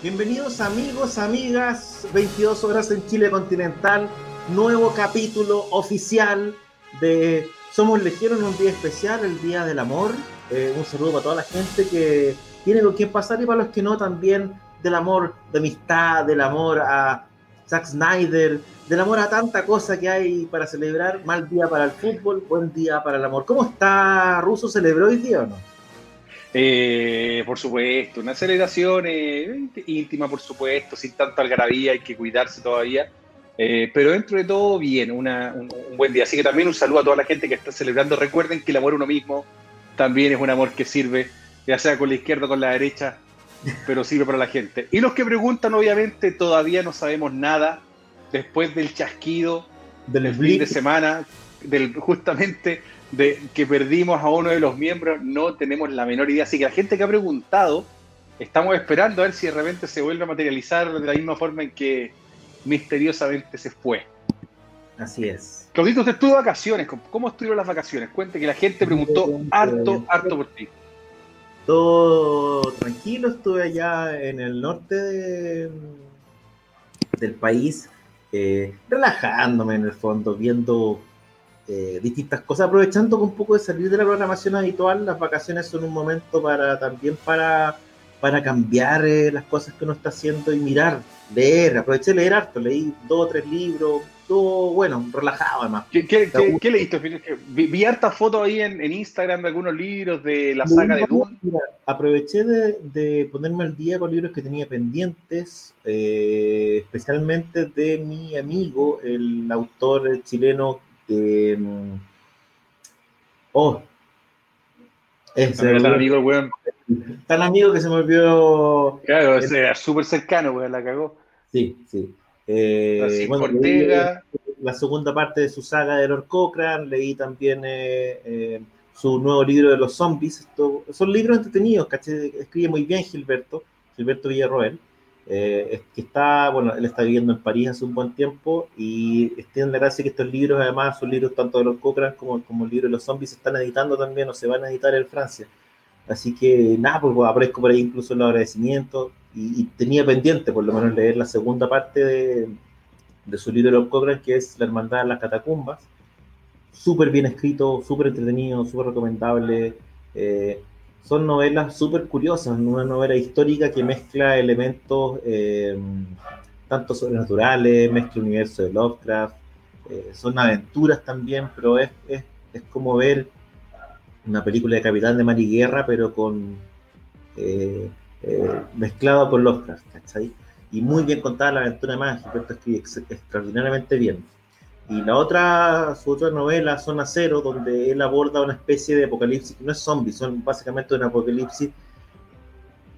Bienvenidos amigos, amigas, 22 horas en Chile continental, nuevo capítulo oficial de Somos Legión en un día especial, el Día del Amor. Eh, un saludo para toda la gente que tiene con quien pasar y para los que no también del amor de amistad, del amor a Zack Snyder, del amor a tanta cosa que hay para celebrar. Mal día para el fútbol, buen día para el amor. ¿Cómo está Ruso? ¿Celebró hoy día o no? Eh, por supuesto, una celebración eh, íntima, por supuesto, sin tanta algarabía, hay que cuidarse todavía. Eh, pero dentro de todo, bien, un, buen día. Así que también un saludo a toda la gente que está celebrando. Recuerden que el amor a uno mismo también es un amor que sirve, ya sea con la izquierda o con la derecha, pero sirve para la gente. Y los que preguntan, obviamente, todavía no sabemos nada después del chasquido del fin de semana, del justamente de que perdimos a uno de los miembros, no tenemos la menor idea. Así que la gente que ha preguntado, estamos esperando a ver si de repente se vuelve a materializar de la misma forma en que misteriosamente se fue. Así es. Claudito, usted estuvo de vacaciones. ¿Cómo estuvieron las vacaciones? Cuente que la gente preguntó harto, harto por ti. Todo tranquilo, estuve allá en el norte del país, eh, relajándome en el fondo, viendo eh, distintas cosas, aprovechando un poco de salir de la programación habitual, las vacaciones son un momento para también para, para cambiar eh, las cosas que uno está haciendo y mirar, leer, aproveché de leer harto, leí dos o tres libros, todo bueno, relajado además. ¿Qué, qué, leíste? Vi, vi hartas fotos ahí en, Instagram de algunos libros de la saga de Dune. aproveché de, ponerme al día con libros que tenía pendientes, eh, especialmente de mi amigo, el autor chileno eh, oh. Es tan amigo, weón. Tan amigo que se me olvidó. Claro, era súper cercano, weón, la cagó. Sí, sí. Eh, bueno, Ortega. La segunda parte de su saga de Lord Cochrane, leí también eh, eh, su nuevo libro de los zombies. Esto, son libros entretenidos, ¿caché? Escribe muy bien Gilberto, Gilberto Villarroel. Eh, que está, bueno, él está viviendo en París hace un buen tiempo y tiene la gracia que estos libros, además, son libros tanto de los Cochrane como, como el libro de los zombies, se están editando también o se van a editar en Francia. Así que nada, pues aparezco por ahí incluso el agradecimiento y, tenía pendiente por lo menos leer la segunda parte de, de su libro de los Cochrane, que es La Hermandad de las Catacumbas. Súper bien escrito, súper entretenido, súper recomendable. Eh, son novelas súper curiosas, una novela histórica que mezcla elementos eh, tanto sobrenaturales, mezcla universo de Lovecraft, eh, son aventuras también, pero es, es, es, como ver una película de Capitán de Mar y Guerra, pero con eh, mezclado con Lovecraft, ¿cachai? Y muy bien contada la aventura más, Gilberto escribe extraordinariamente bien. Y la otra, su otra novela, Zona Cero, donde él aborda una especie de apocalipsis, no es zombie, son básicamente un apocalipsis.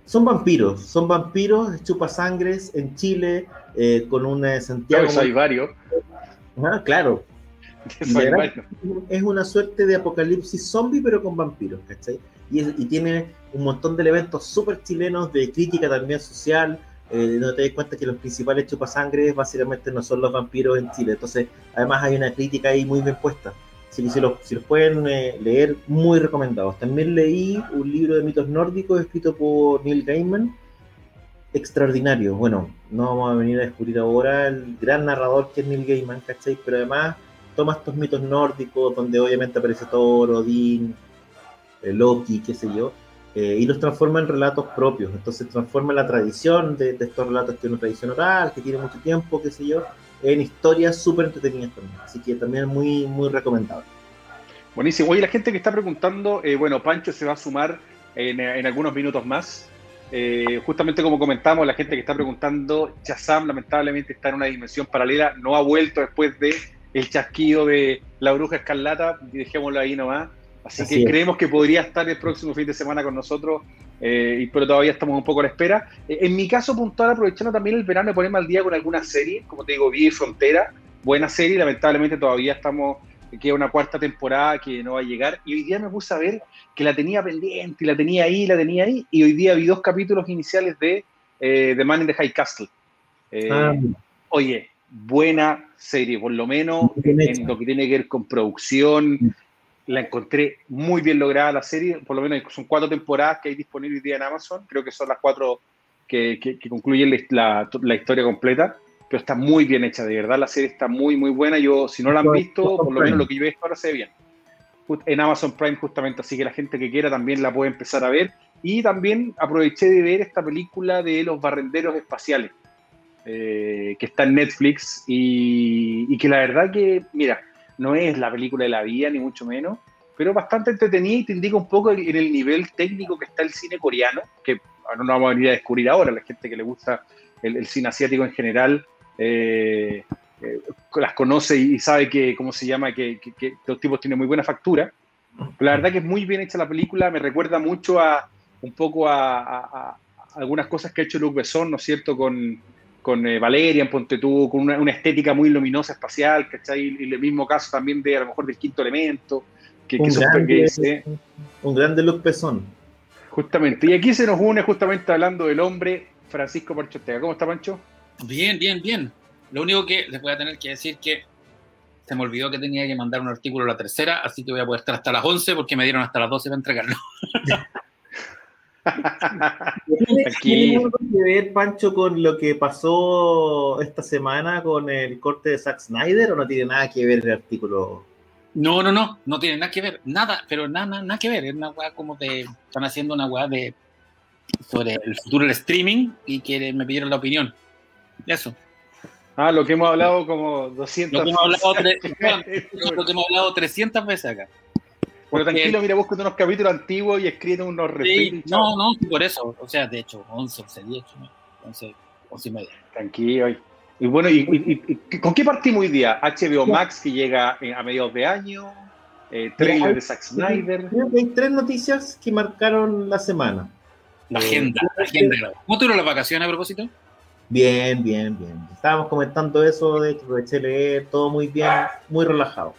Son vampiros, son vampiros, chupasangres en Chile, eh, con una Santiago. Claro, hay varios. Ah, claro. Es una suerte de apocalipsis zombie, pero con vampiros, ¿cachai? Y, y tiene un montón de elementos súper chilenos de crítica también social, eh, no te das cuenta que los principales chupasangres básicamente no son los vampiros en Chile. Entonces, además hay una crítica ahí muy bien puesta. Si, si, los, si los pueden eh, leer, muy recomendados. También leí un libro de mitos nórdicos escrito por Neil Gaiman, extraordinario. Bueno, no vamos a venir a descubrir ahora el gran narrador que es Neil Gaiman, ¿cachai? Pero además toma estos mitos nórdicos donde obviamente aparece Thor, Odín, eh, Loki, qué sé yo, eh, y los transforma en relatos propios. Entonces transforma la tradición de, estos relatos que es una tradición oral, que tiene mucho tiempo, qué sé yo, en historias súper entretenidas también. Así que también muy, muy recomendable. Buenísimo. Oye, la gente que está preguntando, eh, bueno, Pancho se va a sumar en, en algunos minutos más. Eh, justamente como comentamos, la gente que está preguntando, Chazam lamentablemente está en una dimensión paralela, no ha vuelto después de el chasquido de la bruja escarlata, dejémoslo ahí nomás. Así, que creemos que podría estar el próximo fin de semana con nosotros, eh, pero todavía estamos un poco a la espera. Eh, en mi caso puntual, aprovechando también el verano, ponerme al día con alguna serie, como te digo, Vi Frontera, buena serie, lamentablemente todavía estamos, queda una cuarta temporada que no va a llegar, y hoy día me puse a ver que la tenía pendiente, y la tenía ahí, la tenía ahí, y hoy día vi dos capítulos iniciales de eh, The Man in the High Castle. Ah. Oye, buena serie, por lo menos en lo que tiene que ver con producción, la encontré muy bien lograda la serie, por lo menos son cuatro temporadas que hay disponibles hoy día en Amazon, creo que son las cuatro que, concluyen la, historia completa, pero está muy bien hecha, de verdad la serie está muy muy buena, yo si no la han visto, por lo menos lo que yo he visto ahora se ve bien. En Amazon Prime justamente, así que la gente que quiera también la puede empezar a ver. Y también aproveché de ver esta película de los barrenderos espaciales, eh, que está en Netflix y, y que la verdad que, mira, no es la película de la vida, ni mucho menos, pero bastante entretenida y te indica un poco en el nivel técnico que está el cine coreano, que no vamos a venir a descubrir ahora, la gente que le gusta el, cine asiático en general, eh, eh, las conoce y sabe que, ¿cómo se llama?, que, que, los tipos tienen muy buena factura. La verdad que es muy bien hecha la película, me recuerda mucho a un poco a, algunas cosas que ha hecho Luc Besson, ¿no es cierto?, con, con eh, Valerian, Ponte tú, con una, estética muy luminosa espacial, ¿cachai? Y el mismo caso también de a lo mejor del quinto elemento, que, un, grande, un grande look pezón. Justamente, y aquí se nos une justamente hablando del hombre Francisco Pancho Ortega. ¿Cómo está Pancho? Bien, bien, bien. Lo único que les voy a tener que decir que se me olvidó que tenía que mandar un artículo a la tercera, así que voy a poder estar hasta las 11 porque me dieron hasta las 12 para entregarlo. ¿Tiene algo que ver, Pancho, con lo que pasó esta semana con el corte de Zack Snyder o no tiene nada que ver el artículo? No, no, no, no tiene nada que ver, nada, pero nada, nada que ver. Es una weá como de. Están haciendo una weá de. sobre el futuro del streaming y que me pidieron la opinión. Eso. Ah, lo que hemos hablado como 200 lo que hemos hablado, lo que hemos hablado 300 veces acá. Bueno, tranquilo, mira, busca unos capítulos antiguos y escribe unos sí, No, no, por eso. O sea, de hecho, 11, 11, 10, 11, 11 y media. Tranquilo. Y bueno, y, con qué partimos hoy día? HBO Max que llega a mediados de año, eh, trailer de Zack Snyder. Creo que hay tres noticias que marcaron la semana. La agenda, la agenda. ¿Cómo tuvieron las vacaciones a propósito? Bien, bien, bien. Estábamos comentando eso, de hecho, leer, todo muy bien, muy relajado.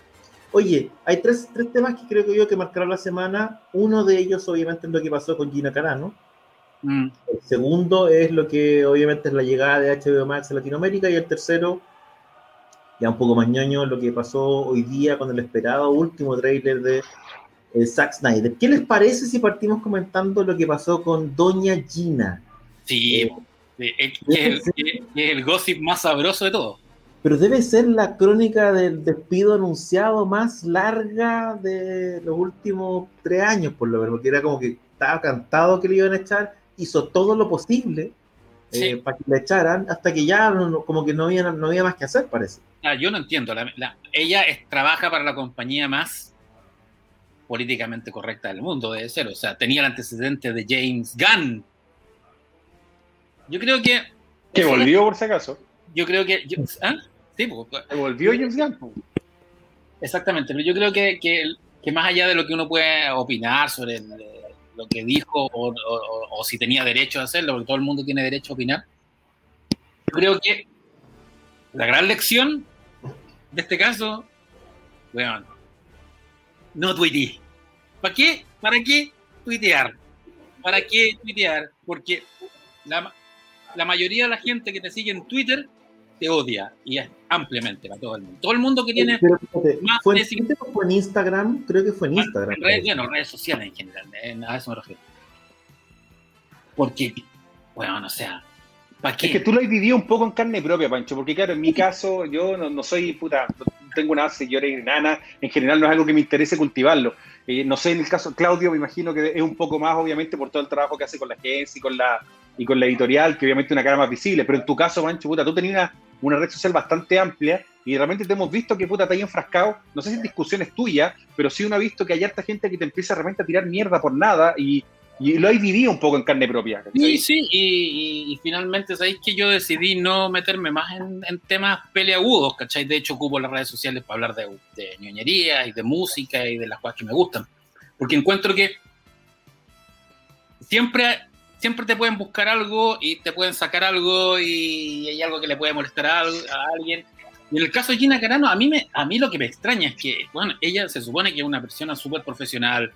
Oye, hay tres, tres temas que creo que yo que marcaron la semana. Uno de ellos, obviamente, es lo que pasó con Gina Carano. Mm. El segundo es lo que, obviamente, es la llegada de HBO Max a Latinoamérica. Y el tercero, ya un poco más ñoño, lo que pasó hoy día con el esperado último trailer de eh, Zack Snyder. ¿Qué les parece si partimos comentando lo que pasó con Doña Gina? Sí, eh, es el gossip más sabroso de todo pero debe ser la crónica del despido anunciado más larga de los últimos tres años, por lo menos, porque era como que estaba cantado que le iban a echar, hizo todo lo posible eh, para que le echaran, hasta que ya como que no había, no había más que hacer, parece. Ah, yo no entiendo, ella trabaja para la compañía más políticamente correcta del mundo, debe ser, o sea, tenía el antecedente de James Gunn. Yo creo que... Que volvió por si acaso. Yo creo que... ¿ah? Sí, pues, volvió James Gunn. Exactamente, pero yo creo que, que, más allá de lo que uno puede opinar sobre lo que dijo o, si tenía derecho a hacerlo, porque todo el mundo tiene derecho a opinar, yo creo que la gran lección de este caso, bueno, no tuiteé. ¿Para qué? ¿Para qué tuitear? ¿Para qué tuitear? Porque la, la mayoría de la gente que te sigue en Twitter te odia y es ampliamente para todo el mundo. Todo el mundo que tiene más ¿Fue, en, fue en Instagram? Creo que fue en Instagram. En redes, bueno, redes sociales en general, eh, a eso me refiero. Porque, bueno, o sea, ¿para qué? Es que tú lo has vivido un poco en carne propia, Pancho, porque claro, en mi caso, yo no, soy puta, tengo una señora nana, en general no es algo que me interese cultivarlo. Eh, no sé, en el caso Claudio, me imagino que es un poco más, obviamente, por todo el trabajo que hace con la agencia y con la, y con la editorial, que obviamente es una cara más visible, pero en tu caso, Pancho, puta, tú tenías una una red social bastante amplia y realmente te hemos visto que puta te hay enfrascado, no sé si en discusiones tuyas, pero sí uno ha visto que hay harta gente que te empieza realmente a tirar mierda por nada y, lo hay vivido un poco en carne propia. Sí, sí, y, finalmente sabéis que yo decidí no meterme más en, temas peleagudos, ¿cachai? De hecho ocupo las redes sociales para hablar de, de ñoñería y de música y de las cosas que me gustan. Porque encuentro que siempre, siempre te pueden buscar algo y te pueden sacar algo y hay algo que le puede molestar a, alguien. Y en el caso de Gina Carano, a mí, me, a mí lo que me extraña es que, bueno, ella se supone que es una persona súper profesional,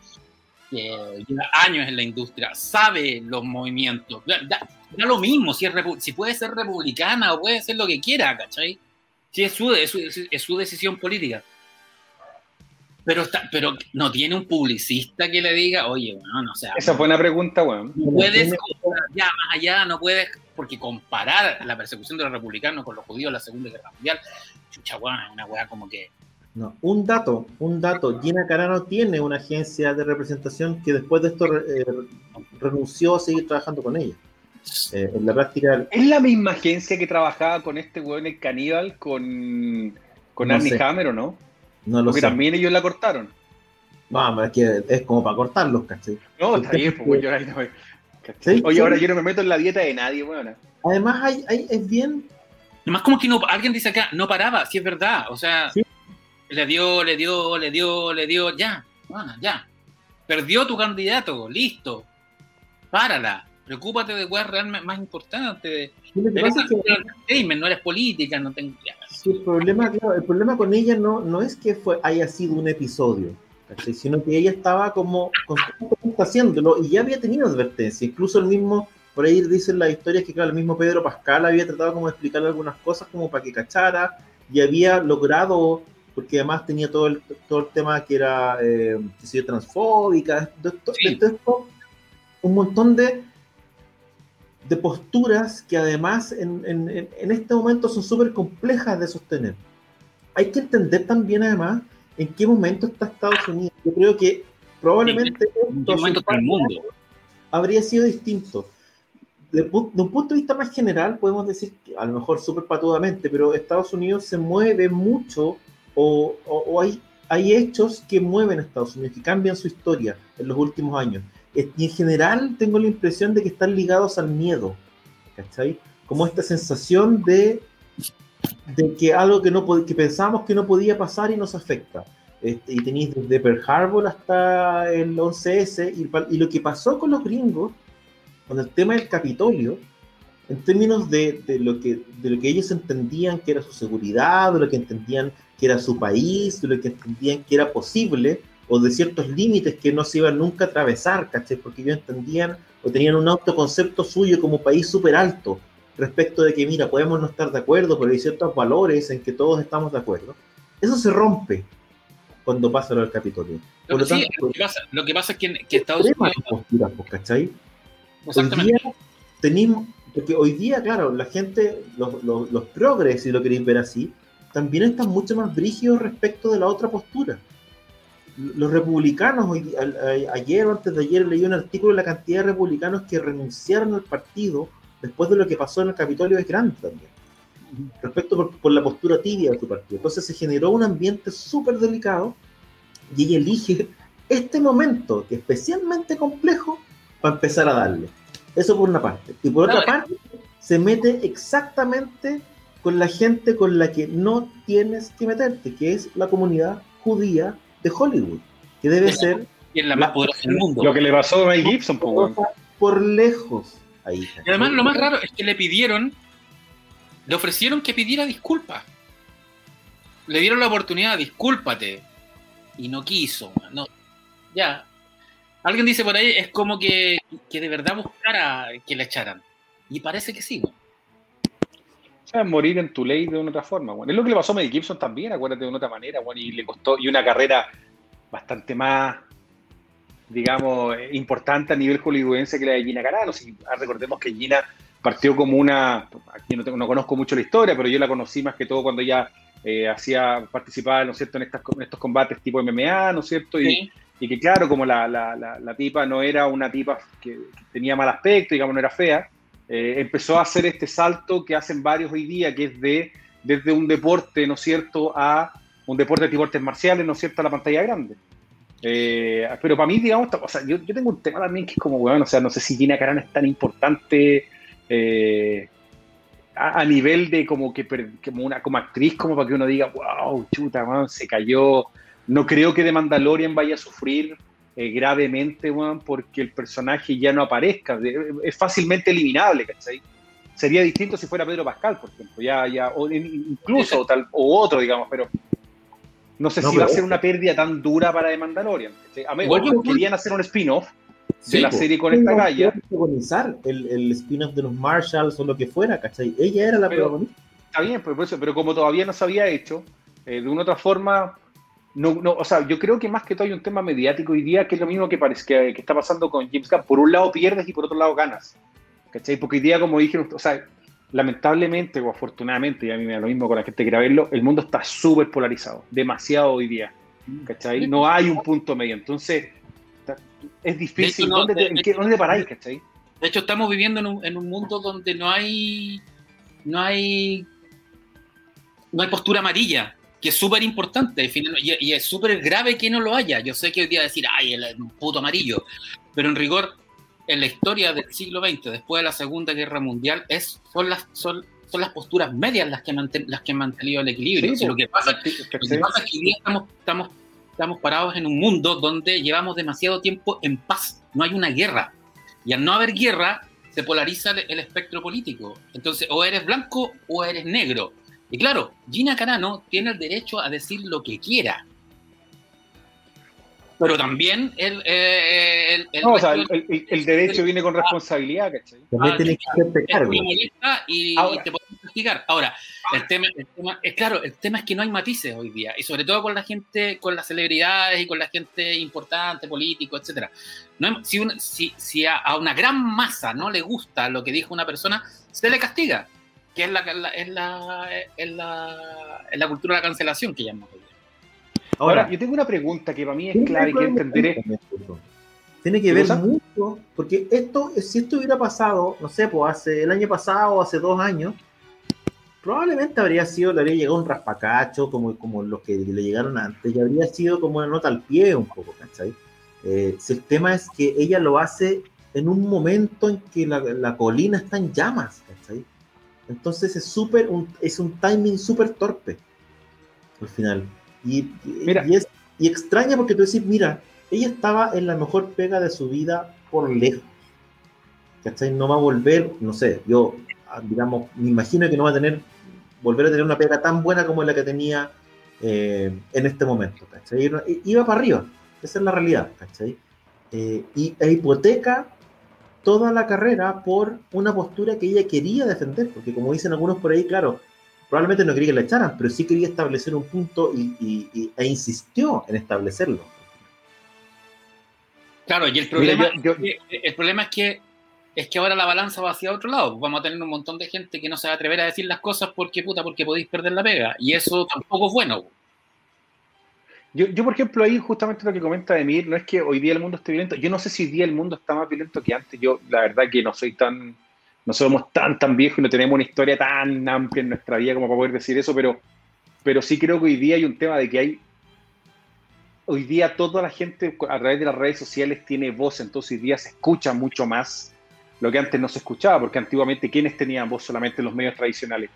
que lleva años en la industria, sabe los movimientos. Da, lo mismo si, es si puede ser republicana o puede ser lo que quiera, ¿cachai? Si es su, es su, es su decisión política. Pero, está, pero no tiene un publicista que le diga, oye, bueno, no sé. Esa fue una pregunta, bueno. No puedes, ya más allá, no puedes, porque comparar la persecución de los republicanos con los judíos en la Segunda Guerra Mundial, chucha, bueno, es una weá como que no, un dato, un dato. Gina Carano tiene una agencia de representación que después de esto eh, renunció a seguir trabajando con ella. Eh, en la práctica. ¿Es la misma agencia que trabajaba con este weón, el caníbal, con, con no Arnie Hammer o no? No lo Porque también ellos la cortaron. No, es que es como para cortarlos, ¿cachai? No, está bien, pues yo ahí no me... Oye, ahora yo no me meto en la dieta de nadie, weón. Además, hay, hay, es bien. Además, como que no, alguien dice acá, no paraba, si es verdad. O sea, le dio, le dio, le dio, le dio, ya, bueno, ya. Perdió tu candidato, listo. Párala. Preocúpate de es realmente más importante. no eres política, no tengo. El problema, el problema con ella no, no es que fue, haya sido un episodio, sino que ella estaba como constantemente haciéndolo y ya había tenido advertencia. Incluso el mismo, por ahí dicen las historias que, claro, el mismo Pedro Pascal había tratado como de explicarle algunas cosas como para que cachara y había logrado porque además tenía todo el, todo el tema que era eh, transfóbica, un montón de, de posturas que además en, en, en este momento son súper complejas de sostener. Hay que entender también además en qué momento está Estados Unidos. Yo creo que probablemente mundo habría sido distinto. De, de, un punto de vista más general, podemos decir, que, a lo mejor súper patudamente, pero Estados Unidos se mueve mucho o, hay, hay hechos que mueven a Estados Unidos, que cambian su historia en los últimos años. En general tengo la impresión de que están ligados al miedo, ¿cachai? Como esta sensación de, de que algo que, no, que pensamos que no podía pasar y nos afecta. Este, y tenéis desde Pearl Harbor hasta el 11S, y, y lo que pasó con los gringos, con el tema del Capitolio, en términos de, de, lo que, de lo que ellos entendían que era su seguridad, de lo que entendían que era su país, de lo que entendían que era posible, o de ciertos límites que no se iban nunca a atravesar, ¿cachai? Porque ellos entendían o tenían un autoconcepto suyo como país súper alto respecto de que, mira, podemos no estar de acuerdo, pero hay ciertos valores en que todos estamos de acuerdo. Eso se rompe cuando pasa lo del Capitolio. Lo, que, lo, que pasa, es que, que Estados Unidos... Posturas, pues, ¿cachai? Hoy día tenemos, porque hoy día, claro, la gente, los, los, los progres, si lo queréis ver así, también están mucho más brígidos respecto de la otra postura. Los republicanos, ayer o antes de ayer leí un artículo de la cantidad de republicanos que renunciaron al partido después de lo que pasó en el Capitolio es grande también, respecto por, la postura tibia de su partido. Entonces se generó un ambiente súper delicado y ella elige este momento, que es especialmente complejo, para empezar a darle. Eso por una parte. Y por otra parte, se mete exactamente con la gente con la que no tienes que meterte, que es la comunidad judía de Hollywood, que debe ser la más poderosa del mundo. Lo que le pasó a Mel Gibson, por, por lejos. Ahí, y además lo más raro es que le pidieron, le ofrecieron que pidiera disculpas. Le dieron la oportunidad, discúlpate. Y no quiso. No, ya. Alguien dice por ahí, es como que, que de verdad buscara que le echaran. Y parece que sí. Morir en tu ley de una otra forma. Bueno. Es lo que le pasó a Mel Gibson también, acuérdate de una otra manera, bueno, y le costó, y una carrera bastante más, digamos, importante a nivel hollywoodense que la de Gina Carano. Si, recordemos que Gina partió como una, aquí no, tengo, no conozco mucho la historia, pero yo la conocí más que todo cuando ya eh, hacía, participaba, ¿no es cierto?, en, estas, estos combates tipo MMA, ¿no es cierto? Y, y que claro, como la, la, la, tipa no era una tipa que tenía mal aspecto, digamos, no era fea, eh, empezó a hacer este salto que hacen varios hoy día, que es de desde un deporte, ¿no es cierto?, a un deporte de deportes marciales, ¿no es cierto?, a la pantalla grande. Eh, pero para mí, digamos, o sea, yo, yo, tengo un tema también que es como, bueno, o sea, no sé si Gina Carano es tan importante eh, a, nivel de como que como una como actriz, como para que uno diga, wow, chuta, man, se cayó. No creo que de Mandalorian vaya a sufrir eh, gravemente, weón, porque el personaje ya no aparezca. Es fácilmente eliminable, ¿cachai? Sería distinto si fuera Pedro Pascal, por ejemplo, ya, ya, o incluso tal, o otro, digamos, pero no sé si va a ser una pérdida tan dura para The Mandalorian. A mí, querían hacer un spin-off de la serie con esta galla. protagonizar el, el spin-off de los Marshalls o lo que fuera, ¿cachai? Ella era la protagonista. Está bien, pero, pero como todavía no se había hecho, eh, de una otra forma, no, no, o sea, yo creo que más que todo hay un tema mediático hoy día que es lo mismo que, parece, que, que está pasando con James Gunn. Por un lado pierdes y por otro lado ganas. ¿Cachai? Porque hoy día, como dije, o sea, lamentablemente o afortunadamente, y a mí me da lo mismo con la gente que quiera verlo, el mundo está súper polarizado, demasiado hoy día. ¿Cachai? No hay un punto medio. Entonces, es difícil. ¿Dónde, te, de, ¿Dónde paráis, cachai? De hecho, estamos viviendo en un, en un mundo donde no hay. No hay. No hay postura amarilla que es súper importante y, es súper grave que no lo haya. Yo sé que hoy día decir, ay, el puto amarillo, pero en rigor, en la historia del siglo XX, después de la Segunda Guerra Mundial, es, son, las, son, son las posturas medias las que, las que han mantenido el equilibrio. lo, que pasa, es que hoy día estamos, estamos, estamos parados en un mundo donde llevamos demasiado tiempo en paz, no hay una guerra. Y al no haber guerra, se polariza el espectro político. Entonces, o eres blanco o eres negro y claro, Gina Carano tiene el derecho a decir lo que quiera. Pero también el, eh, el, no, o sea, el, derecho viene con responsabilidad, ¿cachai? También ah, tienes que hacerte cargo. Y, Ahora. te puedes investigar. Ahora, el tema, el tema, es claro, el tema es que no hay matices hoy día, y sobre todo con la gente, con las celebridades y con la gente importante, político, etcétera. No, si, si, si a una gran masa no le gusta lo que dijo una persona, se le castiga que es la, es la, es la, es la cultura de la cancelación que llamamos Ahora, yo tengo una pregunta que para mí es clave que entenderé. Tiene que ver mucho, porque esto, si esto hubiera pasado, no sé, pues hace el año pasado o hace dos años, probablemente habría sido, le habría llegado un raspacacho como, como los que le llegaron antes, y habría sido como una nota al pie un poco, ¿cachai? Eh, el tema es que ella lo hace en un momento en que la, la colina está en llamas, ¿cachai? Entonces es súper, un, es un timing súper torpe al final. Y, y, es, y extraña porque tú decís, mira, ella estaba en la mejor pega de su vida por lejos. ¿Cachai? No va a volver, no sé, yo, ah, digamos, me imagino que no va a tener, volver a tener una pega tan buena como la que tenía eh, en este momento. ¿cachai? Iba para arriba, esa es la realidad. ¿cachai? Eh, y e hipoteca toda la carrera por una postura que ella quería defender, porque como dicen algunos por ahí, claro, probablemente no quería que la echaran, pero sí quería establecer un punto y, e insistió en establecerlo. Claro, y el problema, el problema es que es que ahora la balanza va hacia otro lado. Vamos a tener un montón de gente que no se va a atrever a decir las cosas porque puta, porque podéis perder la pega. Y eso tampoco es bueno. Yo, yo, por ejemplo, ahí justamente lo que comenta Emir, no es que hoy día el mundo esté violento. Yo no sé si hoy día el mundo está más violento que antes. Yo, la verdad, que no soy tan. No somos tan, tan viejos y no tenemos una historia tan amplia en nuestra vida como para poder decir eso, pero, pero sí creo que hoy día hay un tema de que hay. Hoy día toda la gente a través de las redes sociales tiene voz, entonces hoy día se escucha mucho más lo que antes no se escuchaba, porque antiguamente, ¿quiénes tenían voz solamente en los medios tradicionales?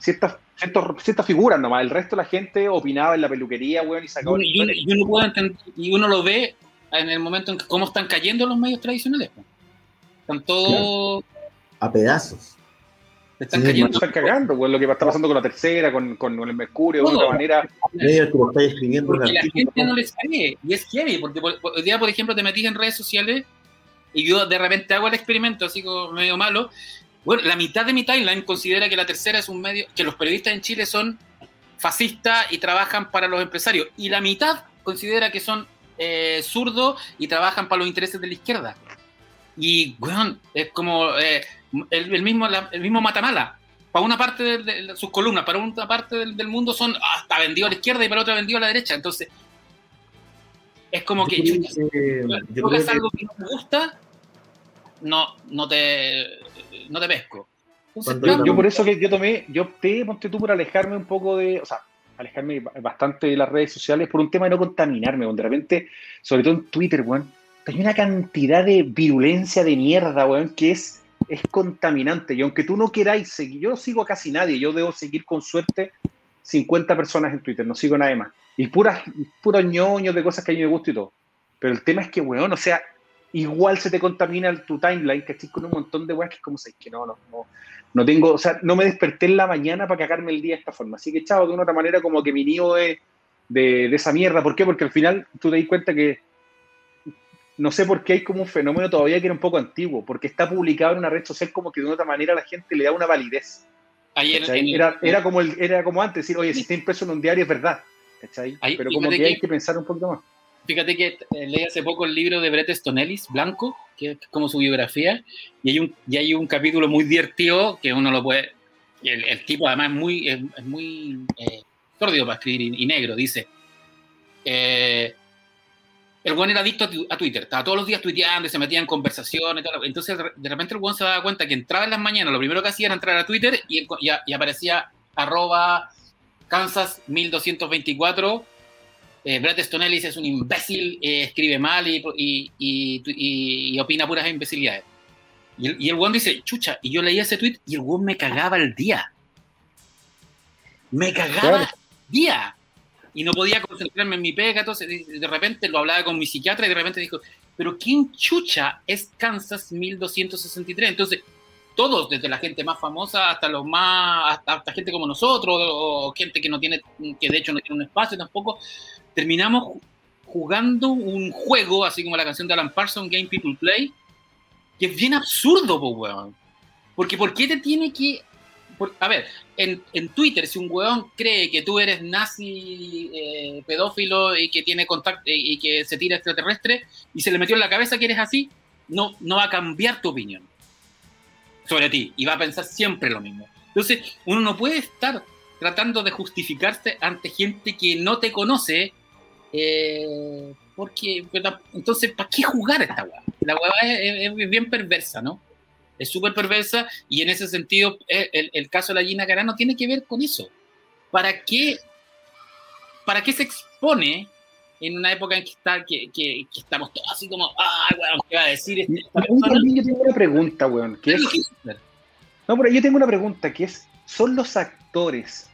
Ciertas, ciertas, figuras nomás. El resto de la gente opinaba en la peluquería, weón, y sacaba. Y, y, uno lo ve en el momento en que cómo están cayendo los medios tradicionales. Están todos. A pedazos. Están cayendo. Están cagando, weón, lo que está pasando con la tercera, con, con el Mercurio, de otra manera. Porque la gente no les cree, y es heavy, porque hoy día, por ejemplo, te metís en redes sociales y yo de repente hago el experimento así como medio malo bueno, la mitad de mi timeline considera que la tercera es un medio, que los periodistas en Chile son fascistas y trabajan para los empresarios. Y la mitad considera que son eh, zurdos y trabajan para los intereses de la izquierda. Y, bueno, es como eh, el, mismo, el mismo Matamala. Para una parte de, sus columnas, para una parte del, mundo son hasta ah, vendido a la izquierda y para otra vendido a la derecha. Entonces, es como que, yo, yo, algo que no me gusta, no, no te no te pesco. yo, por eso que yo tomé, yo opté, ponte tú, por alejarme un poco de, o sea, alejarme bastante de las redes sociales por un tema de no contaminarme, de repente, sobre todo en Twitter, weón, hay una cantidad de virulencia de mierda, weón, que es, es contaminante. Y aunque tú no queráis seguir, yo sigo a casi nadie, yo debo seguir con suerte 50 personas en Twitter, no sigo a nadie más. Y puras, puros ñoños de cosas que a mí me gustan y todo. Pero el tema es que, weón, o sea, igual se te contamina tu timeline, ¿cachai? Con un montón de weas que es como, sé que no, no, no, no tengo, o sea, no me desperté en la mañana para cagarme el día de esta forma. Así que, chavo, de una otra manera, como que mi nido de, de, esa mierda. ¿Por qué? Porque al final tú te das cuenta que no sé por qué hay como un fenómeno todavía que era un poco antiguo, porque está publicado en una red social como que de una otra manera la gente le da una validez. Ayer, era, era, como el, era como antes, decir, oye, si está impreso en un diario es verdad. Pero como que, hay que pensar un poquito más. Fíjate que eh, leí hace poco el libro de Brett Stonellis, Blanco, que es como su biografía, y hay un, y hay un capítulo muy divertido que uno lo puede... El, tipo además es muy, es, muy eh, para escribir y, negro, dice... Eh, el buen era adicto a, Twitter, estaba todos los días tuiteando y se metía en conversaciones. Entonces, de repente, el buen se daba cuenta que entraba en las mañanas, lo primero que hacía era entrar a Twitter y, y, aparecía arroba Kansas 1224. Eh, Brett Stonellis es un imbécil, eh, escribe mal y, y, opina puras imbecilidades. Y el, y dice, chucha, y yo leía ese tweet y el buen me cagaba el día. Me cagaba el día y no podía concentrarme en mi pega, entonces de repente lo hablaba con mi psiquiatra y de repente dijo, pero ¿quién chucha es Kansas 1263? Entonces, todos, desde la gente más famosa hasta los más, hasta, gente como nosotros, o gente que no tiene, que de hecho no tiene un espacio tampoco, terminamos jugando un juego, así como la canción de Alan Parsons, Game People Play, que es bien absurdo, po, weón. Porque ¿por qué te tiene que a ver, en, Twitter, si un weón cree que tú eres nazi, eh, pedófilo y que tiene contacto y que se tira extraterrestre y se le metió en la cabeza que eres así, no, no va a cambiar tu opinión sobre ti y va a pensar siempre lo mismo. Entonces, uno no puede estar tratando de justificarse ante gente que no te conoce, eh, porque entonces, ¿para qué jugar esta weá? La weá es bien perversa, ¿no? es súper perversa y en ese sentido eh, el, caso de la Gina Carano tiene que ver con eso. ¿Para qué, para qué se expone en una época en que, está, que, que, estamos todos así como, ah, weón, ¿qué va a decir esta Yo tengo una pregunta, weón. No, pero yo tengo una pregunta que es, ¿son los actores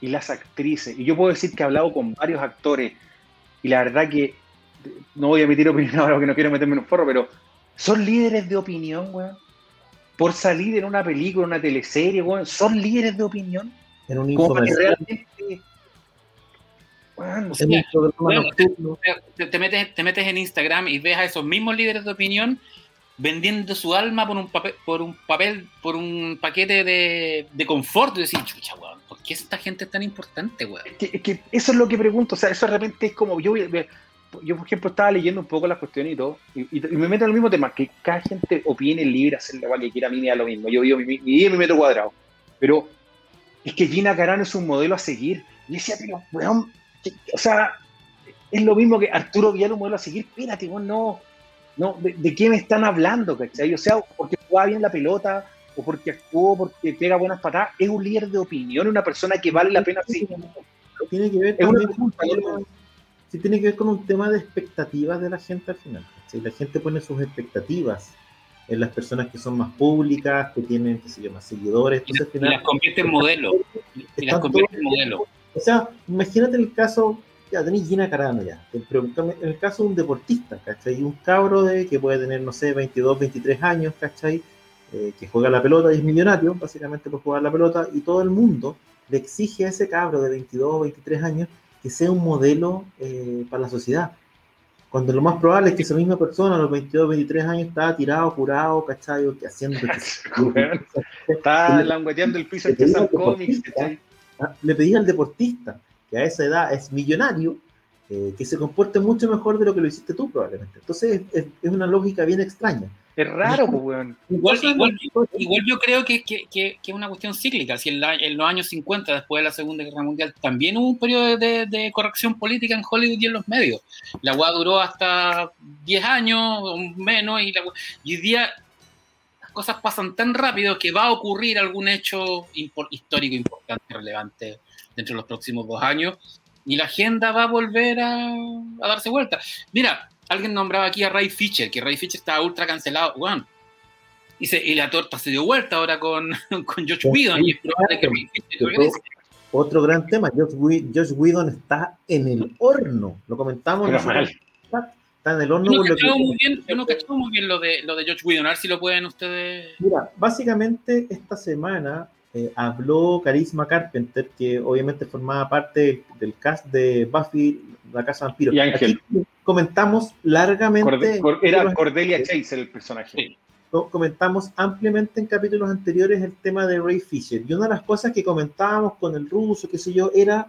y las actrices? Y yo puedo decir que he hablado con varios actores y la verdad que no voy a emitir opinión ahora porque no quiero meterme en un forro, pero ¿son líderes de opinión, weón? por salir en una película, una teleserie, son líderes de opinión. En un te, metes, te metes en Instagram y ves a esos mismos líderes de opinión vendiendo su alma por un papel, por un papel, por un paquete de, de confort. Y decir, chucha, weón, ¿por qué esta gente es tan importante, weón? Es que, eso es lo que pregunto. O sea, eso de repente es como, yo yo, por ejemplo, estaba leyendo un poco las cuestiones y todo, y, me meto en el mismo tema, que cada gente opine libre, hacer lo que quiera, a mí me da lo mismo, yo vivo mi, mi, mi metro cuadrado. Pero es que Gina Carano es un modelo a seguir. Y decía, pero, weón, o sea, es lo mismo que Arturo Villar un modelo a seguir. Espérate, weón, no, no, ¿de, qué me están hablando, cachai? O sea, porque juega bien la pelota, o porque actuó, porque pega buenas patadas, es un líder de opinión, una persona que vale la pena seguir. Tiene que ver con sí tiene que ver con un tema de expectativas de la gente al final. Si la gente pone sus expectativas en las personas que son más públicas, que tienen, qué sé yo, más seguidores. y, las convierte en modelo. Y las convierte en modelo. O sea, imagínate el caso, ya tenéis Gina Carano ya, en el caso de un deportista, ¿cachai? Un cabro de que puede tener, no sé, 22, 23 años, ¿cachai? Eh, que juega la pelota y es millonario, básicamente por jugar la pelota, y todo el mundo le exige a ese cabro de 22, 23 años que sea un modelo eh, para la sociedad. Cuando lo más probable es que esa misma persona a los 22, 23 años estaba tirado, curado, ¿cachai? Que haciendo... está langueteando el piso que son cómics, ah, Le pedí al deportista, que a esa edad es millonario, eh, que se comporte mucho mejor de lo que lo hiciste tú probablemente. Entonces es, es una lógica bien extraña. Es raro, pues, weón. Igual, yo creo que, es una cuestión cíclica. Si en, los años 50, después de la Segunda Guerra Mundial, también hubo un periodo de, corrección política en Hollywood y en los medios. La UA duró hasta 10 años, menos, y, la, y hoy día cosas pasan tan rápido que va a ocurrir algún hecho histórico importante, relevante dentro de los próximos dos años, y la agenda va a volver a, a darse vuelta. Mira, alguien nombraba aquí a Ray Fisher, que Ray Fisher estaba ultra cancelado, Juan. Y, y la torta se dio vuelta ahora con, con Josh Whedon, y es probable que Ray Fisher regrese. Otro gran tema, Josh, Whedon está en el horno, lo comentamos. Está en el horno. Yo no cachaba muy bien, yo no cachaba muy bien lo de, lo de George Whedon, a ver si lo pueden ustedes... Mira, básicamente esta semana eh, habló Carisma Carpenter, que obviamente formaba parte del cast de Buffy, la Casa Vampiro. Y Ángel. Aquí comentamos largamente, Corde- Cor- en era Cordelia Chase el personaje. Sí. comentamos ampliamente en capítulos anteriores el tema de Ray Fisher. Y una de las cosas que comentábamos con el ruso, qué sé yo, era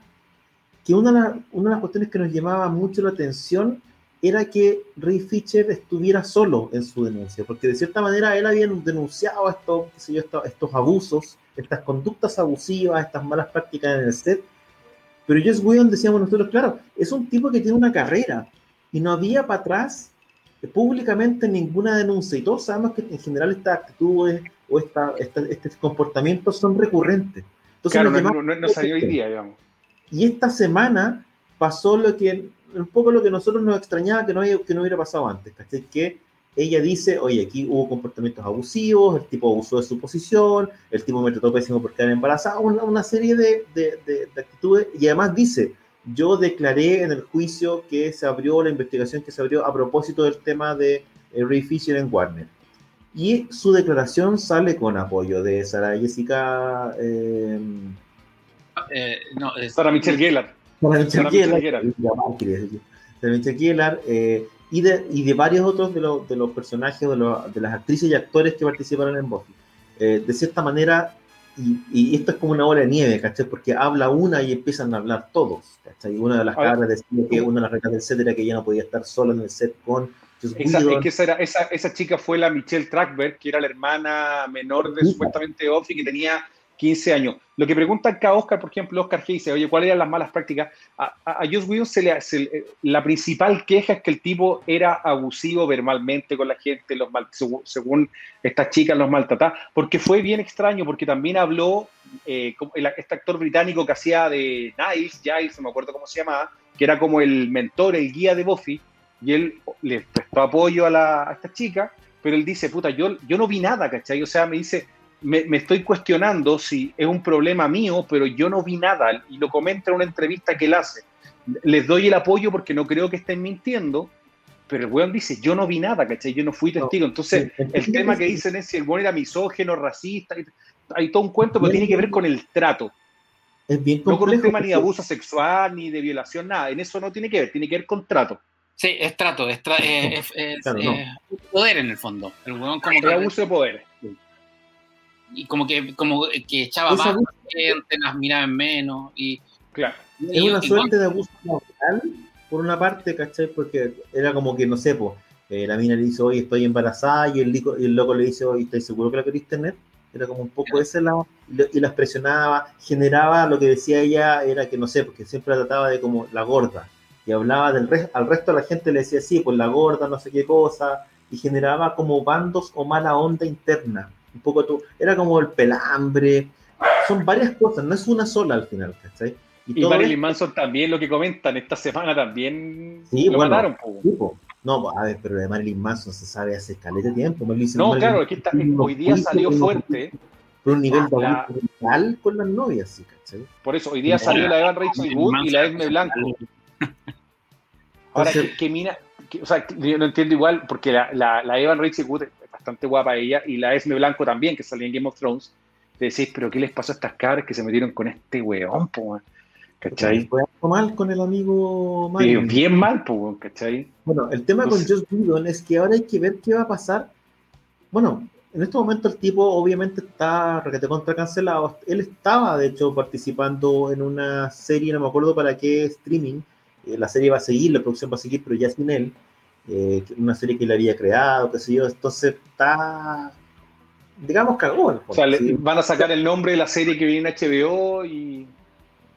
que una de, las- una de las cuestiones que nos llamaba mucho la atención era que Ray Fisher estuviera solo en su denuncia, porque de cierta manera él había denunciado estos, qué sé yo, estos, estos abusos, estas conductas abusivas, estas malas prácticas en el set, pero Joss Whedon, decíamos nosotros, claro, es un tipo que tiene una carrera y no había para atrás públicamente ninguna denuncia y todos sabemos que en general estas actitudes o esta, esta- este comportamiento son recurrentes. Entonces, Claro, no, llamaba no- no salió hoy día, digamos. y esta semana pasó lo que, un poco lo que nosotros nos extrañaba que no, haya- que no hubiera pasado antes, ¿cachai? Que ella dice, oye, aquí hubo comportamientos abusivos, el tipo abusó de su posición, el tipo me trató pésimo por quedar embarazada, una, una serie de, de- de- de actitudes, y además dice, yo declaré en el juicio que se abrió, la investigación que se abrió a propósito del tema de eh, Ray Fisher en Warner. Y su declaración sale con apoyo de Sara Jessica... eh, Eh, no, es- Sara Michelle Gellar. Sarah Michelle Gellar, eh, y, de, y de varios otros de, los- de los personajes, de, los- de las actrices y actores que participaron en Buffy. Eh, de cierta manera, y, y esto es como una bola de nieve, ¿cachai? Porque habla una y empiezan a hablar todos, ¿cachai? Una de las cabras decía que una de las reglas del set era que ella no podía estar sola en el set con Esa, es que esa, era- esa, esa chica fue la Michelle Trackberg, que era la hermana menor de supuestamente Buffy, que tenía 15 años. Lo que pregunta acá Oscar, por ejemplo, Oscar G dice, oye, ¿cuáles eran las malas prácticas? A, a, Joss Whedon se le, le- la principal queja es que el tipo era abusivo verbalmente con la gente, los mal- según, estas chicas los maltrataba, porque fue bien extraño, porque también habló eh, este actor británico que hacía de Niles, Giles, no me acuerdo cómo se llamaba, que era como el mentor, el guía de Buffy, y él le prestó apoyo a, la, esta chica, pero él dice, puta, yo, yo no vi nada, ¿cachai? O sea, me dice, me, me estoy cuestionando si es un problema mío, pero yo no vi nada, y lo comenta en una entrevista que él hace. Les doy el apoyo porque no creo que estén mintiendo, pero el weón dice, yo no vi nada, ¿cachai? Yo no fui testigo. Entonces, Sí, el tema que dicen es si el weón era misógeno, racista, hay todo un cuento, pero tiene que ver con el trato. es bien No con un complejo. tema ni de abuso sexual, ni de violación, nada. En eso no tiene que ver, tiene que ver con trato. sí, es trato, es, tra- es- es- Claro, no. es poder en el fondo. El weón como Es que, abuso de poder. Y como que, como que echaba Es más gente, las miraba en menos. Y, Claro. Es y- una y- suerte de abuso laboral, por una parte, ¿cachai? Porque era como que, no sé, pues, eh, la mina le dice, oye, estoy embarazada, y el, lico- y el loco le dice, oye, ¿estás seguro que la querés tener? Era como un poco ese lado, y, las presionaba, generaba, lo que decía ella era que, no sé, porque siempre la trataba de como la gorda, y hablaba del resto, al resto de la gente le decía, sí, pues la gorda, no sé qué cosa, y generaba como bandos o mala onda interna, un poco tú, era como el pelambre, son varias cosas, no es una sola al final, ¿cachai? Y todo Marilyn Manson también, lo que comentan, esta semana también Sí, lo bueno. mataron. po. tipo. No, a ver, pero de Marilyn Manson se sabe hace caleta de tiempo. No, Marilyn claro, es que está- hoy día salió fuerte. Por un nivel abuso mental con las novias, sí, ¿cachai? Por eso, hoy día Sí, salió la- Evan Rachel Wood y la Esme Blanco. Ahora, Entonces- que, que mina, que- o sea, yo no entiendo igual, porque la, la, la Evan Rachel Wood bastante guapa ella, y la Esme Blanco también, que salía en Game of Thrones, te decís, pero ¿qué les pasó a estas cabras que se metieron con este weón, po? ¿cachai? Fue mal con el amigo Sí, Marilyn. bien mal, po, ¿cachai? Bueno, el tema con Entonces- Joss Whedon es que ahora hay que ver qué va a pasar. Bueno, en este momento el tipo obviamente está requete contra cancelado. Él estaba, de hecho, participando en una serie, no me acuerdo para qué streaming. Eh, la serie va a seguir, la producción va a seguir, pero ya sin él. Eh, una serie que él había creado, qué sé yo. Entonces está, digamos, cagó. en el O sea, ¿sí? van a sacar el nombre de la serie que viene en HBO y...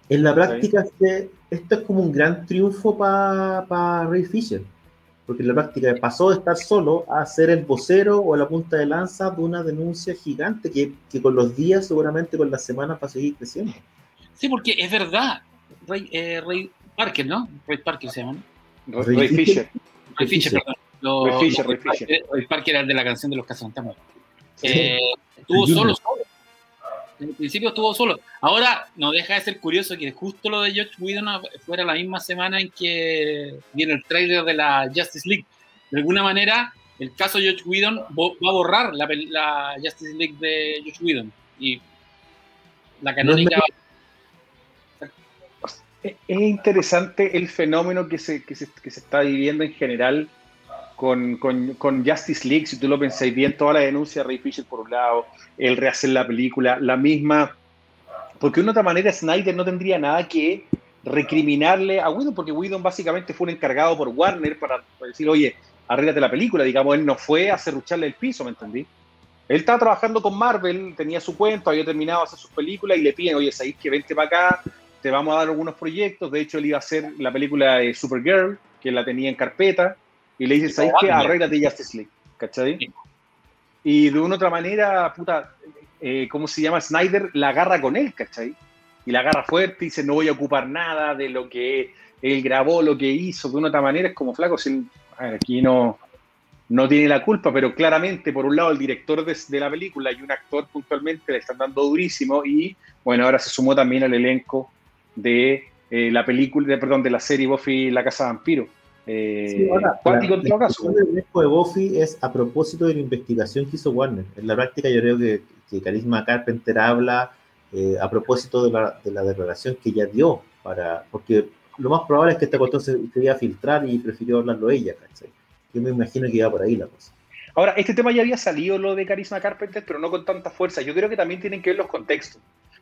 En la práctica, este- esto es como un gran triunfo para Ray Fisher, porque en la práctica pasó de estar solo a ser el vocero o la punta de lanza de una denuncia gigante que, que con los días, seguramente con las semanas, va a seguir creciendo. Sí, porque es verdad. Ray, eh, Ray Parker, ¿no? Ray Parker se llama. ¿no? Ray, Ray Fisher. Ray Fisher, Fisher. Perdón. Lo- Ray Fisher. Ray Parker era el de la canción de los cazafantasmas. Sí. Eh, estuvo El solo, solo. En principio estuvo solo. Ahora no deja de ser curioso que justo lo de George Whedon fuera la misma semana en que viene el trailer de la Justice League. De alguna manera, el caso George Whedon va a borrar la, la Justice League de George Whedon. Y la canónica. Es interesante el fenómeno que se, que se, que se está viviendo en general con, con, con, Justice League, si tú lo pensáis bien, toda la denuncia de Ray Fisher por un lado, el rehacer la película, la misma, porque de una otra manera Snyder no tendría nada que recriminarle a Whedon, porque Whedon básicamente fue un encargado por Warner para, decir, oye, arréglate la película, digamos, él no fue a cerrucharle el piso, ¿me entendí? Él estaba trabajando con Marvel, tenía su cuento, había terminado de hacer sus películas y le piden, oye, sabéis que vente para acá, te vamos a dar algunos proyectos. De hecho, él iba a hacer la película de Supergirl, que la tenía en carpeta y le dices, ¿sabes qué? Arréglate Justice League, ¿cachai? Y de una u otra manera, puta, eh, ¿cómo se llama? Snyder la agarra con él, ¿cachai? Y la agarra fuerte y dice, no voy a ocupar nada de lo que él grabó, lo que hizo, de una u otra manera, es como flaco, si, aquí no, no tiene la culpa, pero claramente, por un lado, el director de, la película y un actor puntualmente le están dando durísimo y, bueno, ahora se sumó también al elenco de eh, la película, de, perdón, de la serie Buffy La Casa Vampiro. Eh, ahora, la, de Buffy es a propósito de la investigación que hizo Warner. En la práctica yo creo que, que Carisma Carpenter habla eh, a propósito de la, de la, declaración que ella dio, para, porque lo más probable es que esta cuestión se quería filtrar y prefirió hablarlo ella, Yo me imagino que iba por ahí la cosa. Ahora, este tema ya había salido lo de Carisma Carpenter, pero no con tanta fuerza. Yo creo que también tienen que ver los contextos.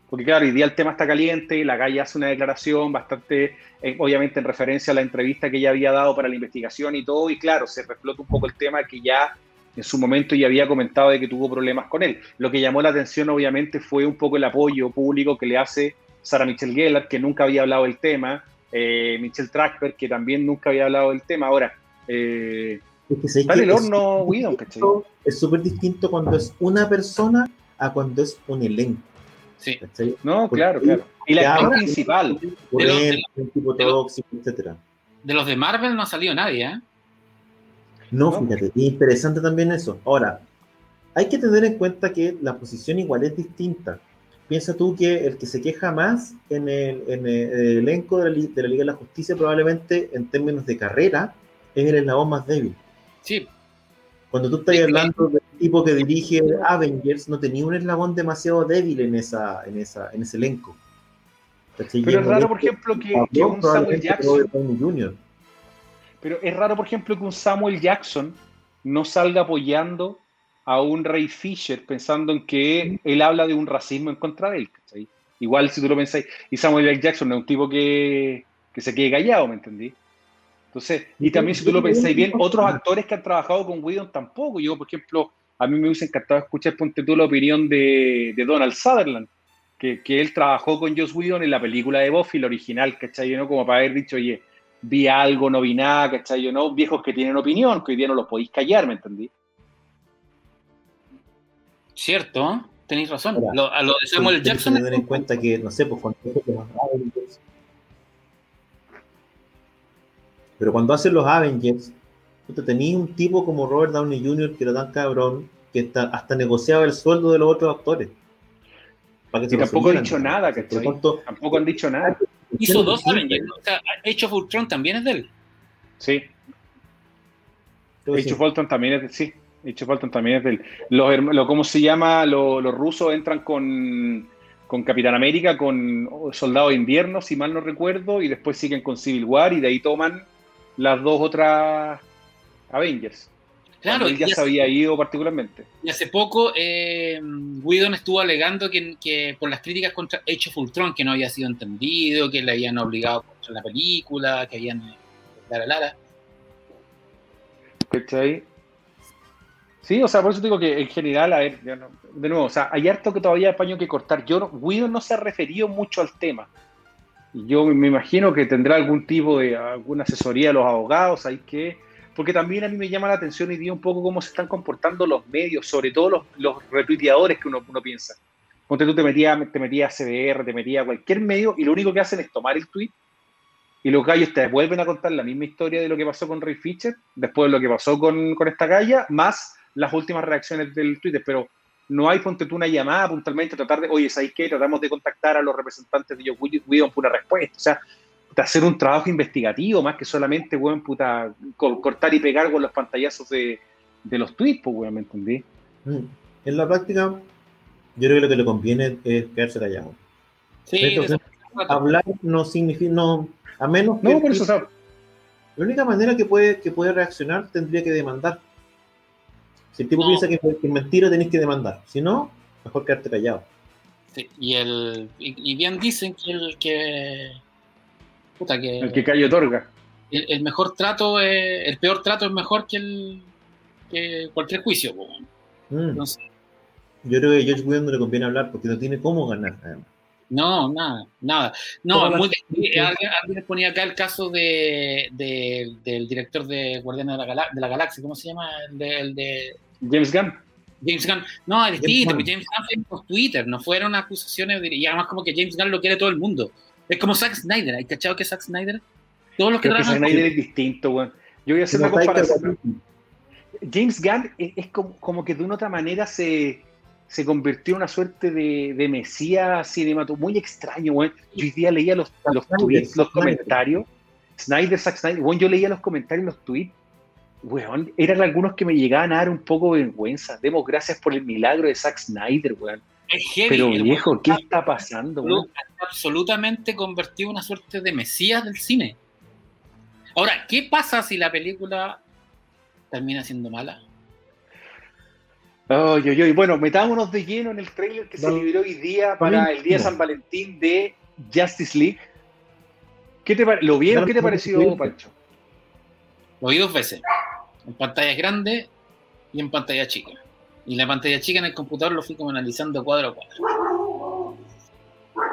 Porque claro, hoy día el tema está caliente, la calle hace una declaración bastante, eh, obviamente en referencia a la entrevista que ella había dado para la investigación y todo, y claro, se reflota un poco el tema que ya en su momento ya había comentado de que tuvo problemas con él. Lo que llamó la atención obviamente fue un poco el apoyo público que le hace Sara Michelle Gellar, que nunca había hablado del tema, eh, Michelle Trackper, que también nunca había hablado del tema. Ahora, eh, es el horno, Es súper distinto cuando es una persona a cuando es un elenco. Sí. No, claro, claro. Y la actriz principal. De los, de, tipo tóxico, etcétera. de los de Marvel no ha salido nadie, ¿eh? No, fíjate, interesante también eso. Ahora, hay que tener en cuenta que la posición igual es distinta. Piensa tú que el que se queja más en el, en el elenco de la, de la, Liga de la Justicia, probablemente en términos de carrera, es el eslabón más débil. Sí, cuando tú estás hablando del tipo que dirige Avengers, no tenía un eslabón demasiado débil en, esa, en, esa, en ese elenco. Pero es raro, por ejemplo, que, un Samuel Jackson. Pero es raro, por ejemplo, que un Samuel Jackson no salga apoyando a un Ray Fisher pensando en que él habla de un racismo en contra de él. Igual si tú lo pensáis, y Samuel Jackson no es un tipo que, que se quede callado, ¿me entendí? Entonces, y también si tú lo pensáis bien, otros actores que han trabajado con Whedon tampoco. Yo, por ejemplo, a mí me hubiese encantado escuchar, ponte tú, la opinión de, Donald Sutherland, que, él trabajó con Joss Whedon en la película de Buffy, la original, ¿cachai? ¿no? Como para haber dicho, oye, vi algo, no vi nada, ¿cachai? ¿no? Viejos que tienen opinión, que hoy día no los podéis callar, ¿me entendí? Cierto, tenéis razón. a lo de Samuel Jackson. Tener en cuenta que, no sé, pues cuando Pero cuando hacen los Avengers, tú tenías un tipo como Robert Downey Jr. que era tan cabrón que hasta negociaba el sueldo de los otros actores. Para que tampoco han dicho nada, que Tampoco han dicho nada. Hizo dos Avengers. O sea, Age of Ultron también es de él. Sí. Age of Ultron también es de sí. Age of Ultron también es de él. Los, ¿Cómo se llama? Los, los rusos entran con, con Capitán América, con Soldado de Invierno, si mal no recuerdo, y después siguen con Civil War y de ahí toman las dos otras Avengers. Claro, él ya se había ido particularmente. Y hace poco eh, Whedon estuvo alegando que, por las críticas contra Age of Ultron, que no había sido entendido, que le habían obligado contra la película, que habían... Lara Lara. ¿Cachai? Sí, o sea, por eso digo que en general, a ver, de nuevo, o sea, hay harto que todavía hay paño que cortar. Yo, Whedon no se ha referido mucho al tema. Yo me imagino que tendrá algún tipo de alguna asesoría de los abogados, hay que, porque también a mí me llama la atención y día un poco cómo se están comportando los medios, sobre todo los, los retuiteadores que uno, uno piensa. Ponte tú te metías te metía a CBR, te metías a cualquier medio y lo único que hacen es tomar el tweet y los gallos te vuelven a contar la misma historia de lo que pasó con Ray Fisher, después de lo que pasó con, con esta galla, más las últimas reacciones del Twitter. Pero no hay, ponte tú una llamada puntualmente, tratar de, oye, ¿sabes qué? Tratamos de contactar a los representantes de Joe Whedon por una respuesta. O sea, de hacer un trabajo investigativo más que solamente, weón, puta, cortar y pegar con los pantallazos de, de los tweets, pues, weón, ¿me entendí? Mm. En la práctica, yo creo que lo que le conviene es quedarse callado. Sí, hablar no significa, no, a menos que... No, por eso, La única manera que puede, que puede reaccionar tendría que demandar. Si el tipo piensa que, es mentira, tenés que demandar. Si no, mejor quedarte callado. Sí, y, el, y, bien dicen que el que. Puta, que. El que cayó otorga. El, mejor trato, el peor trato es mejor que el que cualquier juicio. Mm. Yo creo que a George Whedon no le conviene hablar porque no tiene cómo ganar. No, nada, nada. No, muy, alguien, ponía acá el caso de, del director de Guardianes de la, de la Galaxia, ¿cómo se llama? El de, James Gunn. James Gunn. No, es distinto, James Gunn fue por Twitter, no fueron acusaciones, y además como que James Gunn lo quiere todo el mundo. Es como Zack Snyder, ¿hay cachado que Zack Snyder? Todos los que Creo que Zack Snyder es distinto, weón. Yo voy a hacer una comparación. James Gunn es, como, como, que de una otra manera se, se convirtió en una suerte de, de mesías cinematográfico muy extraño, weón. Yo hoy día leía los, los tweets, los comentarios. Snyder, Zack Snyder, bueno, yo leía los comentarios, los tweets weón, eran algunos que me llegaban a dar un poco de vergüenza. Demos gracias por el milagro de Zack Snyder, weón. Pero viejo, ¿qué está pasando? Weón? Absolutamente convertido en una suerte de mesías del cine. Ahora, ¿qué pasa si la película termina siendo mala? Ay, ay, ay. Bueno, metámonos de lleno en el trailer que se liberó hoy día para el día San Valentín de Justice League. ¿Qué te ¿Lo vieron? ¿Qué te pareció, Pancho? Lo vi dos veces en pantalla grande y en pantalla chica. Y la pantalla chica en el computador lo fui como analizando cuadro a cuadro.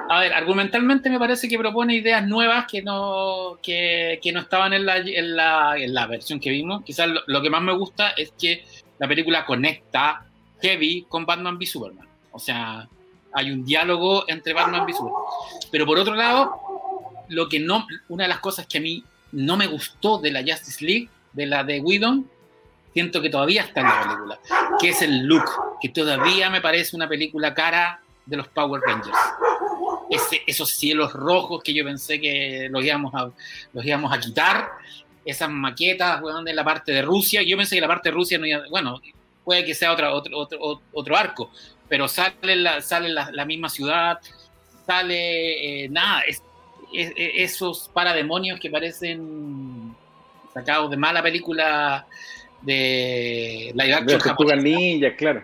A ver, argumentalmente me parece que propone ideas nuevas que no, que, que no estaban en la, en, la, en la, versión que vimos. Quizás lo, que más me gusta es que la película conecta Heavy con Batman v Superman. O sea, hay un diálogo entre Batman v Superman. Pero por otro lado, lo que no, una de las cosas que a mí no me gustó de la Justice League de la de Whedon, siento que todavía está en la película, que es el look, que todavía me parece una película cara de los Power Rangers. esos cielos rojos que yo pensé que los íbamos a, los íbamos a quitar, esas maquetas bueno, de la parte de Rusia, yo pensé que la parte de Rusia no iba, bueno, puede que sea otra, otro, otro, otro arco, pero sale la, sale la, misma ciudad, sale, eh, nada, es, esos parademonios que parecen sacado de mala película de la action Ninja, claro.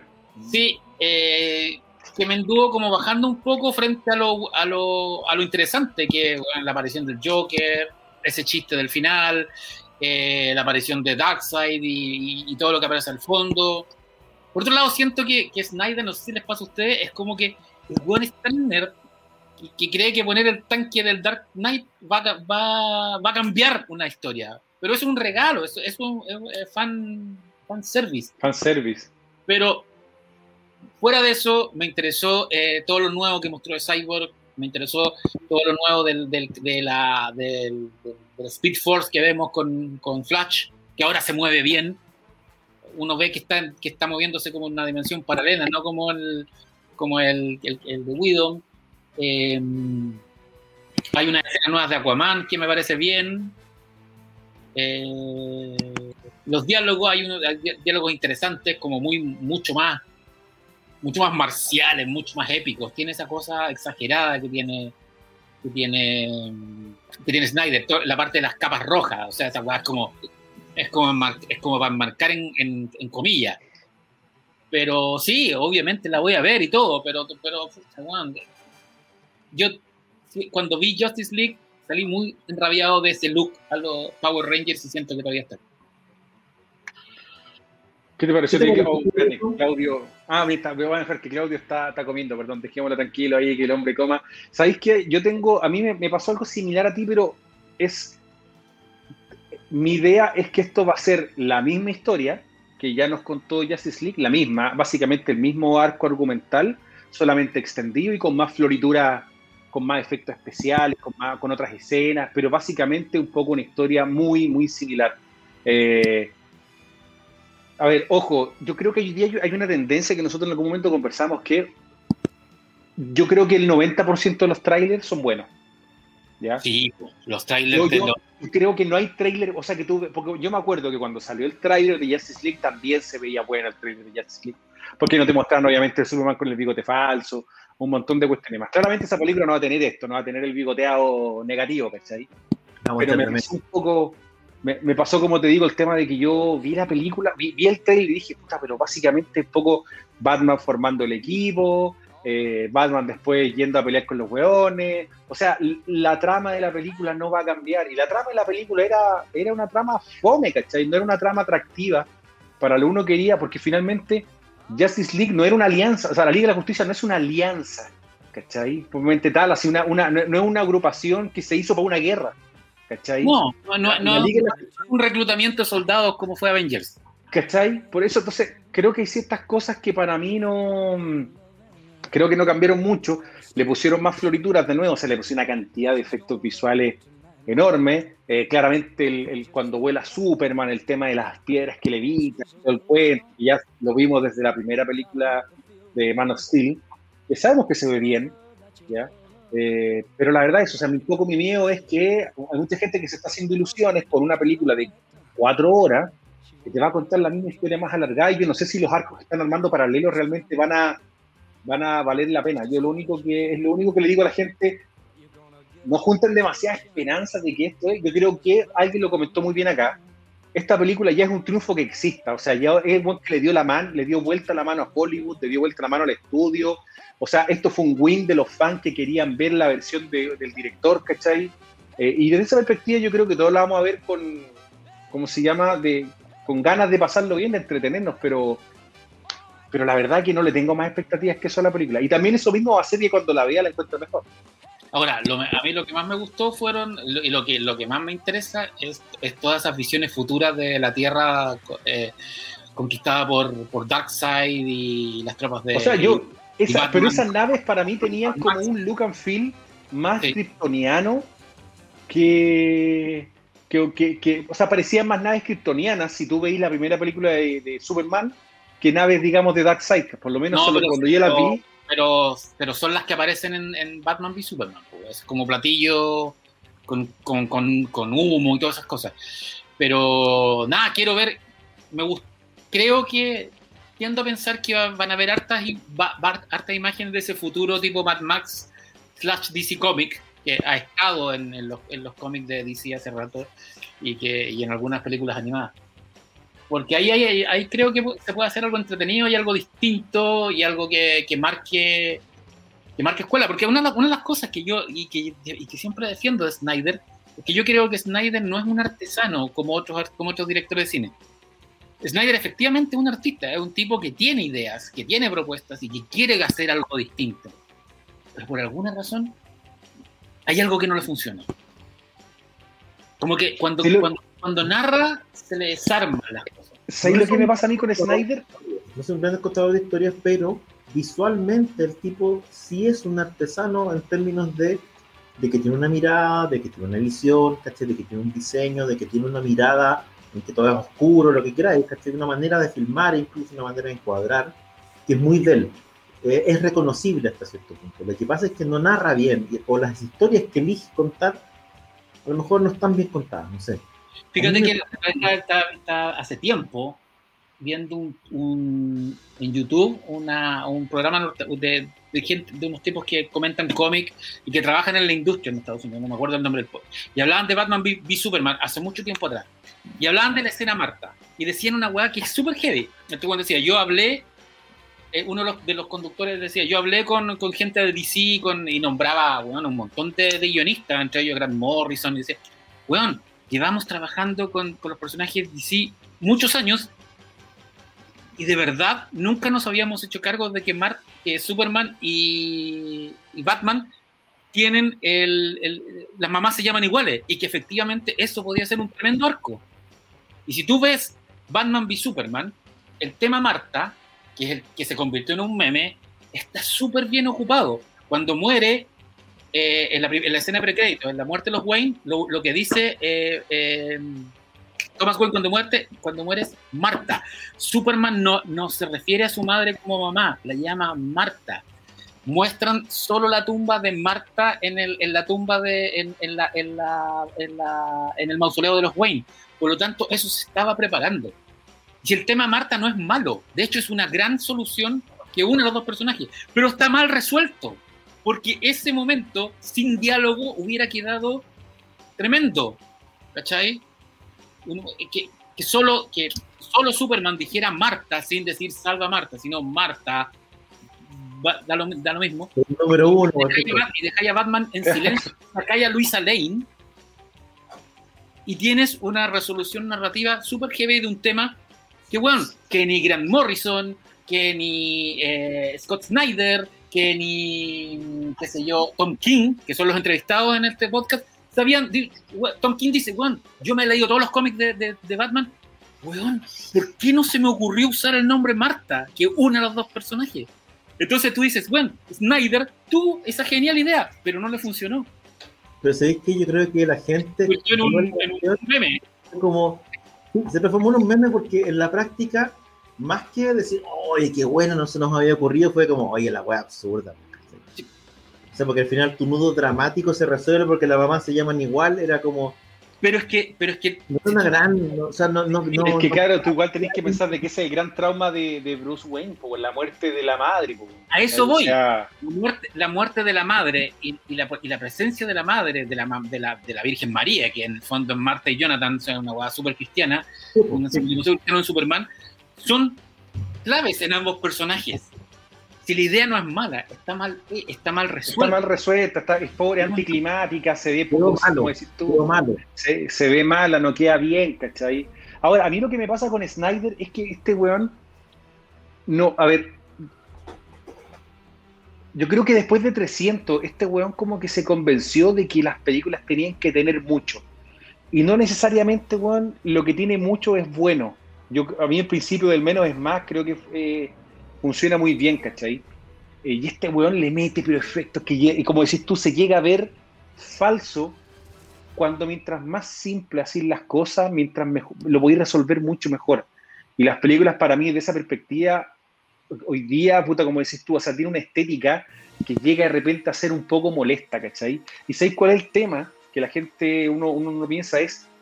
Sí, eh, que me anduvo como bajando un poco frente a lo, a lo, a lo interesante que es la aparición del Joker, ese chiste del final, eh, la aparición de Darkseid y, y, todo lo que aparece al fondo. Por otro lado, siento que, que Snyder, no sé si les pasa a ustedes, es como que el buen es que, cree que poner el tanque del Dark Knight va, va, va a cambiar una historia. Pero es un regalo, es, es un fan, fan service. Fan service. Pero fuera de eso, me interesó eh, todo lo nuevo que mostró Cyborg, me interesó todo lo nuevo del, del, de la, del, Speed Force que vemos con, con, Flash, que ahora se mueve bien. Uno ve que está, que está moviéndose como una dimensión paralela, no como el, como el, el, de Widow. Eh, hay una escena nueva de Aquaman que me parece bien. Eh, los diálogos, hay, unos, diálogos interesantes, como muy, mucho más, mucho más marciales, mucho más épicos. Tiene esa cosa exagerada que tiene, que tiene, tiene Snyder, la parte de las capas rojas, o sea, esa es como, es como, es como para marcar en, en, comillas. Pero sí, obviamente la voy a ver y todo, pero, pero yo cuando vi Justice League salí muy enrabiado de ese look a los Power Rangers y siento que todavía está. ¿Qué te pareció? Claudio. Ah, me, está, me voy a dejar que Claudio está, está, comiendo, perdón, dejémoslo tranquilo ahí, que el hombre coma. ¿Sabéis que yo tengo, a mí me, pasó algo similar a ti, pero es. Mi idea es que esto va a ser la misma historia que ya nos contó Justice League, la misma, básicamente el mismo arco argumental, solamente extendido y con más floritura con más efectos especiales, con, con otras escenas, pero básicamente un poco una historia muy, muy similar. Eh, a ver, ojo, yo creo que hoy día hay una tendencia que nosotros en algún momento conversamos que yo creo que el 90% de los trailers son buenos. ¿ya? Sí, los trailers. Yo, yo creo que no hay trailer, o sea, que tú, porque yo me acuerdo que cuando salió el trailer de Justice League también se veía bueno el trailer de Justice League, porque no te mostraron obviamente el Superman con el bigote falso, un montón de cuestiones más. Claramente esa película no va a tener esto, no va a tener el bigoteado negativo, ¿cachai? Pero me pasó un poco, me, me, pasó como te digo el tema de que yo vi la película, vi, vi el trailer y dije, puta, pero básicamente un poco Batman formando el equipo, eh, Batman después yendo a pelear con los weones. O sea, la trama de la película no va a cambiar. Y la trama de la película era, era una trama fome, ¿cachai? No era una trama atractiva para lo uno quería, porque finalmente Justice League no era una alianza. O sea, la Liga de la Justicia no es una alianza, ¿cachai? Probablemente tal, así una, una, no, es una agrupación que se hizo para una guerra, ¿cachai? No, no, no, no es un reclutamiento de soldados como fue Avengers. ¿Cachai? Por eso, entonces, creo que hay ciertas cosas que para mí no creo que no cambiaron mucho, le pusieron más florituras de nuevo, se le pusieron una cantidad de efectos visuales enorme. Eh, claramente el, cuando vuela Superman, el tema de las piedras que le levitan, el cuento, ya lo vimos desde la primera película de Man of Steel, que sabemos que se ve bien, ¿ya? Eh, pero la verdad es, o sea, un poco mi miedo es que hay mucha gente que se está haciendo ilusiones con una película de cuatro horas que te va a contar la misma historia más alargada y yo no sé si los arcos que están armando paralelos realmente van a van a valer la pena. Yo lo único que es lo único que le digo a la gente, no junten demasiadas esperanzas de que esto es. Yo creo que alguien lo comentó muy bien acá. Esta película ya es un triunfo que exista, o sea, ya es bueno que le dio la mano, le dio vuelta la mano a Hollywood, le dio vuelta la mano al estudio. O sea, esto fue un win de los fans que querían ver la versión del director, ¿cachai? Eh, y desde esa perspectiva yo creo que todos la vamos a ver con, ¿cómo se llama? De, con ganas de pasarlo bien, de entretenernos, pero pero la verdad que no le tengo más expectativas que eso a la película. Y también eso mismo va a ser que cuando la vea la encuentro mejor. Ahora, a mí lo que más me gustó fueron, y lo que, lo que más me interesa es, todas esas visiones futuras de la Tierra eh, conquistada por, por Darkseid y las tropas de... O sea, yo, pero esas naves para mí tenían como un look and feel más kryptoniano que, que, que, o sea, parecían más naves kryptonianas si tú veis la primera película de, de Superman que naves, digamos, de Darkseid, por lo menos cuando yo las vi. Pero, pero son las que aparecen en, Batman v Superman, pues, como platillo con, con, con, humo y todas esas cosas. Pero nada, quiero ver, me creo que tiendo a pensar que van a haber hartas, hartas imágenes de ese futuro tipo Mad Max slash DC Comic, que ha estado en, en, los, en los cómics de DC hace rato y, que, y en algunas películas animadas. Porque ahí, ahí, creo que se puede hacer algo entretenido y algo distinto y algo que, marque que marque escuela. Porque una, una de las cosas que yo y que, y que siempre defiendo de Snyder es que yo creo que Snyder no es un artesano como otros, como otros directores de cine. Snyder efectivamente es un artista, es un tipo que tiene ideas, que tiene propuestas y que quiere hacer algo distinto. Pero por alguna razón hay algo que no le funciona. Como que cuando, cuando, cuando narra se le desarma las cosas. ¿Sabes lo que me pasa a mí con Snyder? No soy un gran contador de historias, pero visualmente el tipo sí es un artesano en términos de, de que tiene una mirada, de que tiene una visión, de que tiene un diseño, de que tiene una mirada en que todo es oscuro, lo que queráis, ¿cachai? Una manera de filmar, incluso una manera de encuadrar, que es muy de él. Eh, es reconocible hasta cierto punto. Lo que pasa es que no narra bien, o las historias que elige contar, a lo mejor no están bien contadas, no sé. Fíjate que está, hace tiempo viendo un, en YouTube un programa de, gente, de unos tipos que comentan cómics y que trabajan en la industria en Estados Unidos, no me acuerdo el nombre del podcast, y hablaban de Batman v, Superman hace mucho tiempo atrás, y hablaban de la escena Marta, y decían una weá que es súper heavy. Entonces cuando decía, yo hablé, eh, uno de los, de los, conductores decía, yo hablé con, con gente de DC con, y nombraba bueno, un montón de, de guionistas, entre ellos Grant Morrison, y decía, weón, llevamos trabajando con, con los personajes DC muchos años y de verdad nunca nos habíamos hecho cargo de que, Mark, Superman y, Batman tienen el, las mamás se llaman iguales y que efectivamente eso podía ser un tremendo arco. Y si tú ves Batman v Superman, el tema Marta, que es el que se convirtió en un meme, está súper bien ocupado. Cuando muere, eh, en, la, en, la, escena precrédito, en la muerte de los Wayne, lo, lo que dice eh, eh, Thomas Wayne cuando muerte, cuando mueres, Marta. Superman no, no se refiere a su madre como mamá, la llama Marta. Muestran solo la tumba de Marta en, el, en la tumba de en, en, la, la, en el mausoleo de los Wayne. Por lo tanto, eso se estaba preparando. Y el tema Marta no es malo. De hecho, es una gran solución que une a los dos personajes. Pero está mal resuelto. Porque ese momento, sin diálogo, hubiera quedado tremendo. ¿Cachai? Que, que, solo, que solo Superman dijera Marta sin decir salva a Marta, sino Marta. Da lo, da lo mismo. El número uno. Y dejáis a Batman en silencio. Sacáis a Luisa Lane. Y tienes una resolución narrativa súper heavy de un tema que, bueno, que ni Grant Morrison, que ni eh, Scott Snyder, que ni, qué sé yo, Tom King, que son los entrevistados en este podcast, sabían. Tom King dice, weón, yo me he leído todos los cómics de, de, de, Batman. Weón, ¿por qué no se me ocurrió usar el nombre Marta, que une a los dos personajes? Entonces tú dices, bueno, Snyder tuvo esa genial idea, pero no le funcionó. Pero sabéis que yo creo que la gente. En un, en un meme. Como, se transformó en un meme porque en la práctica, más que decir, oye, qué bueno, no se nos había ocurrido, fue como, oye, la wea absurda. O sea, porque al final tu nudo dramático se resuelve porque las mamás se llaman igual, era como. Pero es que, pero es que. No es una gran. No, o sea, no, no, no, es que claro, tú igual tenés que pensar de que ese es el gran trauma de, de Bruce Wayne, por la muerte de la madre. Po. A eso O voy. sea, La muerte, la muerte de la madre y, y la, y la presencia de la madre, de la, de, la, de la Virgen María, que en el fondo es Marta y Jonathan, son una hueá súper cristiana, una cristiana en Superman, son claves en ambos personajes. Si la idea no es mala, está mal, está mal está resuelta. mal resuelta, está, es pobre, anticlimática, se ve poco, malo, como decís tú, Todo malo. se, se ve mala, no queda bien, ¿cachai? Ahora, a mí lo que me pasa con Snyder es que este weón, no, a ver, yo creo que después de 300, este weón como que se convenció de que las películas tenían que tener mucho. Y no necesariamente, weón, lo que tiene mucho es bueno. Yo, a mí el principio del menos es más, creo que eh, funciona muy bien, ¿cachai? Eh, y este weón le mete pero efectos que, y como decís tú, se llega a ver falso cuando mientras más simple así las cosas, mientras mejo- lo podéis resolver mucho mejor. Y las películas para mí, de esa perspectiva, hoy día, puta, como decís tú, o sea, tiene una estética que llega de repente a ser un poco molesta, ¿cachai? ¿Y sabéis cuál es el tema? Que la gente, uno, uno no piensa es,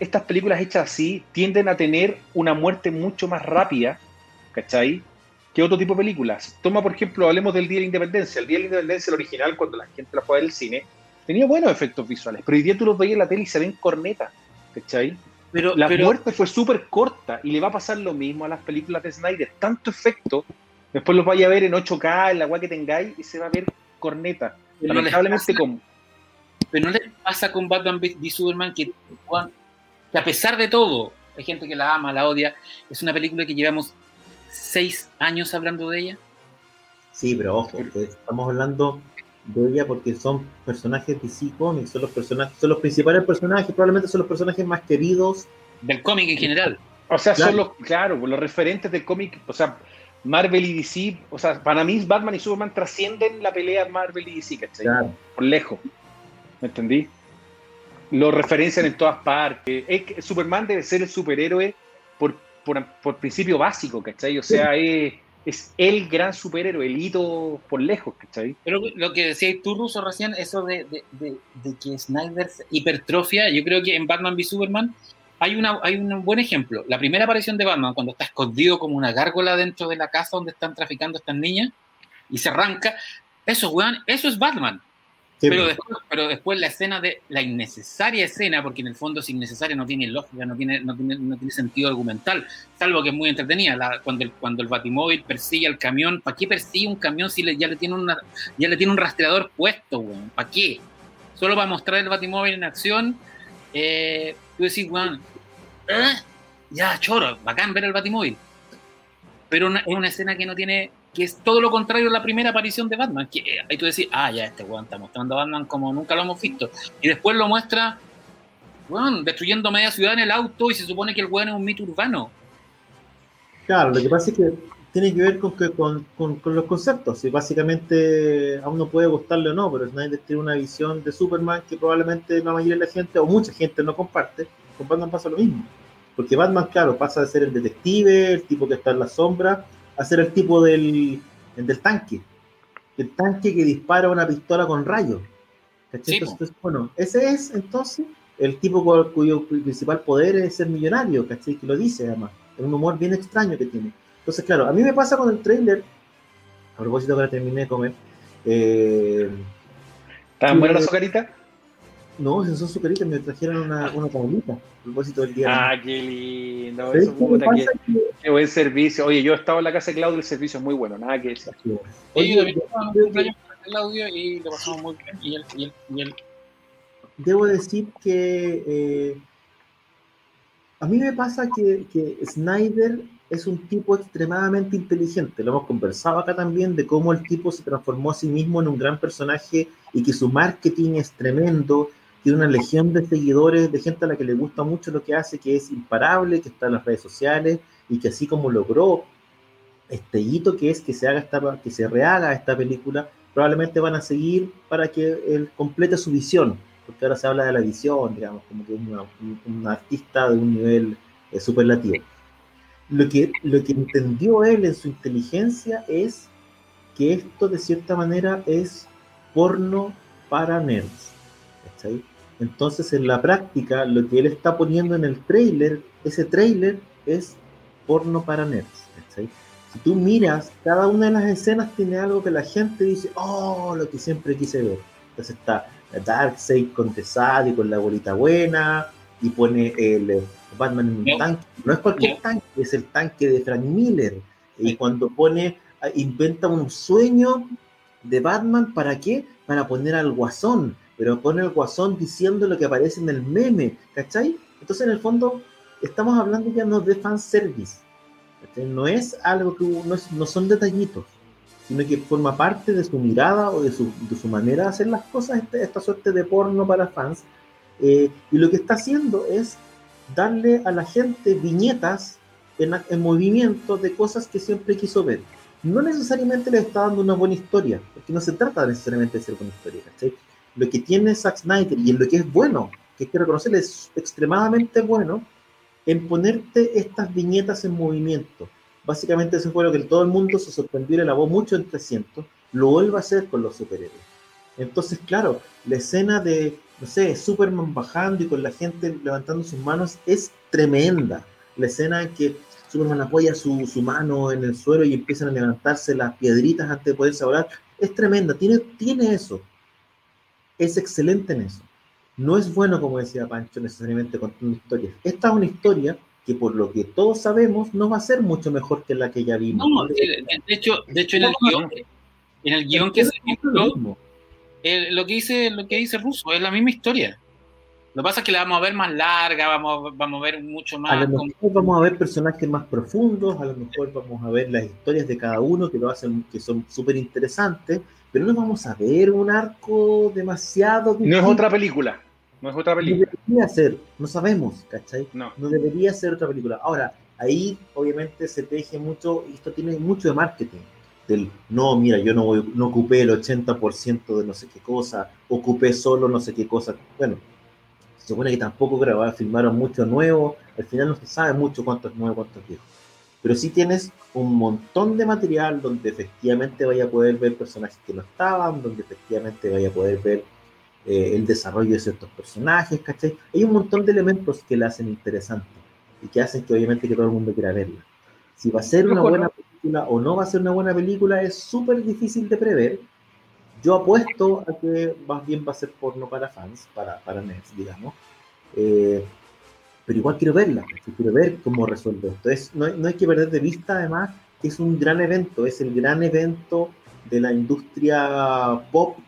estas películas hechas así tienden a tener una muerte mucho más rápida, ¿cachai? Que otro tipo de películas. Toma, por ejemplo, hablemos del Día de la Independencia. El Día de la Independencia, el original, cuando la gente la fue a ver al cine, tenía buenos efectos visuales, pero hoy día tú los veías en la tele y se ven cornetas, ¿cachai? Pero, La pero- muerte fue súper corta y le va a pasar lo mismo a las películas de Snyder. Tanto efecto, después los vaya a ver en 8K, en la guay que tengáis, y se va a ver corneta. pero no les Lamentablemente, pasa- como. Pero no le pasa con Batman v Superman que, que a pesar de todo, hay gente que la ama, la odia, es una película que llevamos seis años hablando de ella. Sí, pero ojo, que estamos hablando de ella porque son personajes de DC Comics, son los personajes, son los principales personajes, probablemente son los personajes más queridos. Del cómic en general. O sea, Claro. son los, claro, los referentes del cómic, o sea, Marvel y DC, o sea, para mí Batman y Superman trascienden la pelea Marvel y DC, ¿cachai? Claro. Por lejos. ¿Me entendí? Lo referencian en todas partes. Es que Superman debe ser el superhéroe por, por, por principio básico, ¿cachai? O sea, es, es el gran superhéroe, el hito por lejos, ¿cachai? Pero lo que decías tú, Russo, recién, eso de, de- de- de que Snyder hipertrofia, yo creo que en Batman v Superman hay, una, hay un buen ejemplo. La primera aparición de Batman, cuando está escondido como una gárgola dentro de la casa donde están traficando estas niñas y se arranca, eso, weón, eso es Batman. Sí, Pero después, pero después la escena de la innecesaria escena, porque en el fondo es innecesaria, no tiene lógica, no tiene, no tiene, no tiene sentido argumental, salvo que es muy entretenida. La- cuando, el, cuando el batimóvil persigue al camión, ¿para qué persigue un camión si le- ya, le tiene una, ya le tiene un rastreador puesto, weón? ¿Para qué? Solo para mostrar el batimóvil en acción. Eh, tú decís, weón, ¿eh? ya, choro, bacán ver el batimóvil. Pero una- es una escena que no tiene que es todo lo contrario a la primera aparición de Batman. Que, ahí tú decís, ah, ya, este weón está mostrando a Batman como nunca lo hemos visto. Y después lo muestra, weón, destruyendo media ciudad en el auto y se supone que el weón es un mito urbano. Claro, lo que pasa es que tiene que ver con los conceptos. Y básicamente a uno puede gustarle o no, pero Snyder tiene una visión de Superman que probablemente la mayoría de la gente, o mucha gente, no comparte. con Batman pasa lo mismo. Porque Batman, claro, pasa de ser el detective, el tipo que está en la sombra, a ser el tipo del, del tanque. El tanque que dispara una pistola con rayos. entonces, bueno, ese es entonces el tipo cuyo principal poder es ser millonario, ¿cachai? Que lo dice además. Es un humor bien extraño que tiene. Entonces, claro, a mí me pasa con el trailer, a propósito que ahora terminé de comer. Eh, ¿Estaban buenas las azucaritas? No, si son azucaritas, me trajeron una, una camolita a propósito del día. Ah, qué lindo. Eso, puta, qué, qué, buen servicio. Oye, yo he estado en la casa de Claudio, el servicio es muy bueno, nada que decir. Oye, yo un cumpleaños con Claudio y lo pasamos muy bien. Y él, y él, y él debo decir que eh, a mí me pasa que, que, Snyder es un tipo extremadamente inteligente. Lo hemos conversado acá también de cómo el tipo se transformó a sí mismo en un gran personaje y que su marketing es tremendo. Tiene una legión de seguidores, de gente a la que le gusta mucho lo que hace, que es imparable, que está en las redes sociales y que así como logró este hito que es que se haga esta, que se rehaga esta película, probablemente van a seguir para que él complete su visión porque ahora se habla de la visión, digamos, como que un artista de un nivel eh, superlativo. Lo que, lo que entendió él en su inteligencia es que esto de cierta manera es porno para nerds. Entonces en la práctica lo que él está poniendo en el trailer, ese trailer es porno para nerds. Si tú miras, cada una de las escenas tiene algo que la gente dice, oh, lo que siempre quise ver. Entonces está Darkseid con Tesad y con la bolita buena, y pone el Batman en un tanque. No es cualquier tanque, es el tanque de Frank Miller. Y cuando pone, ah, inventa un sueño de Batman, ¿para qué? Para poner al guasón, pero pone al guasón diciendo lo que aparece en el meme, ¿cachai? Entonces, en el fondo, estamos hablando ya no de fanservice. No es algo que no, no son detallitos sino que forma parte de su mirada o de su, de su manera de hacer las cosas, esta, esta suerte de porno para fans. Eh, y lo que está haciendo es darle a la gente viñetas en, en, movimiento de cosas que siempre quiso ver. No necesariamente le está dando una buena historia, porque no se trata necesariamente de ser buena historia. Lo que tiene Zack Snyder y lo que es bueno, que hay que reconocerle, es extremadamente bueno en ponerte estas viñetas en movimiento Básicamente eso fue lo que todo el mundo se sorprendió y le lavó mucho en 300. Lo vuelve a hacer con los superhéroes. Entonces, claro, la escena de, no sé, Superman bajando y con la gente levantando sus manos es tremenda. La escena en que Superman apoya su, su mano en el suelo y empiezan a levantarse las piedritas antes de poderse volar, es tremenda. Tiene, tiene eso. Es excelente en eso. No es bueno, como decía Pancho, necesariamente contando historias. Esta es una historia que por lo que todos sabemos no va a ser mucho mejor que la que ya vimos. No, de, hecho, de hecho en el guion, en el guion que se lo, lo que dice lo que dice Russo es la misma historia. Lo que pasa es que la vamos a ver más larga, vamos, vamos a ver mucho más. A lo mejor vamos a ver personajes más profundos, a lo mejor vamos a ver las historias de cada uno que lo hacen, que son súper interesantes, pero no vamos a ver un arco demasiado. No es otra película. No es otra película. No debería ser, no sabemos, ¿cachai? No. no debería ser otra película. Ahora, ahí obviamente se teje mucho, y esto tiene mucho de marketing. Del, no, mira, yo no, voy, no ocupé el 80% de no sé qué cosa, ocupé solo no sé qué cosa. Bueno, se supone que tampoco grabaron, filmaron mucho nuevo, al final no se sabe mucho cuánto es nuevo, cuánto es viejo. Pero sí tienes un montón de material donde efectivamente vaya a poder ver personajes que no estaban, donde efectivamente vaya a poder ver eh, el desarrollo de ciertos personajes, ¿cachai? Hay un montón de elementos que la hacen interesante y que hacen que obviamente que todo el mundo quiera verla. Si va a ser una buena película o no va a ser una buena película es súper difícil de prever. Yo apuesto a que más bien va a ser porno para fans, para, para nerds, digamos. Eh, pero igual quiero verla, quiero ver cómo resuelve esto. Es, no, no hay que perder de vista además que es un gran evento, es el gran evento de la industria pop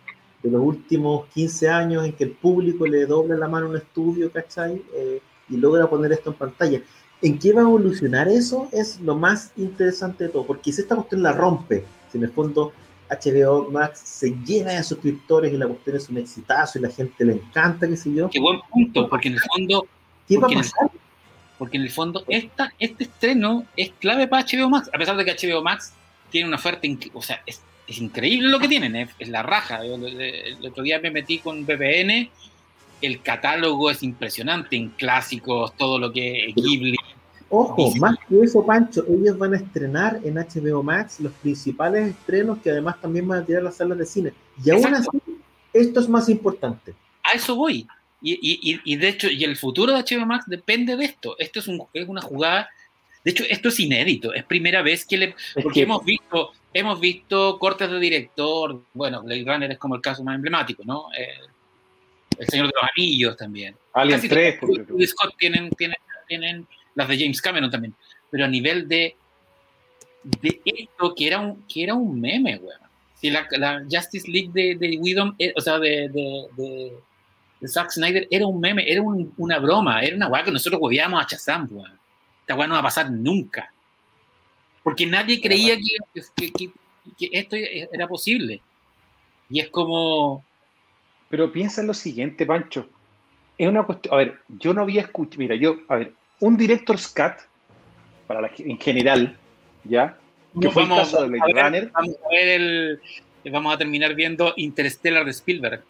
de los últimos 15 años en que el público le dobla la mano a un estudio, ¿cachai? Eh, y logra poner esto en pantalla. ¿En qué va a evolucionar eso? Es lo más interesante de todo, porque si esta cuestión la rompe, si en el fondo HBO Max se llena de suscriptores y la cuestión es un exitazo y la gente le encanta, qué sé yo. Qué buen punto, porque en el fondo... ¿Qué va a pasar? porque en el fondo esta, este estreno es clave para HBO Max, a pesar de que HBO Max tiene una oferta, o sea, es es increíble lo que tienen, es, la raja. el, otro día me metí con VPN el catálogo es impresionante en clásicos, todo lo que es Ghibli. Ojo, más que eso, Pancho, ellos van a estrenar en HBO Max los principales estrenos que además también van a tirar las salas de cine. Y aún así, esto es más importante. A eso voy. Y, y, y, de hecho, y el futuro de HBO Max depende de esto. Esto es, un, es una jugada. De hecho, esto es inédito. Es primera vez que le. Porque hemos visto, hemos visto cortes de director. Bueno, Blade Runner es como el caso más emblemático, ¿no? Eh, el Señor de los Anillos también. Alien 3. Porque... Scott tienen, tienen, tienen las de James Cameron también. Pero a nivel de. De esto que era un, que era un meme, weón. Si la, la, Justice League de, de Widom, eh, o sea, de, de, de de Zack Snyder era un meme, era un, una broma, era una weá que nosotros huevíamos a Chazam, weón. Esta weá no va a pasar nunca. Porque nadie creía que, que, que, que, esto era posible. Y es como. Pero piensa en lo siguiente, Pancho. Es una cuestión. A ver, yo no había escuchado. Mira, yo, a ver, un director's cut, para la, en general, ¿ya? Que fue vamos, el caso de Blade Runner. Vamos a ver el. Vamos a terminar viendo Interstellar de Spielberg.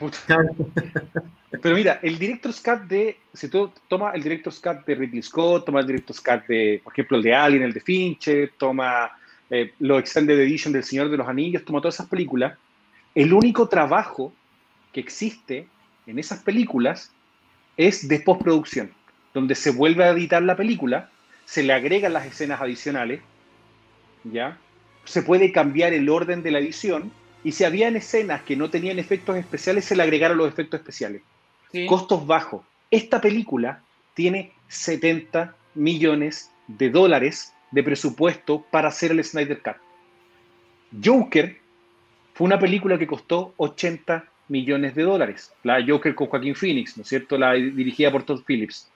Pero mira, el director's cut de, si tú tomas el director's cut de Ridley Scott, toma el director's cut de, por ejemplo, el de Alien, el de Fincher, toma eh, los Extended Edition del Señor de los Anillos, toma todas esas películas, el único trabajo que existe en esas películas es de postproducción, donde se vuelve a editar la película, se le agregan las escenas adicionales, ¿ya? Se puede cambiar el orden de la edición y si habían escenas que no tenían efectos especiales, se le agregaron los efectos especiales. Sí. Costos bajos. Esta película tiene 70 millones de dólares de presupuesto para hacer el Snyder Cut. Joker fue una película que costó 80 millones de dólares. La Joker con Joaquín Phoenix, ¿no es cierto? La dirigida por Todd Phillips.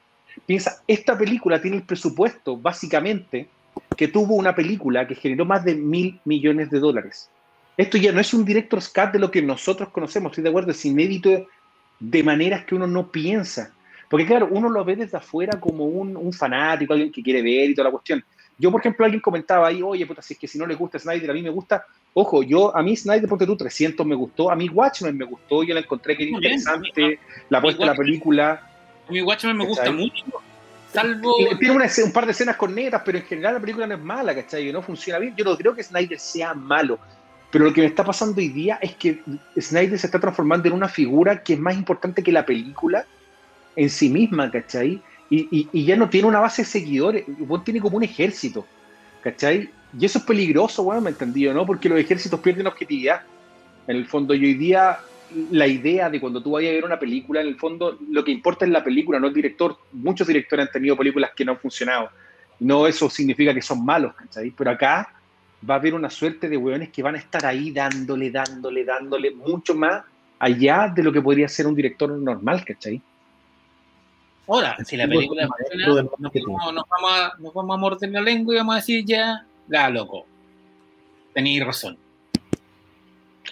Piensa, esta película tiene el presupuesto, básicamente, que tuvo una película que generó más de mil millones de dólares. Esto ya no es un director's cut de lo que nosotros conocemos, estoy de acuerdo, es inédito de maneras que uno no piensa. Porque claro, uno lo ve desde afuera como un, un, fanático, alguien que quiere ver y toda la cuestión. Yo, por ejemplo, alguien comentaba ahí, oye, puta, si es que si no le gusta Snyder, a mí me gusta. Ojo, yo, a mí Snyder, porque tú 300 me gustó, a mí Watchmen me gustó, yo la encontré que era interesante, bien, la puesta de la película. A mí Watchmen me gusta mucho. Salvo... Tiene una, un par de escenas cornetas, pero en general la película no es mala, ¿cachai? No funciona bien. Yo no creo que Snyder sea malo. Pero lo que me está pasando hoy día es que Snyder se está transformando en una figura que es más importante que la película en sí misma, ¿cachai? Y, y, y ya no tiene una base de seguidores, tiene como un ejército, ¿cachai? Y eso es peligroso, bueno, me entendido, ¿no? Porque los ejércitos pierden objetividad. En el fondo, y hoy día la idea de cuando tú vayas a ver una película, en el fondo lo que importa es la película, no el director. Muchos directores han tenido películas que no han funcionado. No eso significa que son malos, ¿cachai? Pero acá va a haber una suerte de hueones que van a estar ahí dándole, dándole, dándole mucho más allá de lo que podría ser un director normal, ¿cachai? Ahora, si la película funciona, nos, vamos, nos, vamos a, nos vamos a morder la lengua y vamos a decir ya, la loco. Tenéis razón.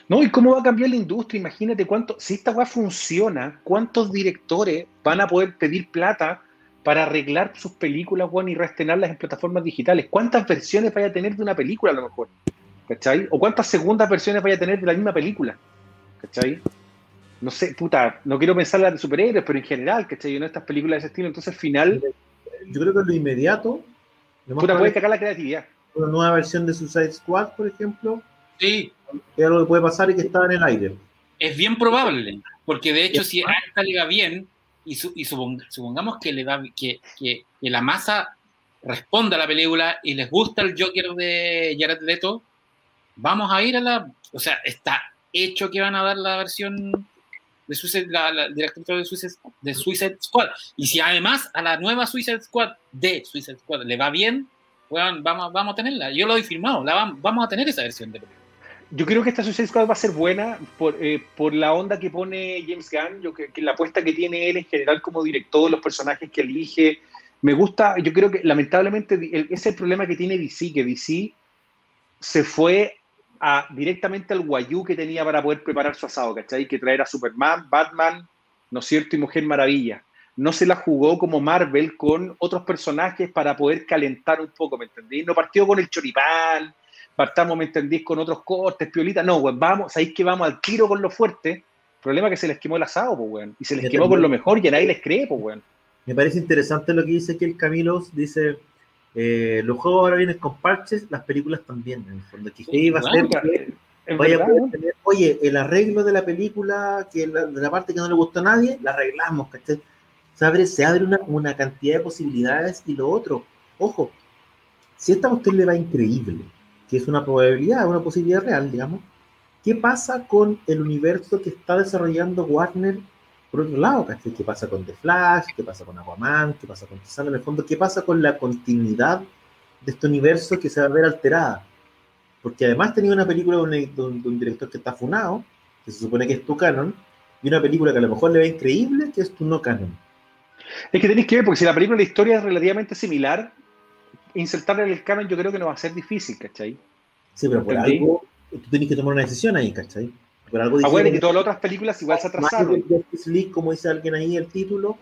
No, ¿y cómo va a cambiar la industria? Imagínate cuánto, si esta weá funciona, ¿cuántos directores van a poder pedir plata para arreglar sus películas, bueno, y reestrenarlas en plataformas digitales. ¿Cuántas versiones vaya a tener de una película a lo mejor? ¿Cachai? ¿O cuántas segundas versiones vaya a tener de la misma película? ¿Cachai? No sé, puta, no quiero pensar en las de superhéroes, pero en general, ¿cachai? En estas películas de ese estilo, entonces al final... Yo creo que lo inmediato... Lo puta, puede sacar la creatividad. Una nueva versión de Suicide Squad, por ejemplo. Sí. Es algo que puede pasar y que está en el aire. Es bien probable, porque de hecho, si a esta le va bien, y, su, y supongamos que, le da, que, que, que, la masa responda a la película y les gusta el Joker de Jared Leto, vamos a ir a la... O sea, está hecho que van a dar la versión de Suicide, la, la directora de Suicide, de Suicide Squad. Y si además a la nueva Suicide Squad de Suicide Squad le va bien, bueno, vamos, vamos a tenerla. Yo lo he firmado, la vamos a tener esa versión de película. Yo creo que esta Suicide Squad va a ser buena por, eh, por la onda que pone James Gunn, yo que, que, la apuesta que tiene él en general como director, los personajes que elige. Me gusta, yo creo que lamentablemente ese es el problema que tiene DC, que DC se fue a, directamente al guayú que tenía para poder preparar su asado, ¿cachai? Que traer a Superman, Batman, ¿no es cierto? Y Mujer Maravilla. No se la jugó como Marvel con otros personajes para poder calentar un poco, ¿me entendí? No partió con el choripán, partamos, ¿me entendís? Con otros cortes, piolitas. No, pues vamos, sabéis que vamos al tiro con lo fuerte problema es que se les quemó el asado, pues, weón. Y se les Ya quemó te con lo mejor y a nadie les cree, pues, weón. Me parece interesante lo que dice que el Camilo dice, eh, los juegos ahora vienen con parches, las películas también, en el fondo. Que va a ser vaya verdad, weón. tener, oye, el arreglo de la película, que la, de la parte que no le gustó a nadie, la arreglamos, ¿cachai? Se abre, se abre una, una cantidad de posibilidades y lo otro, ojo, si esta cuestión le va increíble, que es una probabilidad, una posibilidad real, digamos, ¿qué pasa con el universo que está desarrollando Warner por otro lado? ¿cachai? ¿Qué pasa con The Flash? ¿Qué pasa con Aquaman? ¿Qué pasa con Shazam? En el fondo, ¿qué pasa con la continuidad de este universo que se va a ver alterada? Porque además tenía una película de un, de un- de un director que está funado, que se supone que es tu canon, y una película que a lo mejor le ve increíble, que es tu no canon. Es que tenéis que ver, porque si la película la historia es relativamente similar, insertarle en el canon yo creo que no va a ser difícil, ¿cachai? Sí, pero por Entendí. algo tú tienes que tomar una decisión ahí, ¿cachai? Por algo Acuérdate que todas las otras películas igual se atrasaron. Justice League, como dice alguien ahí, el título,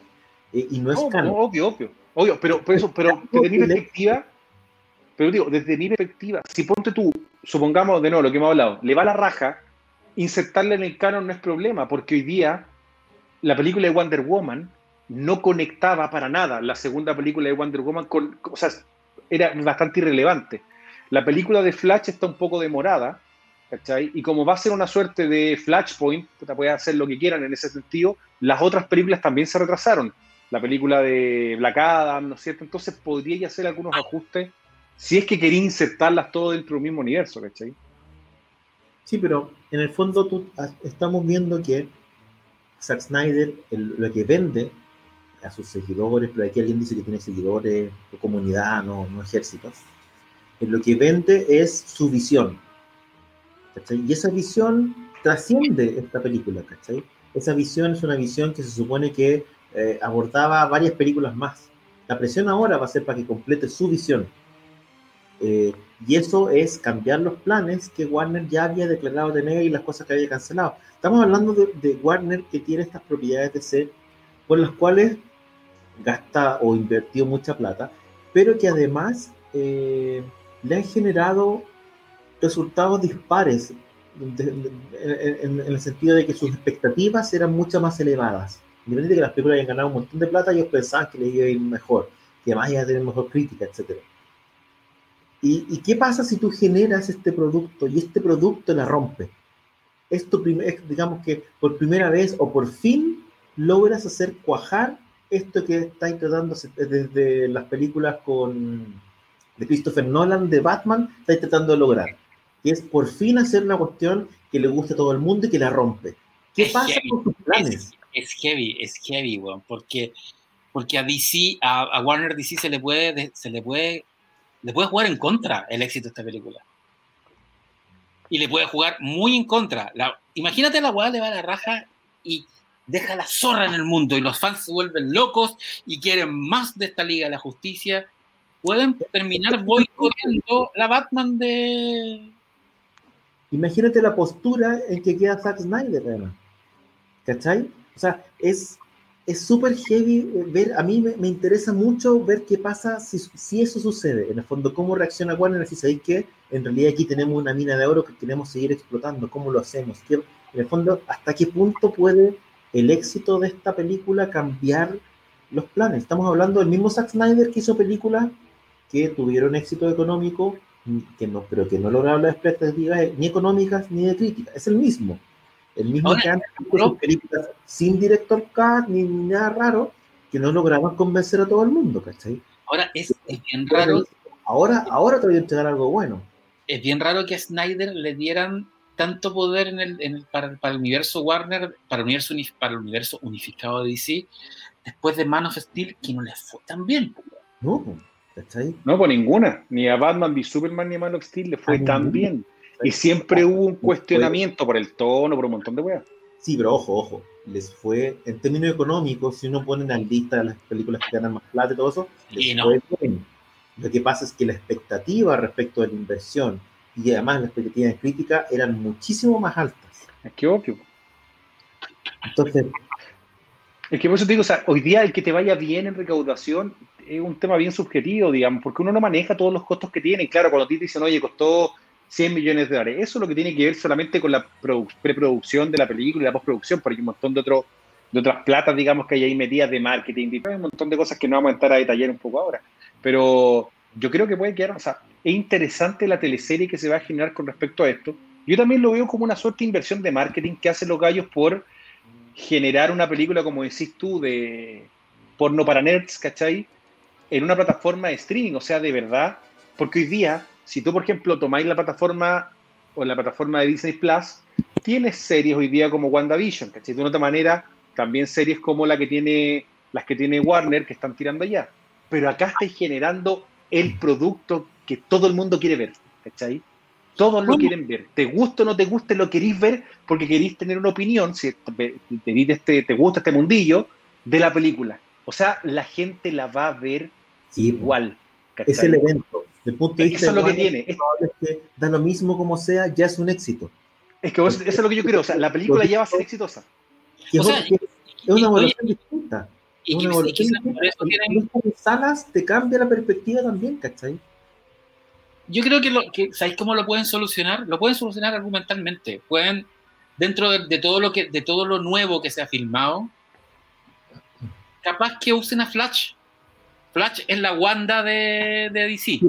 eh, y no es No, canon. no, obvio, obvio. Obvio, pero por eso, pero desde mi perspectiva, pero digo, desde mi perspectiva, si ponte tú, supongamos de nuevo lo que hemos hablado, le va la raja, insertarle en el canon no es problema, porque hoy día la película de Wonder Woman no conectaba para nada la segunda película de Wonder Woman con, o sea, era bastante irrelevante. La película de Flash está un poco demorada, ¿cachai? Y como va a ser una suerte de Flashpoint, puta, puede hacer lo que quieran en ese sentido, las otras películas también se retrasaron. La película de Black Adam, ¿no es cierto? Entonces podría hacer algunos ajustes si es que quería insertarlas todo dentro del mismo universo, ¿cachai? Sí, pero en el fondo tú, a- estamos viendo que Zack Snyder lo que vende a sus seguidores, pero aquí alguien dice que tiene seguidores o comunidad, no, no ejércitos, eh, lo que vende es su visión. ¿cachai? Y esa visión trasciende esta película, ¿cachai? Esa visión es una visión que se supone que eh, abordaba varias películas más. La presión ahora va a ser para que complete su visión. Eh, y eso es cambiar los planes que Warner ya había declarado tener y las cosas que había cancelado. Estamos hablando de, de Warner que tiene estas propiedades de ser por las cuales gasta o invirtió mucha plata, pero que además eh, le han generado resultados dispares en, el sentido de que sus expectativas eran mucho más elevadas. Independiente de que las películas hayan ganado un montón de plata, ellos pensaban que les iba a ir mejor, que además iba a tener mejor crítica, etcétera. ¿Y, ¿Y qué pasa si tú generas este producto y este producto la rompe? Esto, digamos que por primera vez o por fin logras hacer cuajar esto que estáis tratando desde las películas con de Christopher Nolan de Batman, estáis tratando de lograr. Que es por fin hacer una cuestión que le guste a todo el mundo y que la rompe. ¿Qué Es pasa heavy. con tus planes? Es, es heavy, es heavy, weón, porque, porque a DC, a, a Warner DC se le puede, de- se le puede, le puede jugar en contra el éxito de esta película. Y le puede jugar muy en contra. La, imagínate la weá le va a la raja y deja la zorra en el mundo y los fans se vuelven locos y quieren más de esta Liga de la Justicia. Pueden terminar boicoteando la Batman de, Imagínate la postura en que queda Zack Snyder, además. ¿Cachai? O sea, es es súper heavy ver, a mí me, interesa mucho ver qué pasa si, si eso sucede, en el fondo, cómo reacciona Warner, si sabéis que en realidad aquí tenemos una mina de oro que queremos seguir explotando, cómo lo hacemos, ¿Qué- en el fondo, hasta qué punto puede el éxito de esta película cambiar los planes. Estamos hablando del mismo Zack Snyder que hizo películas que tuvieron éxito económico, que no, pero que no lograron las expectativas ni económicas ni de crítica. Es el mismo. El mismo Ahora, que antes hizo sus películas sin director cut ni nada raro, que no lograban convencer a todo el mundo, ¿cachai? Ahora es, es bien raro Ahora, ahora te voy a entregar algo bueno. es bien raro que a Snyder le dieran tanto poder en el, en el- para, para el universo Warner, para el universo, uni- para el universo unificado de DC, después de Man of Steel, que no les fue tan bien. No, ¿cachai? No, por ninguna. Ni a Batman, ni Superman, ni a Man of Steel le fue A tan bien. Y siempre hubo un cuestionamiento por el tono, por un montón de weas. Sí, pero ojo, ojo. Les fue, en términos económicos, si uno pone en la lista de las películas que ganan más plata y todo eso, les Y no. fue bien. Lo que pasa es que la expectativa respecto de la inversión y además la expectativa de crítica eran muchísimo más altas. Es que obvio. Entonces, Es que por eso te digo, o sea, hoy día el que te vaya bien en recaudación es un tema bien subjetivo, digamos, porque uno no maneja todos los costos que tiene. Claro, cuando a ti te dicen, oye, costó 100 millones de dólares. Eso es lo que tiene que ver solamente con la preproducción de la película y la postproducción, porque hay un montón de, otro, de otras platas, digamos, que hay ahí medidas de marketing, hay un montón de cosas que no vamos a entrar a detallar un poco ahora. Pero yo creo que puede quedar, o sea, es interesante la teleserie que se va a generar con respecto a esto. Yo también lo veo como una suerte de inversión de marketing que hacen los gallos por generar una película, como decís tú, de porno para nerds, ¿cachai? En una plataforma de streaming, o sea, de verdad, porque hoy día, si tú, por ejemplo, tomáis la plataforma o la plataforma de Disney Plus, tienes series hoy día como WandaVision, ¿cachai? De otra manera, también series como la que tiene, las que tiene Warner, que están tirando allá. Pero acá estáis generando el producto que todo el mundo quiere ver, ¿cachai? Todos lo quieren ver. Te gusta o no te guste, lo queréis ver porque queréis tener una opinión, si te, este, te gusta este mundillo, de la película. O sea, la gente la va a ver igual. Es el evento. Desde punto de vista eso es lo que tiene. Es, que da lo mismo como sea, ya es un éxito. Es que eso es lo que yo creo. O sea, la película ya va a ser exitosa. O sea, es una evolución distinta. Una evolución distinta. salas te cambia la perspectiva también, ¿cachai? yo creo que, lo, que, ¿sabéis cómo lo pueden solucionar? Lo pueden solucionar argumentalmente. Pueden, dentro de, todo lo que, de todo lo nuevo que se ha filmado, capaz que usen a Flash. Flash es la Wanda de, de DC.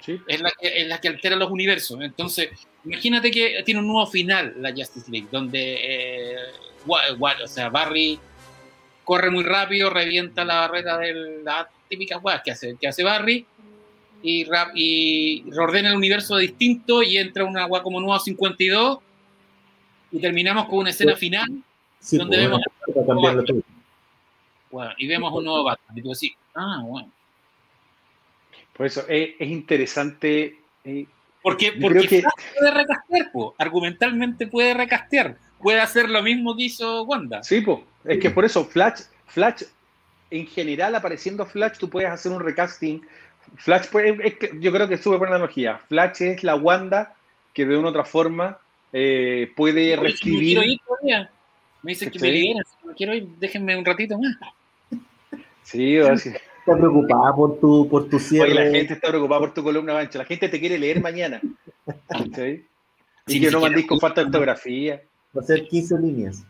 Sí. Es, la que, es la que altera los universos. Entonces, imagínate que tiene un nuevo final la Justice League, donde eh, o sea, Barry corre muy rápido, revienta la barrera de la típica que hace, que hace Barry y, y reordena el universo distinto y entra una agua como nueva 52 y terminamos con una escena final donde vemos bueno, y vemos un nuevo Batman y tú decís, ah, bueno. Por eso es, es interesante. Eh, porque, porque puede recastear, argumentalmente puede recastear, puede hacer lo mismo que hizo Wanda. Sí, pues, es que por eso Flash, Flash, en general apareciendo Flash, tú puedes hacer un recasting Flash, pues, yo creo que es súper buena analogía. Flash es la Wanda que de una u otra forma eh, puede reescribir. Me dicen que me liberen, no quiero ir, déjenme un ratito más. Sí, o así. Está preocupada por tu, por tu cierre. Oye, la gente está preocupada por tu columna mancha. La gente te quiere leer mañana. ¿Sí? Y que no mandéis con falta de ortografía. Va a ser 15 líneas.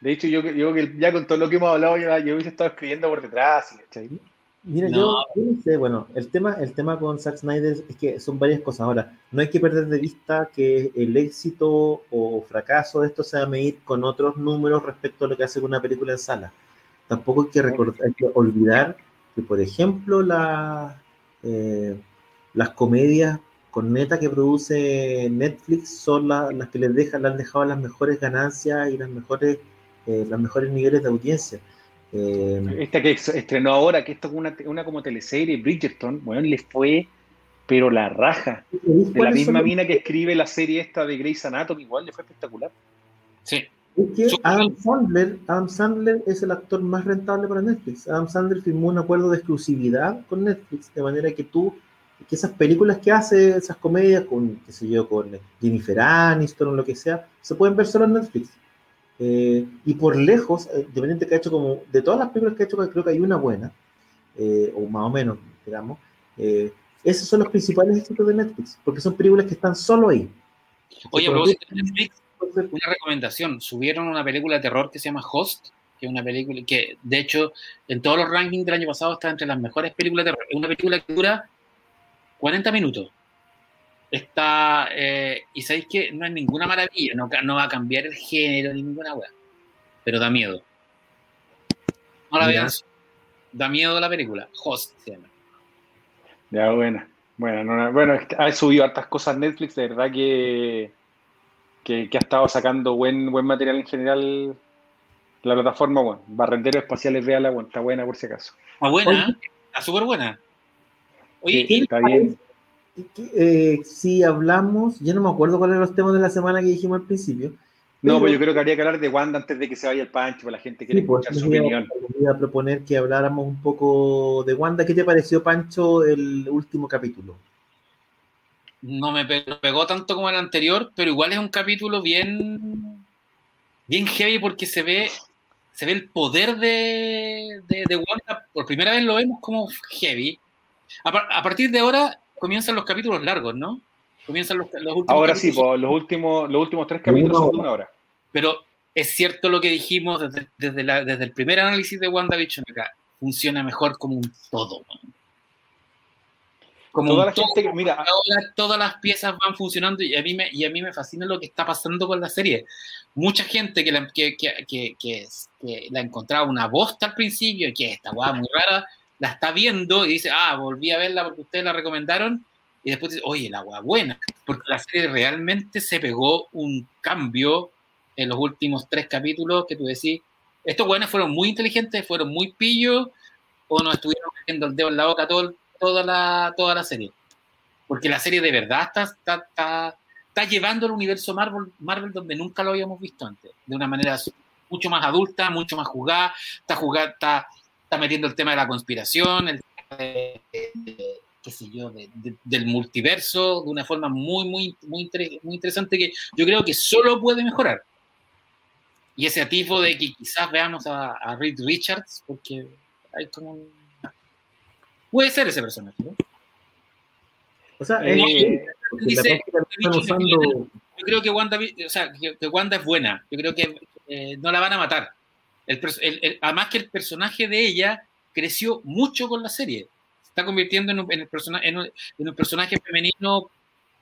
De hecho, yo, yo ya con todo lo que hemos hablado, yo, yo hubiese estado escribiendo por detrás. ¿sí? Mira, yo, no sé, bueno, el tema, el tema con Zack Snyder es que son varias cosas. Ahora, no hay que perder de vista que el éxito o fracaso de esto se va a medir con otros números respecto a lo que hace una película en sala. Tampoco hay que, recordar, que olvidar que, por ejemplo, la, eh, las comedias con neta que produce Netflix son las que les dejan, le han dejado las mejores ganancias y las mejores, eh, los mejores niveles de audiencia. Eh, esta que estrenó ahora, que esto es una, una como teleserie, Bridgerton, bueno, le fue, pero la raja. De la misma mina que escribe la serie esta de Grey's Anatomy, igual le fue espectacular. Sí. Es que Adam Sandler, Adam Sandler es el actor más rentable para Netflix. Adam Sandler firmó un acuerdo de exclusividad con Netflix, de manera que tú, que esas películas que hace, esas comedias con, qué sé yo, con Jennifer Aniston o lo que sea, se pueden ver solo en Netflix. Eh, y por lejos, eh, independiente que ha hecho como, de todas las películas que ha hecho, creo que hay una buena, eh, o más o menos, digamos, esos son los principales éxitos de Netflix, porque son películas que están solo ahí. Oye, pero Netflix, una recomendación, subieron una película de terror que se llama Host, que es una película que, de hecho, en todos los rankings del año pasado está entre las mejores películas de terror. Es una película que dura 40 minutos Está, eh, y sabéis que no es ninguna maravilla, no, no, va a cambiar el género ni ninguna weá, pero da miedo. No la vean, da miedo la película, Host se llama. Ya, buena. Bueno, bueno, ha subido hartas cosas Netflix, de verdad que, que, ha estado sacando buen, buen material en general la plataforma, bueno, Barrenderos Espaciales, véala, bueno, está buena por si acaso. Está buena, está súper buena. Oye, está bien eh, si hablamos, yo no me acuerdo cuáles eran los temas de la semana que dijimos al principio. No, pero yo creo que habría que hablar de Wanda antes de que se vaya el Pancho, para la gente quiere pues, escuchar su opinión. Voy a proponer que habláramos un poco de Wanda. ¿Qué te pareció, Pancho, el último capítulo? No me pegó tanto como el anterior, pero igual es un capítulo bien, bien heavy porque se ve, se ve el poder de, de, Wanda. Por primera vez lo vemos como heavy. A, a partir de ahora comienzan los capítulos largos, ¿no? Comienzan los, los últimos Ahora sí, capítulos. pues, los últimos, los últimos tres capítulos son de una hora. Pero es cierto lo que dijimos desde, desde, la- desde el primer análisis de WandaVision acá. Funciona mejor como un todo. man. Como Toda la todo, gente, que- mira, ahora todas las piezas van funcionando y a mí me, y a mí me fascina lo que está pasando con la serie. Mucha gente que la, que, que, que, la encontraba una bosta al principio, que esta guada muy rara, la está viendo y dice, ah, volví a verla porque ustedes la recomendaron, y después dice, oye, la guada buena, porque la serie realmente se pegó un cambio en los últimos tres capítulos que tú decís, estos buenos fueron muy inteligentes, fueron muy pillos, o nos estuvieron metiendo el dedo en la boca todo, toda, la, toda la serie. Porque la serie de verdad está, está, está, está llevando al universo Marvel, Marvel donde nunca lo habíamos visto antes, de una manera mucho más adulta, mucho más jugada, está, jugada, está, está metiendo el tema de la conspiración, el de, de- qué sé yo, de- del multiverso, de una forma muy, muy, muy, inter- muy interesante que yo creo que solo puede mejorar. Y ese atisbo de que quizás veamos a, a Reed Richards, porque hay como un... Puede ser ese personaje, ¿no? O sea, Eh, dice- usando. Yo creo que Wanda, o sea, que, que Wanda es buena. Yo creo que eh, no la van a matar. El el- el- además que el personaje de ella creció mucho con la serie. Se está convirtiendo en un, en el persona- en un- en un personaje femenino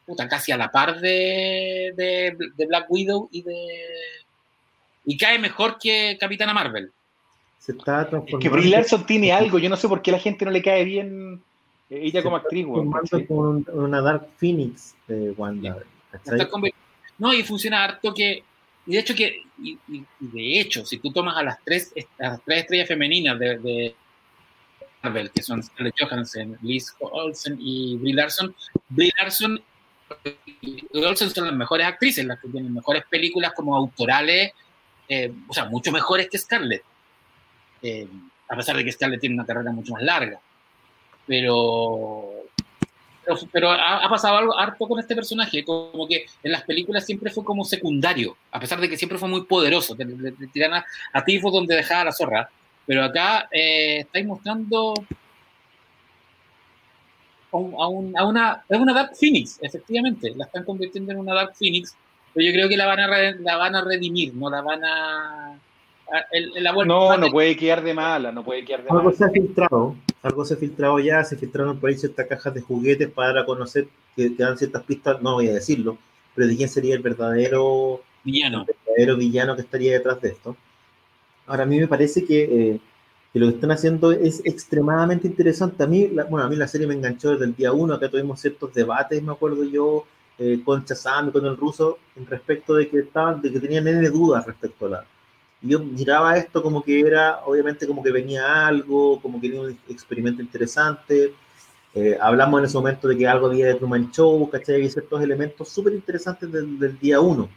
puta, casi a la par de, de, de Black Widow y de... Y cae mejor que Capitana Marvel. Se está es que Brie Larson tiene algo, yo no sé por qué a la gente no le cae bien ella como actriz, weón, transformando un- una Dark Phoenix de Wanda. Está No, y funciona harto que. Y de hecho, que, y, y- y de hecho, si tú tomas a las tres, a las tres estrellas femeninas de, de Marvel, que son Scarlett Johansson, Liz Olsen y Brie Larson, Brie Larson y Olsen son las mejores actrices, las que tienen mejores películas como autorales, eh, o sea, mucho mejores que Scarlett. Eh, a pesar de que Scarlett tiene una carrera mucho más larga. Pero pero, pero ha, ha pasado algo harto con este personaje, como que en las películas siempre fue como secundario, a pesar de que siempre fue muy poderoso, te, tiran a, a tifos donde dejaba la zorra, pero acá eh, estáis mostrando a un- a una, es una Dark Phoenix, efectivamente, la están convirtiendo en una Dark Phoenix, pero yo creo que la van a, re- la van a redimir, no la van a... a- el- el- la vuelta- No, no puede quedar de mala, no puede quedar de Algo mala. se ha filtrado, algo se ha filtrado ya, se filtraron por ahí ciertas cajas de juguetes para dar a conocer que, que dan ciertas pistas, no voy a decirlo, pero de quién sería el verdadero, villano. el verdadero villano que estaría detrás de esto. Ahora, a mí me parece que, eh, que lo que están haciendo es extremadamente interesante. A mí, la, bueno, a mí la serie me enganchó desde el día uno, acá tuvimos ciertos debates, me acuerdo yo, eh, con Chazam y con el ruso, en respecto de que estaban, de que tenían N dudas respecto a la, yo miraba esto como que era, obviamente, como que venía algo, como que era un experimento interesante. Eh, hablamos en ese momento de que algo había de Truman Show, ¿cachai? Había ciertos elementos súper interesantes del, del día uno,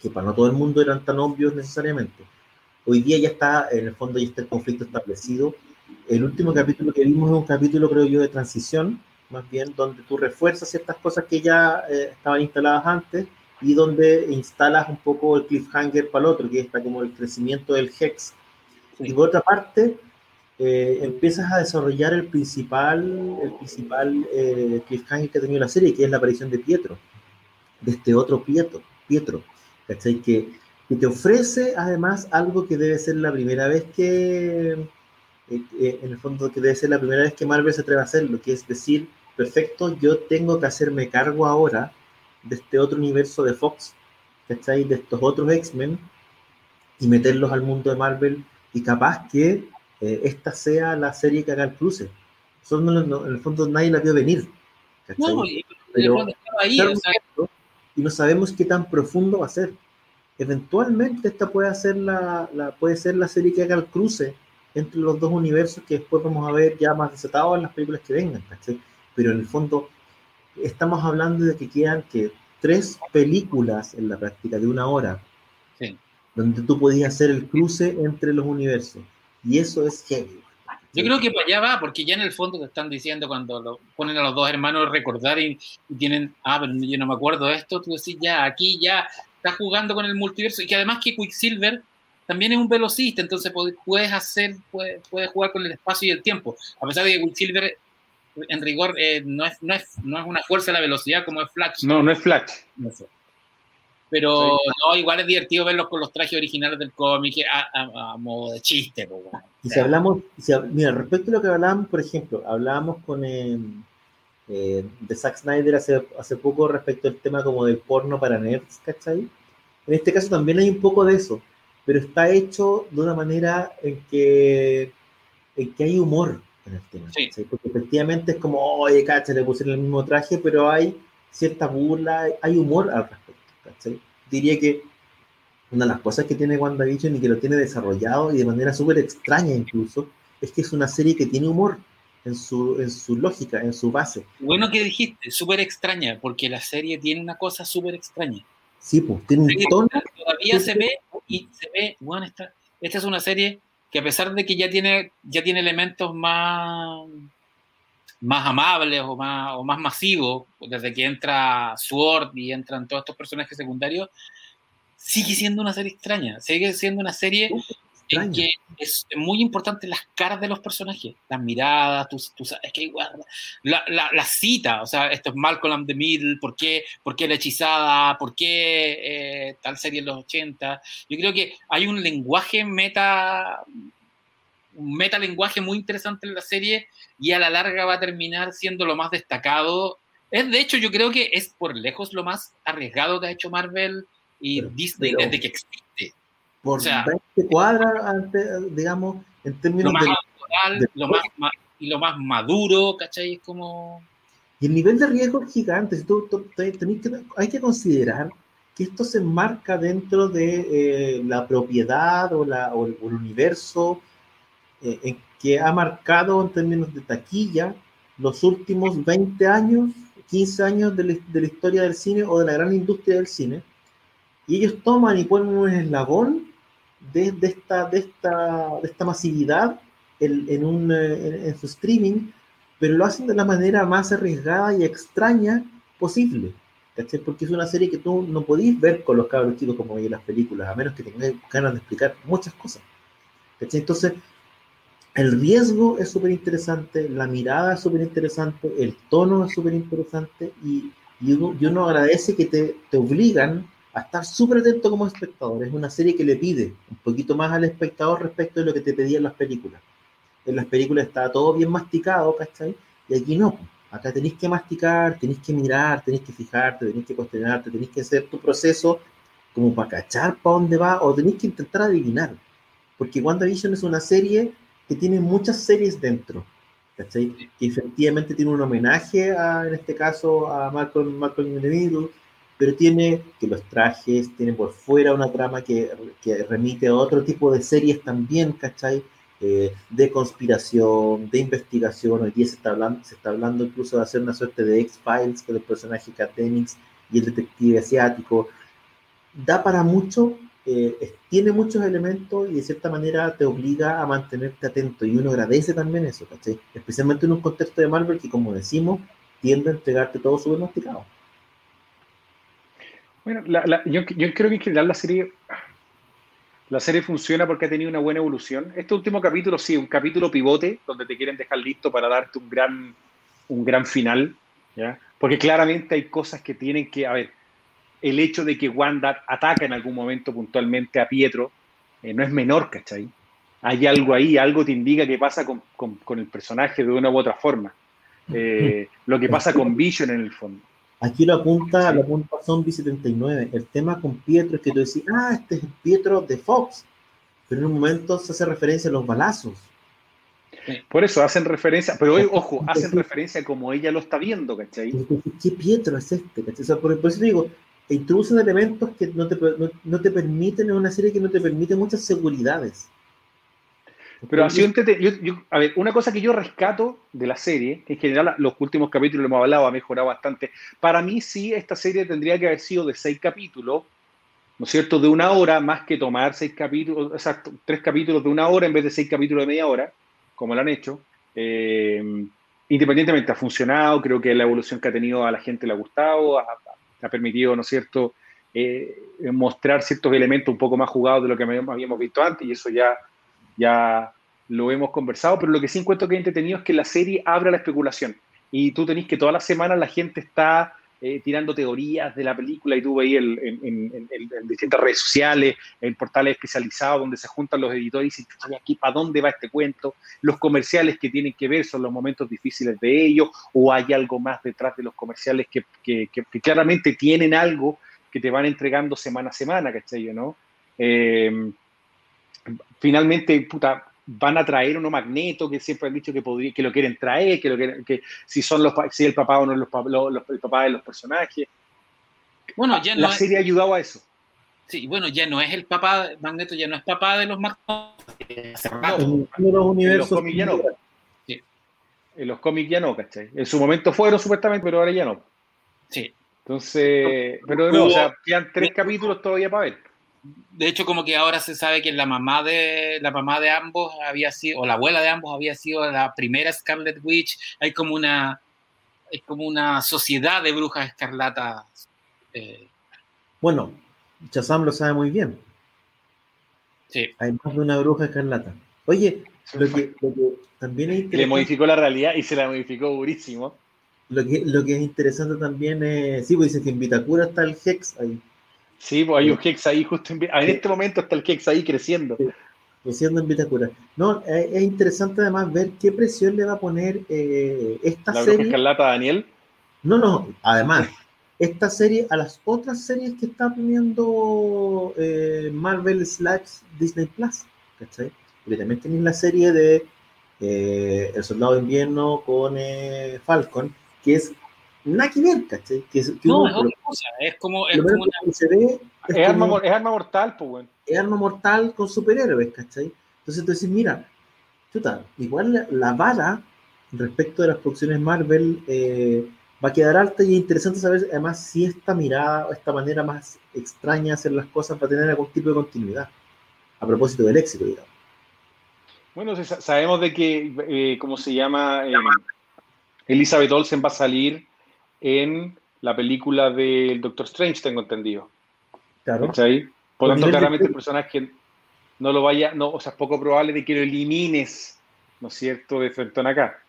que para no todo el mundo eran tan obvios necesariamente. Hoy día ya está, en el fondo, ya está el conflicto establecido. El último capítulo que vimos es un capítulo, creo yo, de transición, más bien, donde tú refuerzas ciertas cosas que ya eh, estaban instaladas antes y donde instalas un poco el cliffhanger para el otro, que está como el crecimiento del Hex. Y por otra parte, eh, empiezas a desarrollar el principal, el principal eh, cliffhanger que ha tenido la serie, que es la aparición de Pietro, de este otro Pietro, Pietro ¿cachai? Que, que te ofrece además algo que debe ser la primera vez que, eh, eh, en el fondo, que debe ser la primera vez que Marvel se atreve a hacerlo, que es decir, perfecto, yo tengo que hacerme cargo ahora de este otro universo de Fox, ¿cachai? De estos otros X-Men y meterlos al mundo de Marvel y capaz que eh, esta sea la serie que haga el cruce. Eso no, no, en el fondo nadie la vio venir. No, y- Pero- y estaba ahí, o sea, y no sabemos qué tan profundo va a ser. Eventualmente esta puede ser la, la- puede ser la serie que haga el cruce entre los dos universos que después vamos a ver ya más desatados en las películas que vengan, ¿cachai? Pero en el fondo estamos hablando de que quedan que tres películas en la práctica de una hora Sí. donde tú podías hacer el cruce entre los universos y eso es heavy. Yo creo que para allá va, porque ya en el fondo te están diciendo cuando lo ponen a los dos hermanos a recordar y, y tienen, ah, pero yo no me acuerdo de esto, tú decís, ya, aquí ya estás jugando con el multiverso, y que además que Quicksilver también es un velocista, entonces puedes hacer, puedes, puedes jugar con el espacio y el tiempo, a pesar de que Quicksilver en rigor eh, no, es, no, es, no es una fuerza de la velocidad como es Flash. No, no es Flash. Pero no, igual es divertido verlos con los trajes originales del cómic a, modo de chiste. y si hablamos, mira, respecto a lo que hablábamos, por ejemplo, hablábamos con eh, eh, de Zack Snyder hace, hace poco respecto al tema como del porno para nerds, ¿cachai? En este caso también hay un poco de eso, pero está hecho de una manera en que, en que hay humor en el tema. Porque efectivamente es como, oye, cacha, le pusieron el mismo traje, pero hay cierta burla, hay humor al respecto. Diría que una de las cosas que tiene WandaVision y que lo tiene desarrollado y de manera súper extraña incluso, es que es una serie que tiene humor en su, en su lógica, en su base. Bueno que dijiste, súper extraña, porque la serie tiene una cosa súper extraña. Sí, pues, tiene un tono. Todavía se ve, y se ve, bueno, esta, esta es una serie que a pesar de que ya tiene, ya tiene elementos más más amables o más, o más masivos, desde que entra Sword y entran todos estos personajes secundarios, sigue siendo una serie extraña, sigue siendo una serie en que es muy importante las caras de los personajes, las miradas, tú, es que igual, la, la, cita, o sea, esto es Malcolm the Middle, ¿por qué, por qué la hechizada? ¿Por qué eh, tal serie en los 80? Yo creo que hay un lenguaje meta un metalenguaje muy interesante en la serie y a la larga va a terminar siendo lo más destacado. Es de hecho, yo creo que es por lejos lo más arriesgado que ha hecho Marvel y Disney desde que existe. Por o sea, cuadra, digamos, en términos lo más de, lo más, y lo más maduro, ¿cachai? Es como. Y el nivel de riesgo es gigante. Tú, hay que considerar que esto se enmarca dentro de eh, la propiedad o, la, o el universo eh, que ha marcado en términos de taquilla los últimos 20 años, 15 años de la, historia del cine o de la gran industria del cine. Y ellos toman y ponen un eslabón de, esta, de, esta, de esta masividad en, un, en, su streaming, pero lo hacen de la manera más arriesgada y extraña posible. Porque es una serie que tú no podís ver con los cabros chicos como veis las películas, a menos que tengas ganas de explicar muchas cosas. Entonces, el riesgo es súper interesante, la mirada es súper interesante, el tono es súper interesante y, uno, agradece que te, te obligan a estar súper atento como espectador. Es una serie que le pide un poquito más al espectador respecto de lo que te pedían las películas. En las películas estaba todo bien masticado, ¿cachai? Y aquí no. Acá tenéis que masticar, tenéis que mirar, tenéis que fijarte, tenéis que cuestionarte, tenéis que hacer tu proceso como para cachar para dónde va o tenéis que intentar adivinar. Porque WandaVision es una serie que tiene muchas series dentro, ¿cachai? Que efectivamente tiene un homenaje, a, en este caso, a Malcolm, Malcolm in the Middle, pero tiene que los trajes, tiene por fuera una trama que, que remite a otro tipo de series también, ¿cachai? Eh, de conspiración, de investigación. Hoy día se está, hablando, se está hablando incluso de hacer una suerte de X-Files con el personaje Kat y el detective asiático. Da para mucho, eh, tiene muchos elementos y de cierta manera te obliga a mantenerte atento y uno agradece también eso, ¿cachai? Especialmente en un contexto de Marvel que, como decimos, tiende a entregarte todo súper masticado. Bueno, yo, creo que en general la serie, la serie funciona porque ha tenido una buena evolución. Este último capítulo, sí, un capítulo pivote, donde te quieren dejar listo para darte un gran, un gran final, ¿ya? Porque claramente hay cosas que tienen que, a ver, el hecho de que Wanda ataca en algún momento puntualmente a Pietro eh, no es menor, ¿cachai? Hay algo ahí, algo te indica que pasa con, el personaje de una u otra forma. Eh, lo que pasa con Vision en el fondo. Aquí lo apunta, lo apunta Zombie 79. El tema con Pietro es que tú decís, ah, este es Pietro de Fox. Pero en un momento se hace referencia a los balazos. Por eso hacen referencia, pero ojo, hacen referencia como ella lo está viendo, ¿cachai? ¿Qué Pietro es este? por, eso digo, introducen elementos que no te, no, te permiten en una serie que no te permite muchas seguridades. Pero así yo, a ver, una cosa que yo rescato de la serie, que en general los últimos capítulos lo hemos hablado, ha mejorado bastante. Para mí sí, esta serie tendría que haber sido de seis capítulos, ¿no es cierto? De una hora, más que tomar seis capítulos, o sea, tres capítulos de una hora en vez de seis capítulos de media hora, como lo han hecho. Eh, independientemente ha funcionado, creo que la evolución que ha tenido a la gente le ha gustado, ha permitido, ¿no es cierto?, eh, mostrar ciertos elementos un poco más jugados de lo que habíamos visto antes, y eso ya, ya lo hemos conversado, pero lo que sí encuentro que es entretenido es que la serie abre la especulación. y tú tenés que todas las semanas la gente está eh, tirando teorías de la película y tú veías en, en, distintas redes sociales, en portales especializados donde se juntan los editores y dicen, aquí para dónde va este cuento, los comerciales que tienen que ver son los momentos difíciles de ellos o hay algo más detrás de los comerciales que, que, que, claramente tienen algo que te van entregando semana a semana, ¿cachai? ¿no? Eh, finalmente, puta, van a traer uno Magneto, que siempre han dicho que, podría, que lo quieren traer, que, lo que si son los si el papá o no los, los, el papá de los personajes. Bueno, ya no la serie ha ayudado a eso. Sí, bueno, ya no es el papá, Magneto ya no es papá de los Magnetos. En los universos. En los cómics ya no. Sí. En los cómics ya no, ¿cachai? En su momento fueron supuestamente, pero ahora ya no. Sí. Entonces, pero no, o sea, quedan tres capítulos todavía para ver de hecho, como que ahora se sabe que la mamá de la mamá de ambos había sido, o la abuela de ambos había sido la primera Scarlet Witch. Hay como una, es como una sociedad de brujas escarlatas. Eh. Bueno, Chazam lo sabe muy bien. Sí. Hay más de una bruja escarlata. Oye, lo que, también es Le modificó la realidad y se la modificó durísimo. Lo que, lo que es interesante también es, sí, pues dice que en Vitacura está el Hex ahí. Sí, pues hay un Hex ahí justo en, en este momento está el Hex ahí creciendo. creciendo en Vitacura. No, eh, es interesante además ver qué presión le va a poner eh, esta ¿La serie. Escarlata Daniel? No, no, además, esta serie a las otras series que está poniendo eh, Marvel slash Disney Plus, ¿cachai? Porque también tenéis la serie de El Soldado de Invierno con Falcon, que es nada que ver, ¿cachai? Que, no, es otra cosa, es como, es como una... se ve, es, es, arma, es, arma, mortal, pues, bueno. Es arma mortal con superhéroes, ¿cachai? Entonces tú dices, mira, chuta, igual la, vara respecto de las producciones Marvel eh, va a quedar alta y es interesante saber además si esta mirada, esta manera más extraña de hacer las cosas va a tener algún tipo de continuidad, a propósito del éxito, digamos. Bueno, sabemos de que, eh, ¿cómo se llama? Eh, Elizabeth Olsen va a salir en la película del Doctor Strange, tengo entendido. Claro. Por lo tanto, claramente el personaje no lo vaya, no, o sea, es poco probable de que lo elimines, ¿no es cierto?, de frente acá.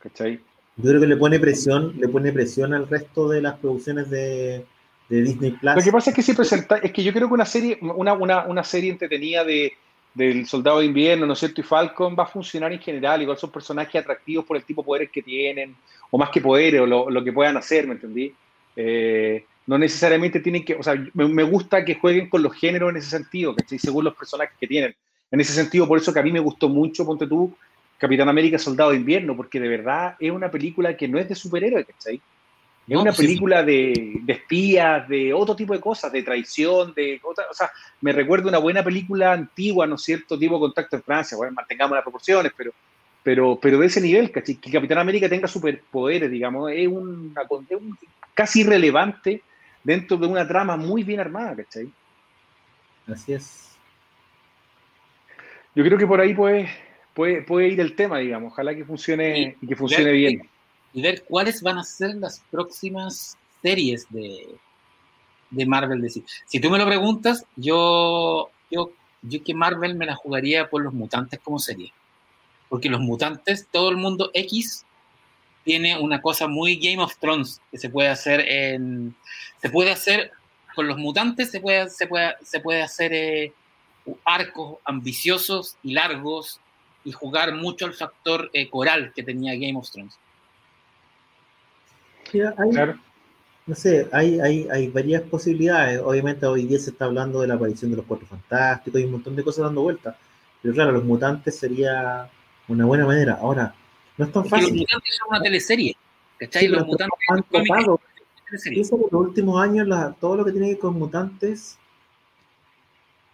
¿Cachai? Yo creo que le pone presión, le pone presión al resto de las producciones de, Disney Plus. Lo que pasa es que si presenta, es que yo creo que una serie, una, una, una serie entretenida de, del Soldado de Invierno, ¿no es cierto? Y Falcon va a funcionar en general, igual son personajes atractivos por el tipo de poderes que tienen, o más que poderes, o lo, que puedan hacer, ¿me entendí? Eh, no necesariamente tienen que, o sea, me, gusta que jueguen con los géneros en ese sentido, ¿cachai? Según los personajes que tienen. En ese sentido, por eso que a mí me gustó mucho, ponte tú, Capitán América Soldado de Invierno, porque de verdad es una película que no es de superhéroes, ¿cachai? Es una película de, espías, de otro tipo de cosas, de traición, de o sea, me recuerda una buena película antigua, ¿no es cierto? Tipo Contacto en Francia, bueno, mantengamos las proporciones, pero, pero, pero de ese nivel, ¿cachai? Que Capitán América tenga superpoderes, digamos, es, un casi irrelevante dentro de una trama muy bien armada, ¿cachai? Así es. Yo creo que por ahí puede, puede, puede ir el tema, digamos, ojalá que funcione y que funcione bien y ver cuáles van a ser las próximas series de, de Marvel DC. Si tú me lo preguntas, yo, yo, yo que Marvel me la jugaría por los mutantes como serie. Porque los mutantes, todo el mundo X tiene una cosa muy Game of Thrones que se puede hacer en. Se puede hacer. Con los mutantes se puede, se puede, se puede hacer eh, arcos ambiciosos y largos y jugar mucho al factor eh, coral que tenía Game of Thrones no sé, hay, hay, hay varias posibilidades. Obviamente hoy día se está hablando de la aparición de los cuatro fantásticos y un montón de cosas dando vueltas. Pero claro, los mutantes sería una buena manera. Ahora, no es tan fácil. Los mutantes son una teleserie. ¿Cachai? los mutantes han que en los últimos años todo lo que tiene que ver con mutantes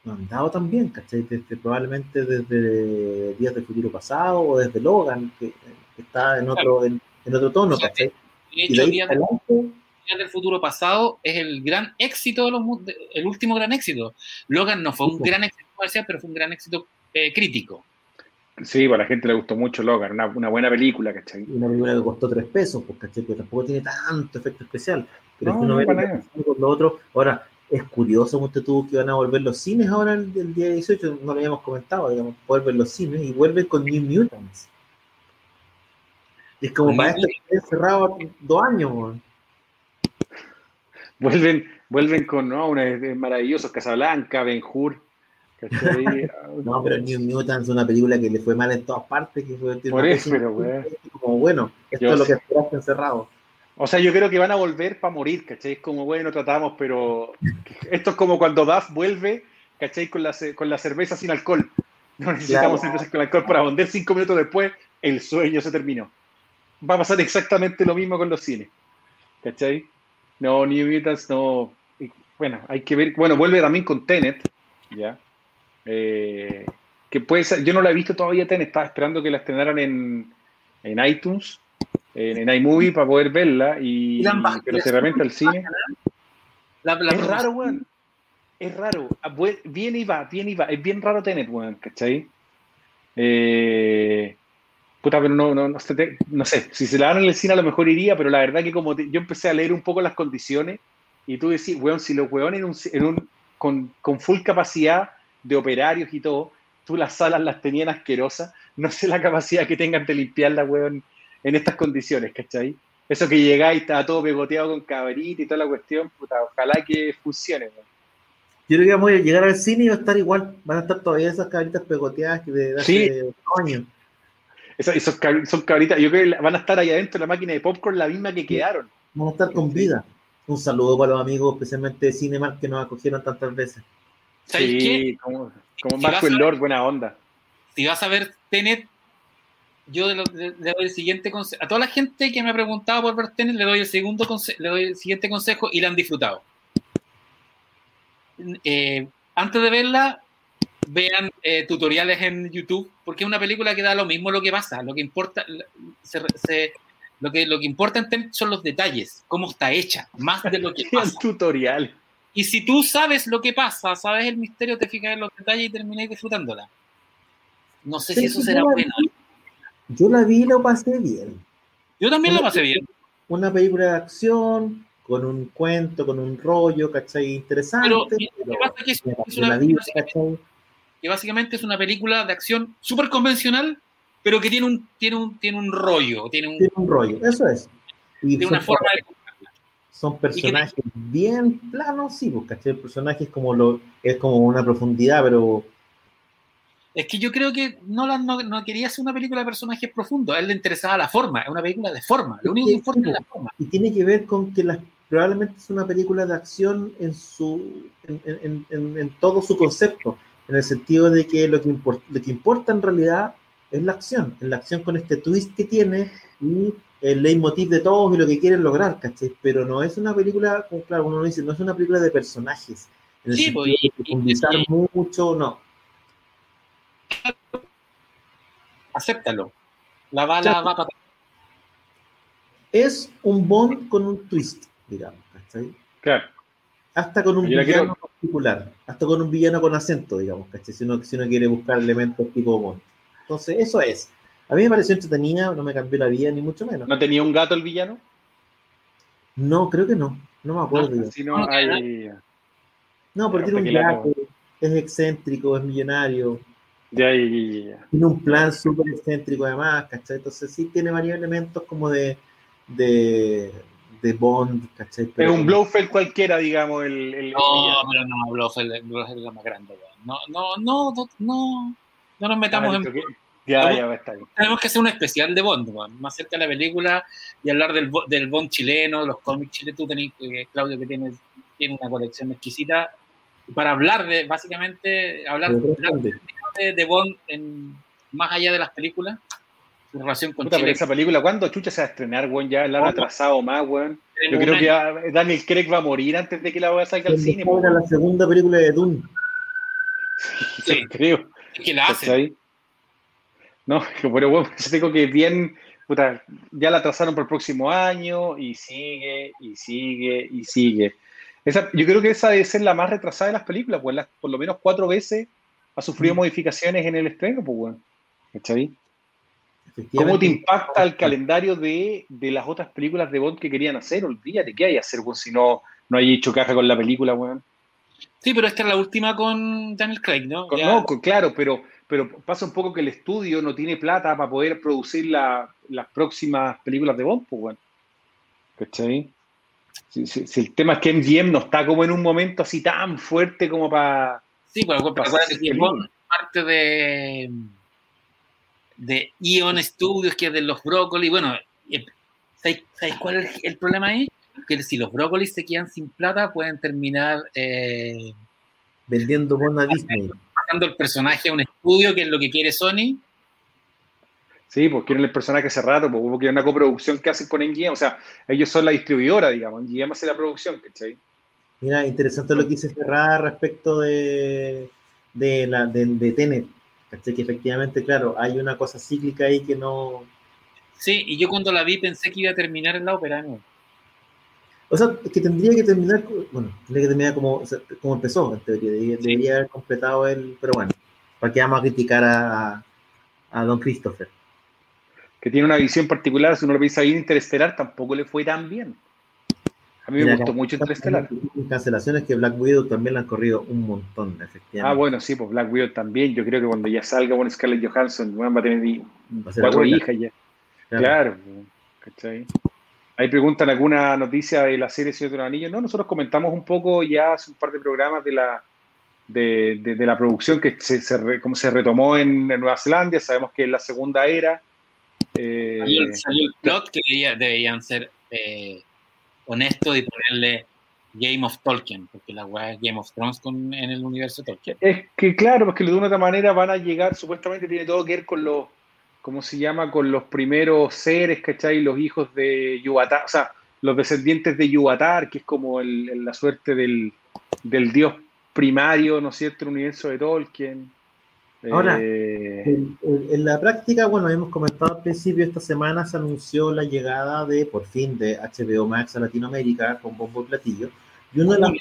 no han dado tan bien, ¿cachai? Desde, probablemente desde Días del Futuro Pasado o desde Logan, que, está en otro, en, otro tono, ¿cachai? De hecho, Día del, del, Futuro Pasado es el gran éxito, de los, el último gran éxito. Logan no fue un gran éxito comercial, pero fue un gran éxito eh, crítico. Sí, para la gente le gustó mucho Logan, una, una buena película, ¿cachai? Una película que costó tres pesos, pues, ¿cachai? Que tampoco tiene tanto efecto especial. Pero es que uno ve con lo otro. Ahora, es curioso, usted tuvo que van a volver los cines ahora el, el, día 18, no lo habíamos comentado, digamos, vuelven los cines y vuelven con New Mutants. Es como para esto que cerrado dos años, weón. Vuelven, vuelven con ¿no? una, maravillosos Casablanca, Ben Hur. no, pero New Mutants es una película que le fue mal en todas partes. Que fue, Por eso, pero. Como bueno, esto es lo que esperaste encerrado. O sea, yo creo que van a volver para morir, ¿cachai? Es como, bueno, tratamos, pero esto es como cuando Duff vuelve, ¿cachai? Con la, con la cerveza sin alcohol. No necesitamos cerveza con alcohol para vender cinco minutos después, el sueño se terminó. Va a pasar exactamente lo mismo con los cines, ¿cachai? No, New Mutants no. Bueno, hay que ver. Bueno, vuelve también con Tenet, ¿ya? Eh, que puede ser, yo no la he visto todavía Tenet, estaba esperando que la estrenaran en, en iTunes en, iMovie para poder verla, y, pero se realmente al cine. es raro, weón. Es raro. Ah, viene y va, viene y va. Es bien raro tener, weón, ¿cachai? Eh, puta, pero no, no, no, no, sé. Si se la dan en el cine a lo mejor iría, pero la verdad que como yo empecé a leer un poco las condiciones y tú decís, weón, si los weones en un, en un, con, con full capacidad de operarios y todo, tú las salas las tenían asquerosas, no sé la capacidad que tengan de limpiarla, weón, en estas condiciones, ¿cachai? Eso que llegáis, está todo pegoteado con cabrita y toda la cuestión, puta, ojalá que funcione. Yo creo que vamos a llegar al cine y va a estar igual, van a estar todavía esas cabritas pegoteadas que de hace años. Esos, son cabritas, yo creo que van a estar ahí adentro de la máquina de popcorn la misma que quedaron. Van a estar con vida. Un saludo para los amigos, especialmente de Cinemark, que nos acogieron tantas veces. sí, qué? como, como Marco el Lord, buena onda. Si vas a ver Tenet, yo le, doy el siguiente consejo. A toda la gente que me ha preguntado por ver tenis, le doy el, segundo le doy el siguiente consejo y la han disfrutado. Eh, antes de verla, vean eh, tutoriales en YouTube, porque es una película que da lo mismo lo que pasa. Lo que importa, lo, que, lo que importa son los detalles, cómo está hecha, más de lo que pasa. tutorial. Y si tú sabes lo que pasa, sabes el misterio, te fijas en los detalles y termináis disfrutándola. No sé si eso será bueno. Yo la vi y lo pasé bien. Yo también lo pasé bien. Una película de acción, con un cuento, con un rollo, ¿cachai? Interesante. Pero, que, es, una, que básicamente es una película de acción súper convencional, pero que tiene un, tiene un, tiene un rollo. Tiene un, tiene un rollo, eso es. Y de una forma de son personajes bien planos, sí, porque. El personaje es como, lo, es como una profundidad, pero es que yo creo que Nolan no, no, quería hacer una película de personajes profundos, a él le interesaba la forma, es una película de forma, lo único que importa es la forma. Y tiene que ver con que la, probablemente es una película de acción en, su, en, en, en, todo su concepto, en el sentido de que lo que, importa, lo que importa en realidad es la acción, es la acción con este twist que tiene y el leitmotiv de todos y lo que quieren lograr, ¿cachai? Pero no es una película, como claro, uno dice, no es una película de personajes, en el sí, sentido pues, de profundizar mucho, no acéptalo. La bala va para Es un Bond con un twist, digamos, Claro. Hasta con un villano particular, hasta con un villano con acento, digamos, Si uno, si uno quiere buscar elementos tipo Bond. Entonces, eso es. A mí me pareció entretenida, no me cambió la vida, ni mucho menos. ¿No tenía un gato el villano? No, creo que no. No me acuerdo. No, no, hay... no porque tiene un gato, es excéntrico, es millonario. Ya, Tiene un plan súper excéntrico además, ¿cachai? Entonces sí tiene varios elementos como de, de, de Bond, ¿cachai? es un Blofeld cualquiera, digamos, el... el no, pero no, Blofeld, es la más grande, no, no, no, no, no nos metamos en... Ya, ya va a estar. Tenemos que hacer un especial de Bond, más cerca de la película y hablar del, del Bond chileno, los cómics chilenos. Tú tenés, eh, Claudio, que tiene, tiene una colección exquisita. Para hablar de, básicamente, hablar, hablar de, de, Bond en, más allá de las películas? Su relación con Chile. esa película, ¿cuándo chucha se va a estrenar, weón? Ya la han atrasado más, weón. Yo creo que Daniel Craig va a morir antes de que la a sacar al cine. Era la segunda película de Dune. Sí, creo. que la hace. No, pero bueno, yo tengo que bien, puta, ya la atrasaron para el próximo año y sigue, y sigue, y sigue. Esa, yo creo que esa debe ser la más retrasada de las películas, pues por lo menos cuatro veces ha sufrido mm. modificaciones en el estreno, pues, bueno. ¿Cachai? ¿Cómo te impacta el calendario de, de, las otras películas de Bond que querían hacer? Olvídate, ¿qué hay que hacer, weón, si no, no hay hecho caja con la película, weón? Sí, pero esta es la última con Daniel Craig, ¿no? no, claro, pero, pero pasa un poco que el estudio no tiene plata para poder producir las próximas películas de Bond, pues, bueno. ¿Cachai? Si, el tema es que MGM no está como en un momento así tan fuerte como para. Sí, pero para que Bond parte de de Ion Studios, que es de los brócolis. Bueno, eh, ¿sabéis, cuál es el problema ahí? Que si los brócolis se quedan sin plata, pueden terminar eh, vendiendo a Disney. Pasando el personaje a un estudio, que es lo que quiere Sony. Sí, pues quieren el personaje hace rato, pues, porque una coproducción que hacen con NGM, o sea, ellos son la distribuidora, digamos, NGM hace la producción, ¿cachai? Mira, interesante lo que dice Ferrara respecto de, de, la, de, de Tenet. Que efectivamente, claro, hay una cosa cíclica ahí que no. Sí, y yo cuando la vi pensé que iba a terminar en la ópera, ¿no? O sea, que tendría que terminar, bueno, tendría que terminar como, como empezó, en teoría, debería, haber completado el, pero bueno, ¿para qué vamos a criticar a, a, Don Christopher? Que tiene una visión particular, si uno lo piensa bien Interestelar, tampoco le fue tan bien. A mí me gustó mucho Interestelar. Cancelaciones que Black Widow también la han corrido un montón, efectivamente. Ah, bueno, sí, pues Black Widow también. Yo creo que cuando ya salga con Scarlett Johansson, va a tener cuatro hijas ya. Claro, ¿cachai? Ahí preguntan alguna noticia de la serie Señor de los Anillos. No, nosotros comentamos un poco ya hace un par de programas de la, de, de, la producción que se, se, como se retomó en, Nueva Zelanda. Sabemos que es la segunda era. Eh, salió, el plot que debían ser eh, honesto y ponerle Game of Tolkien, porque la weá es Game of Thrones con, en el universo Tolkien. Es que claro, porque de una otra manera van a llegar, supuestamente tiene todo que ver con los, ¿cómo se llama? Con los primeros seres, ¿cachai? Los hijos de Yuvatar, o sea, los descendientes de Yuvatar, que es como el, la suerte del, del dios primario, ¿no es cierto?, el universo de Tolkien. Ahora, eh, en, la práctica, bueno, hemos comentado al principio, esta semana se anunció la llegada de, por fin, de HBO Max a Latinoamérica con bombo y platillo. Y uno, de, los,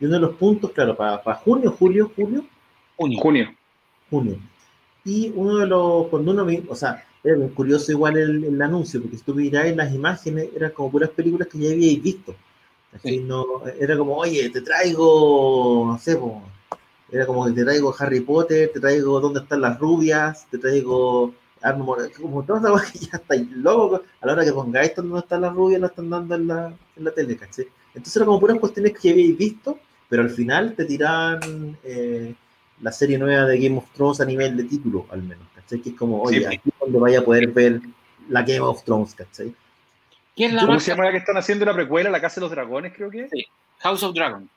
y uno de los puntos, claro, para, para junio, julio, julio. Junio. Junio. Y uno de los, cuando uno, o sea, era curioso igual el, el anuncio, porque si tú miráis las imágenes, eran como puras películas que ya habíais visto. Así, no, era como, oye, te traigo, no sé, pues, era como que te traigo Harry Potter, te traigo ¿Dónde están las rubias? Te traigo como todas las que ya estáis locos. A la hora que pongáis dónde están las rubias, la están dando en la, en la tele, ¿caché? Entonces era como puras cuestiones que habéis visto, pero al final te tiran eh, la serie nueva de Game of Thrones a nivel de título, al menos, ¿cachai? Que es como, oye, aquí es donde vaya a poder ver la Game of Thrones, ¿cachai? ¿Cómo se llama la que están haciendo la precuela, La Casa de los Dragones, creo que? Sí, House of Dragon.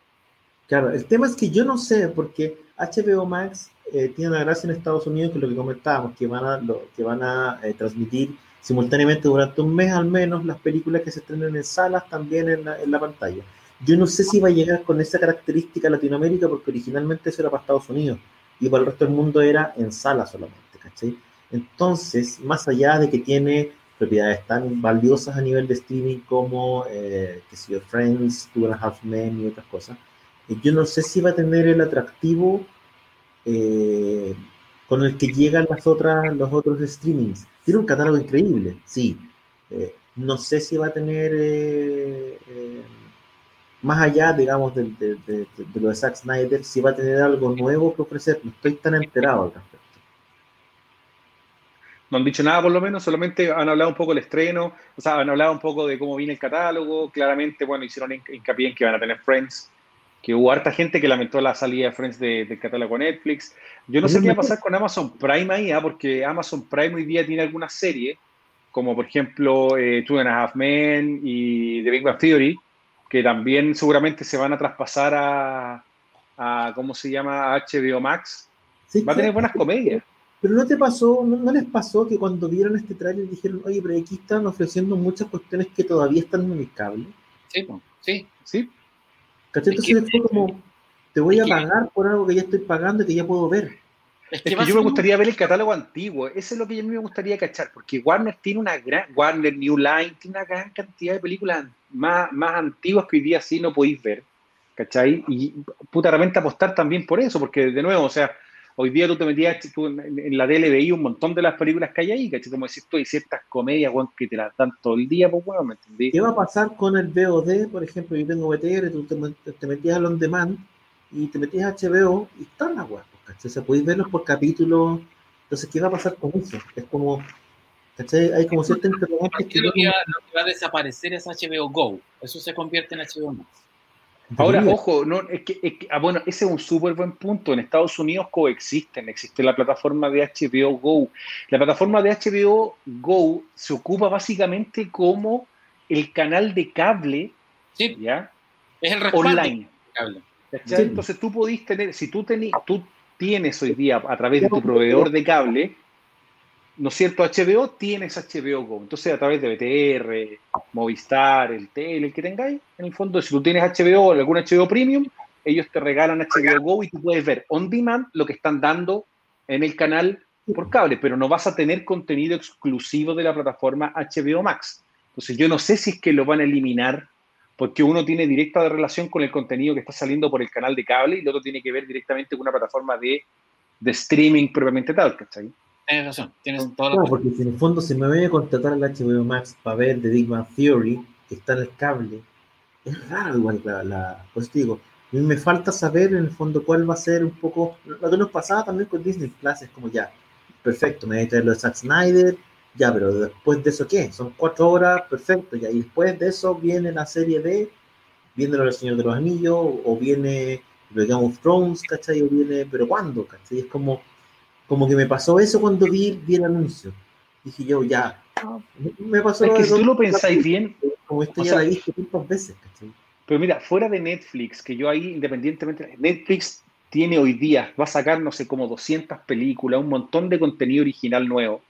Claro, el tema es que yo no sé, porque HBO Max eh, tiene una gracia en Estados Unidos, que es lo que comentábamos, que van a, lo, que van a eh, transmitir simultáneamente durante un mes al menos las películas que se estrenen en salas también en la, en la pantalla. Yo no sé si va a llegar con esa característica a Latinoamérica, porque originalmente eso era para Estados Unidos y para el resto del mundo era en salas solamente, ¿cachai? Entonces, más allá de que tiene propiedades tan valiosas a nivel de streaming como, eh, que si Friends, Two and a Half Men y otras cosas, yo no sé si va a tener el atractivo eh, con el que llegan las otras, los otros streamings. Tiene un catálogo increíble, sí. Eh, no sé si va a tener, eh, más allá, digamos, de, de, lo de Zack Snyder, si va a tener algo nuevo que ofrecer. No estoy tan enterado al respecto. No han dicho nada por lo menos, solamente han hablado un poco del estreno, o sea, han hablado un poco de cómo viene el catálogo, claramente, bueno, hicieron hincapié en que van a tener Friends, que hubo harta gente que lamentó la salida de Friends del de catálogo Netflix. Yo no sé qué va a pasar con Amazon Prime ahí, ¿ah? porque Amazon Prime hoy día tiene algunas series, como por ejemplo eh, Two and a Half Men y The Big Bang Theory, que también seguramente se van a traspasar a, a ¿cómo se llama? HBO Max. va a tener buenas comedias. Pero no te pasó, no, les pasó que cuando vieron este trailer dijeron, oye, pero aquí están ofreciendo muchas cuestiones que todavía están en el cable. Sí, sí, sí. ¿Cachai? Entonces fue como, te voy a pagar por algo que ya estoy pagando y que ya puedo ver. Es que, yo me gustaría ver el catálogo antiguo, eso es lo que a mí me gustaría cachar, porque Warner tiene una gran, Warner New Line tiene una gran cantidad de películas más, más antiguas que hoy día sí no podéis ver, ¿cachai? Y puta, realmente apostar también por eso, porque de nuevo, o sea, hoy día tú te metías tú en, la tele, veías un montón de las películas que hay ahí, ¿cachai? Como decís tú, hay ciertas comedias, que te las dan todo el día, pues, bueno, ¿me entendí? ¿Qué va a pasar con el VOD? Por ejemplo, yo tengo BTR, tú te, metías al on demand y te metías a HBO y están las weas, pues, ¿cachai? O podéis verlos por capítulo. Entonces, ¿qué va a pasar con eso? Es como, ¿cachai? Hay como cierta interrogante que... Lo que, va, lo que va a desaparecer es HBO Go. Eso se convierte en HBO Max. Ahora, ojo, no, es que, ah, bueno, ese es un súper buen punto. En Estados Unidos coexisten, existe la plataforma de HBO Go. La plataforma de HBO Go se ocupa básicamente como el canal de cable, sí. ¿ya? Es el online. Cable. Entonces tú podís tener, si tú, tú tienes hoy día a través de tu proveedor de cable, ¿no es cierto? HBO tienes HBO Go. Entonces, a través de BTR, Movistar, el Tele, el que tengáis, en el fondo, si tú tienes HBO o algún HBO Premium, ellos te regalan HBO Go y tú puedes ver on demand lo que están dando en el canal por cable, pero no vas a tener contenido exclusivo de la plataforma HBO Max. Entonces, yo no sé si es que lo van a eliminar porque uno tiene directa relación con el contenido que está saliendo por el canal de cable y el otro tiene que ver directamente con una plataforma de, de streaming propiamente tal, ¿cachai? Tienes razón, tienes toda la porque si en el fondo se me voy a contratar al HBO Max para ver The Big Bang Theory, que está en el cable, es raro igual la, la pues digo, a mí me falta saber en el fondo cuál va a ser un poco, lo que nos pasaba también con Disney Plus, es como ya, perfecto, me voy a traer lo de Zack Snyder, ya, pero después de eso, ¿qué? Son cuatro horas, perfecto, ya, y después de eso viene la serie de, viene lo del Señor de los Anillos, o viene lo de Game of Thrones, ¿cachai? O viene, pero ¿cuándo? ¿cachai? Es como como que me pasó eso cuando vi, vi el anuncio. Dije yo, ya, me pasó Es que si tú lo pensáis bien, como esto ya la he visto tantas veces, Pero mira, fuera de Netflix, que yo ahí independientemente, Netflix tiene hoy día, va a sacar, no sé, como 200 películas, un montón de contenido original nuevo.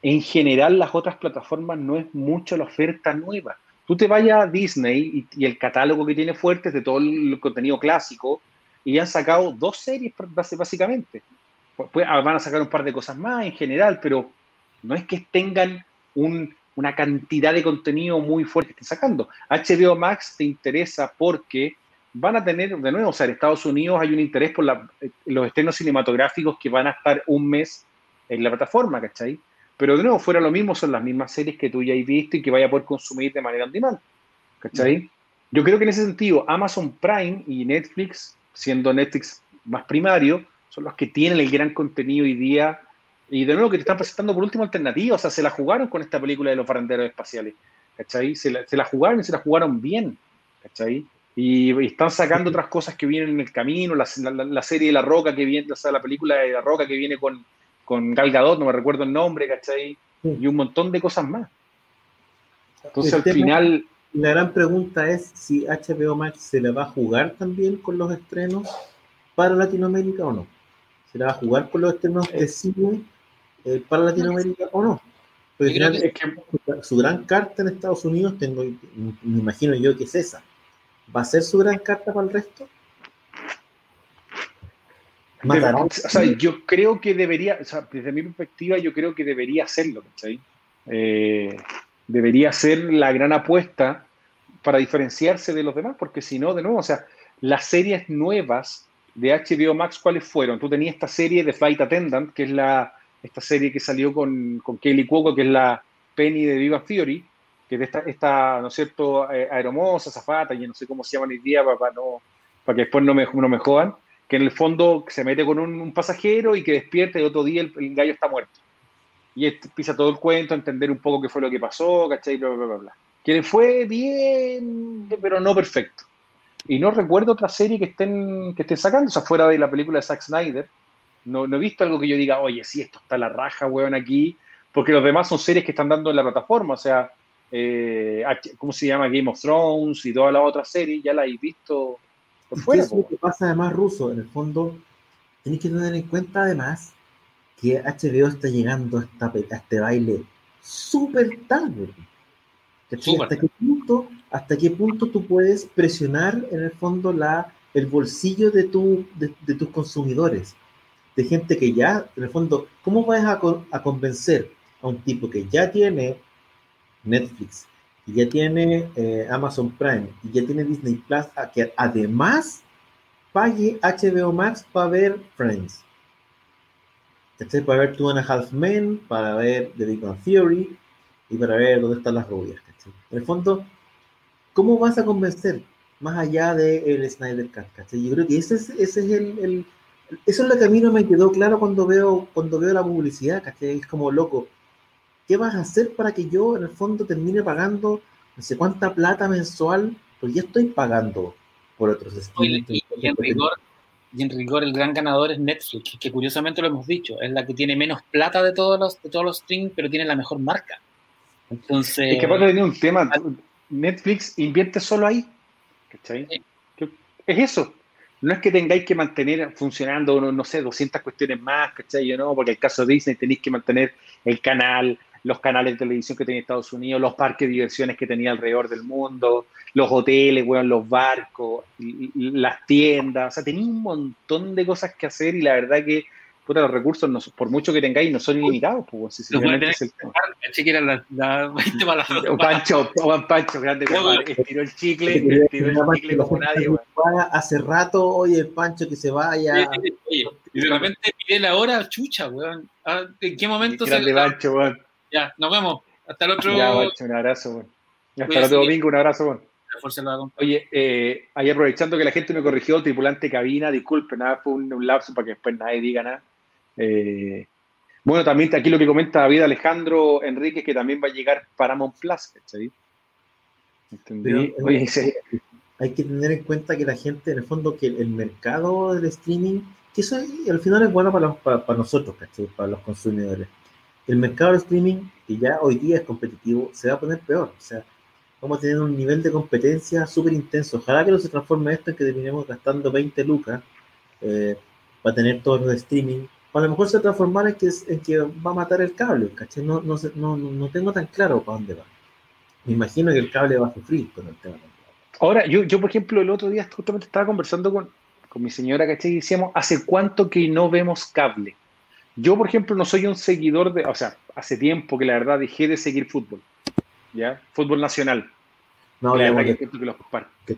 En general, las otras plataformas no es mucho la oferta nueva. Tú te vayas a Disney y, y el catálogo que tiene fuerte es de todo el contenido clásico y han sacado dos series básicamente. Pues, ah, van a sacar un par de cosas más en general, pero no es que tengan una cantidad de contenido muy fuerte que estén sacando. HBO Max te interesa porque van a tener, de nuevo, o sea, en Estados Unidos hay un interés por eh, los estrenos cinematográficos que van a estar un mes en la plataforma, ¿cachai? Pero de nuevo, fuera lo mismo, son las mismas series que tú ya has visto y que vaya a poder consumir de manera on ¿cachai? Yo creo que en ese sentido, Amazon Prime y Netflix, siendo Netflix más primario, son los que tienen el gran contenido hoy día. Y de nuevo que te están presentando por último alternativa, o sea, se la jugaron con esta película de los barrenderos espaciales, ¿cachai? Se la, se la jugaron y se la jugaron bien, ¿cachai? Y, están sacando otras cosas que vienen en el camino, la, la, serie de La Roca que viene, o sea, la película de La Roca que viene con, con Gal Gadot, no me recuerdo el nombre, ¿cachai? Y un montón de cosas más. Entonces al final... La gran pregunta es si HBO Max se le va a jugar también con los estrenos para Latinoamérica o no se la va a jugar con los externos de cine eh, para Latinoamérica o no. su gran carta en Estados Unidos, tengo, me imagino yo que es esa. ¿Va a ser su gran carta para el resto? o sea, yo creo que debería, o sea, desde mi perspectiva, yo creo que debería hacerlo, eh, debería ser la gran apuesta para diferenciarse de los demás, porque si no, de nuevo, o sea, las series nuevas de HBO Max, ¿cuáles fueron? Tú tenías esta serie de Flight Attendant, que es la, esta serie que salió con, con Kelly Cuoco, que es la Penny de Viva Theory, que es esta, esta ¿no es cierto?, eh, aeromosa, zafata, y no sé cómo se llaman hoy día para, no, para que después no me, no me jodan, que en el fondo se mete con un, pasajero y que despierta y otro día el, gallo está muerto. Y empieza todo el cuento, entender un poco qué fue lo que pasó, ¿cachai? Bla, bla, bla, bla. Que le fue bien, pero no perfecto. Y no recuerdo otra serie que estén, que estén sacando, o sea, fuera de la película de Zack Snyder. No, no he visto algo que yo diga, oye, sí, esto está la raja, weón, aquí, porque los demás son series que están dando en la plataforma, o sea, eh, ¿cómo se llama? Game of Thrones y todas las otras series, ya la he visto por fuera. Eso que pasa además, Ruso, en el fondo, tenéis que tener en cuenta además que HBO está llegando a, esta, a este baile súper tarde. ¿Hasta qué, punto, ¿Hasta qué punto tú puedes presionar en el fondo la, el bolsillo de, tu, de, tus consumidores? De gente que ya, en el fondo, ¿cómo vas a, a convencer a un tipo que ya tiene Netflix, y ya tiene eh, Amazon Prime, y ya tiene Disney Plus, a que además pague HBO Max para ver Friends? Para ver Two and a Half Men, para ver The Big Bang Theory, y para ver dónde están las rubias. En el fondo, ¿cómo vas a convencer más allá del el Snyder Cut? Yo creo que ese es, ese es el, eso es lo que a mí no me quedó claro cuando veo, cuando veo la publicidad, ¿cachai? Es como loco. ¿Qué vas a hacer para que yo en el fondo termine pagando no sé cuánta plata mensual? Pues ya estoy pagando por otros streaming. Y, en rigor, y en rigor el gran ganador es Netflix, que curiosamente lo hemos dicho, es la que tiene menos plata de todos los, de todos los streams, pero tiene la mejor marca. Entonces. Es que aparte de un tema, Netflix invierte solo ahí. ¿Cachai? Es eso. No es que tengáis que mantener funcionando, no, no sé, 200 cuestiones más, ¿cachai? Yo no, porque el caso de Disney tenéis que mantener el canal, los canales de televisión que tenía Estados Unidos, los parques de diversiones que tenía alrededor del mundo, los hoteles, bueno, los barcos, las tiendas, o sea, tenía un montón de cosas que hacer y la verdad que puta, los recursos, no, por mucho que tengáis, no son ilimitados. Pues, si es el que la, la 20 para la Pancho, Juan Pancho, grande compadre, estiró el chicle, estiró el chicle como nadie. Hace rato, oye, el Pancho que se vaya. Y de repente pide la hora, chucha, weón. Ah, ¿En qué momento grande se Pancho, weón. Ya, nos vemos. Hasta el otro. Ya, Pancho, un abrazo, weón. Hasta el otro domingo, un abrazo, weón. Oye, eh, ahí aprovechando que la gente me corrigió, tripulante cabina, disculpe, nada, fue un, un lapso para que después nadie diga nada. Eh, bueno, también aquí lo que comenta David Alejandro Enrique, que también va a llegar Paramount Plus, ¿entendí? hay que tener en cuenta que la gente, en el fondo, que el mercado del streaming, que eso al final es bueno para, para, nosotros, para los consumidores. El mercado del streaming, que ya hoy día es competitivo, se va a poner peor. O sea, vamos a tener un nivel de competencia súper intenso. Ojalá que no se transforme esto en que terminemos gastando 20 lucas eh, para tener todos los streaming a lo mejor se transformará en que, en que va a matar el cable, ¿cachai? No, no, no, no tengo tan claro para dónde va. Me imagino que el cable va a sufrir con el tema. Ahora, yo, yo por ejemplo, el otro día justamente estaba conversando con, con mi señora, ¿cachai? Y decíamos, ¿hace cuánto que no vemos cable? Yo, por ejemplo, no soy un seguidor de, o sea, hace tiempo que la verdad dejé de seguir fútbol, ¿ya? Fútbol nacional. No, la verdad que, los,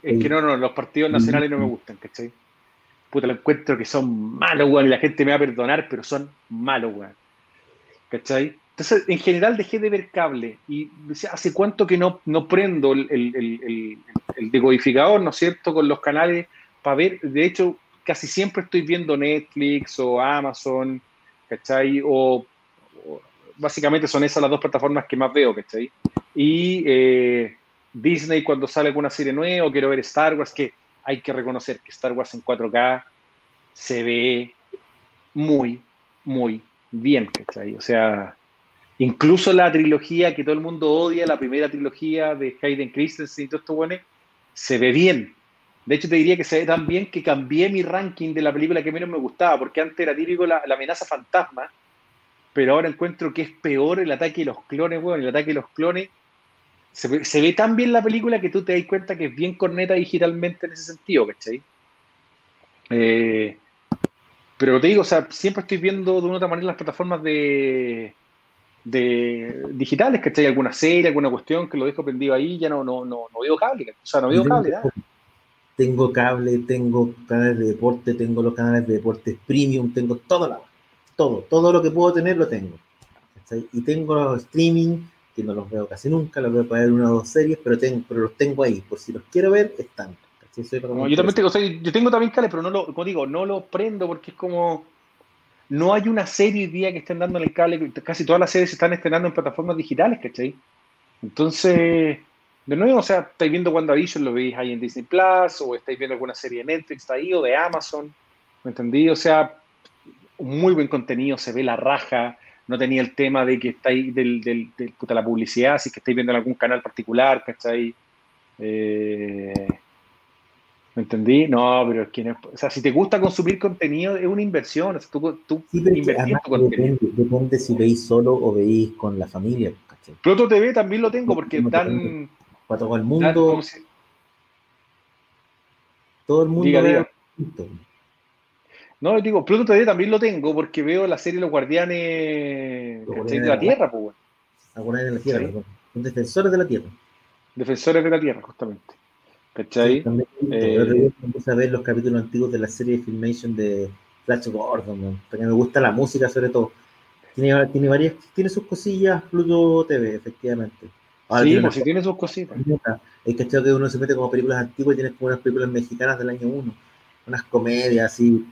es que no, no, los partidos nacionales no me gustan, ¿cachai? Puta, lo encuentro que son malos, weón, y la gente me va a perdonar, pero son malos, weón. ¿Cachai? Entonces, en general dejé de ver cable y hace cuánto que no, no prendo el, decodificador, ¿no es cierto?, con los canales para ver, de hecho, casi siempre estoy viendo Netflix o Amazon, ¿cachai? O, básicamente son esas las dos plataformas que más veo, ¿cachai? Y eh, Disney cuando sale alguna serie nueva o quiero ver Star Wars, que hay que reconocer que Star Wars en 4K se ve muy, muy bien, ¿cachai? O sea, incluso la trilogía que todo el mundo odia, la primera trilogía de Hayden Christensen y todo esto se ve bien. De hecho, te diría que se ve tan bien que cambié mi ranking de la película que menos me gustaba, porque antes era típico la, amenaza fantasma, pero ahora encuentro que es peor el ataque de los clones, bueno, el ataque de los clones se ve, tan bien la película que tú te das cuenta que es bien corneta digitalmente en ese sentido, ¿cachai? Eh, pero te digo, o sea, siempre estoy viendo de una u otra manera las plataformas de, de digitales, ¿cachai? Alguna serie, alguna cuestión que lo dejo prendido ahí, ya no, no, no, no veo cable, o sea, no veo cable, Tengo cable, tengo canales de deporte, tengo los canales de deporte premium, tengo todo, la, todo, todo lo que puedo tener lo tengo. ¿cachai? Y tengo streaming que no los veo casi nunca, los veo para ver una o dos series, pero, tengo, pero los tengo ahí, por si los quiero ver, están. yo también tengo, yo tengo también cales, pero no lo, como digo, no lo prendo porque es como, no hay una serie día que estén dando en el cable, casi todas las series se están estrenando en plataformas digitales, ¿cachai? Entonces, de nuevo, o sea, estáis viendo WandaVision, lo veis ahí en Disney Plus, o estáis viendo alguna serie de Netflix está ahí, o de Amazon, ¿me entendí? O sea, muy buen contenido, se ve la raja, no tenía el tema de que estáis del, del, del puta, la publicidad, si que estáis viendo en algún canal particular, ¿cachai? Eh, ¿Me entendí? No, pero es que no, o sea, si te gusta consumir contenido, es una inversión. O sea, tú, tú sí, tu contenido. Depende, si veis solo o veis con la familia. ¿cachai? Pluto TV también lo tengo porque dan. Para todo el mundo. Todo el mundo. Diga, no, digo, Pluto TV también lo tengo porque veo la serie Los Guardianes, de la Tierra, pues, Los Guardianes de la Tierra, Son defensores de la Tierra. Defensores de la Tierra, justamente. ¿Cachai? también, eh, empecé a ver los capítulos antiguos de la serie de Filmation de Flash Gordon, porque me gusta la música sobre todo. Tiene, tiene varias, tiene sus cosillas Pluto TV, efectivamente. sí, pues si tiene sus cositas. Es que que uno se mete como películas antiguas y tienes como unas películas mexicanas del año 1, unas comedias así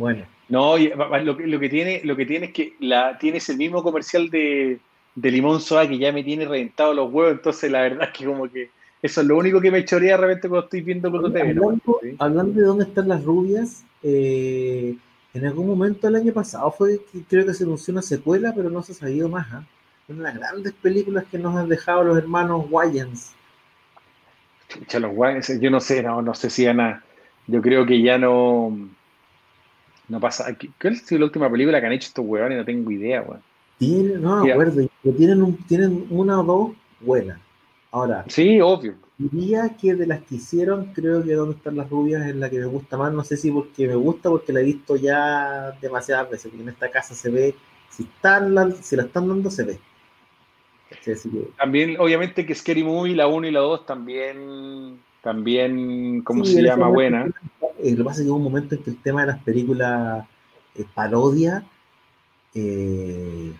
Bueno. No, lo, que tiene, lo que tiene es que la, tienes el mismo comercial de, de Limón Soa que ya me tiene reventado los huevos, entonces la verdad es que como que eso es lo único que me chorea de repente cuando estoy viendo TV. Hablando, hablando de dónde están las rubias, eh, en algún momento el año pasado fue que creo que se anunció una secuela, pero no se ha sabido más. ¿eh? Una de las grandes películas que nos han dejado los hermanos Wayans. los Wayans, yo no sé, no, no sé si Ana, yo creo que ya no, no pasa. ¿Cuál es la última película que han hecho estos huevones? No tengo idea, weón. Tienen, no me acuerdo, tienen, un, tienen una o dos buenas. Ahora, sí, obvio. Diría que de las que hicieron, creo que Donde están las rubias es la que me gusta más. No sé si porque me gusta, porque la he visto ya demasiadas veces. Porque en esta casa se ve, si, están, si la están dando, se ve. También, obviamente, que Scary Movie, la 1 y la 2 también, también, ¿cómo se llama? Buena. Eh, lo que pasa es que hubo un momento en que el tema de las películas eh, parodia eh,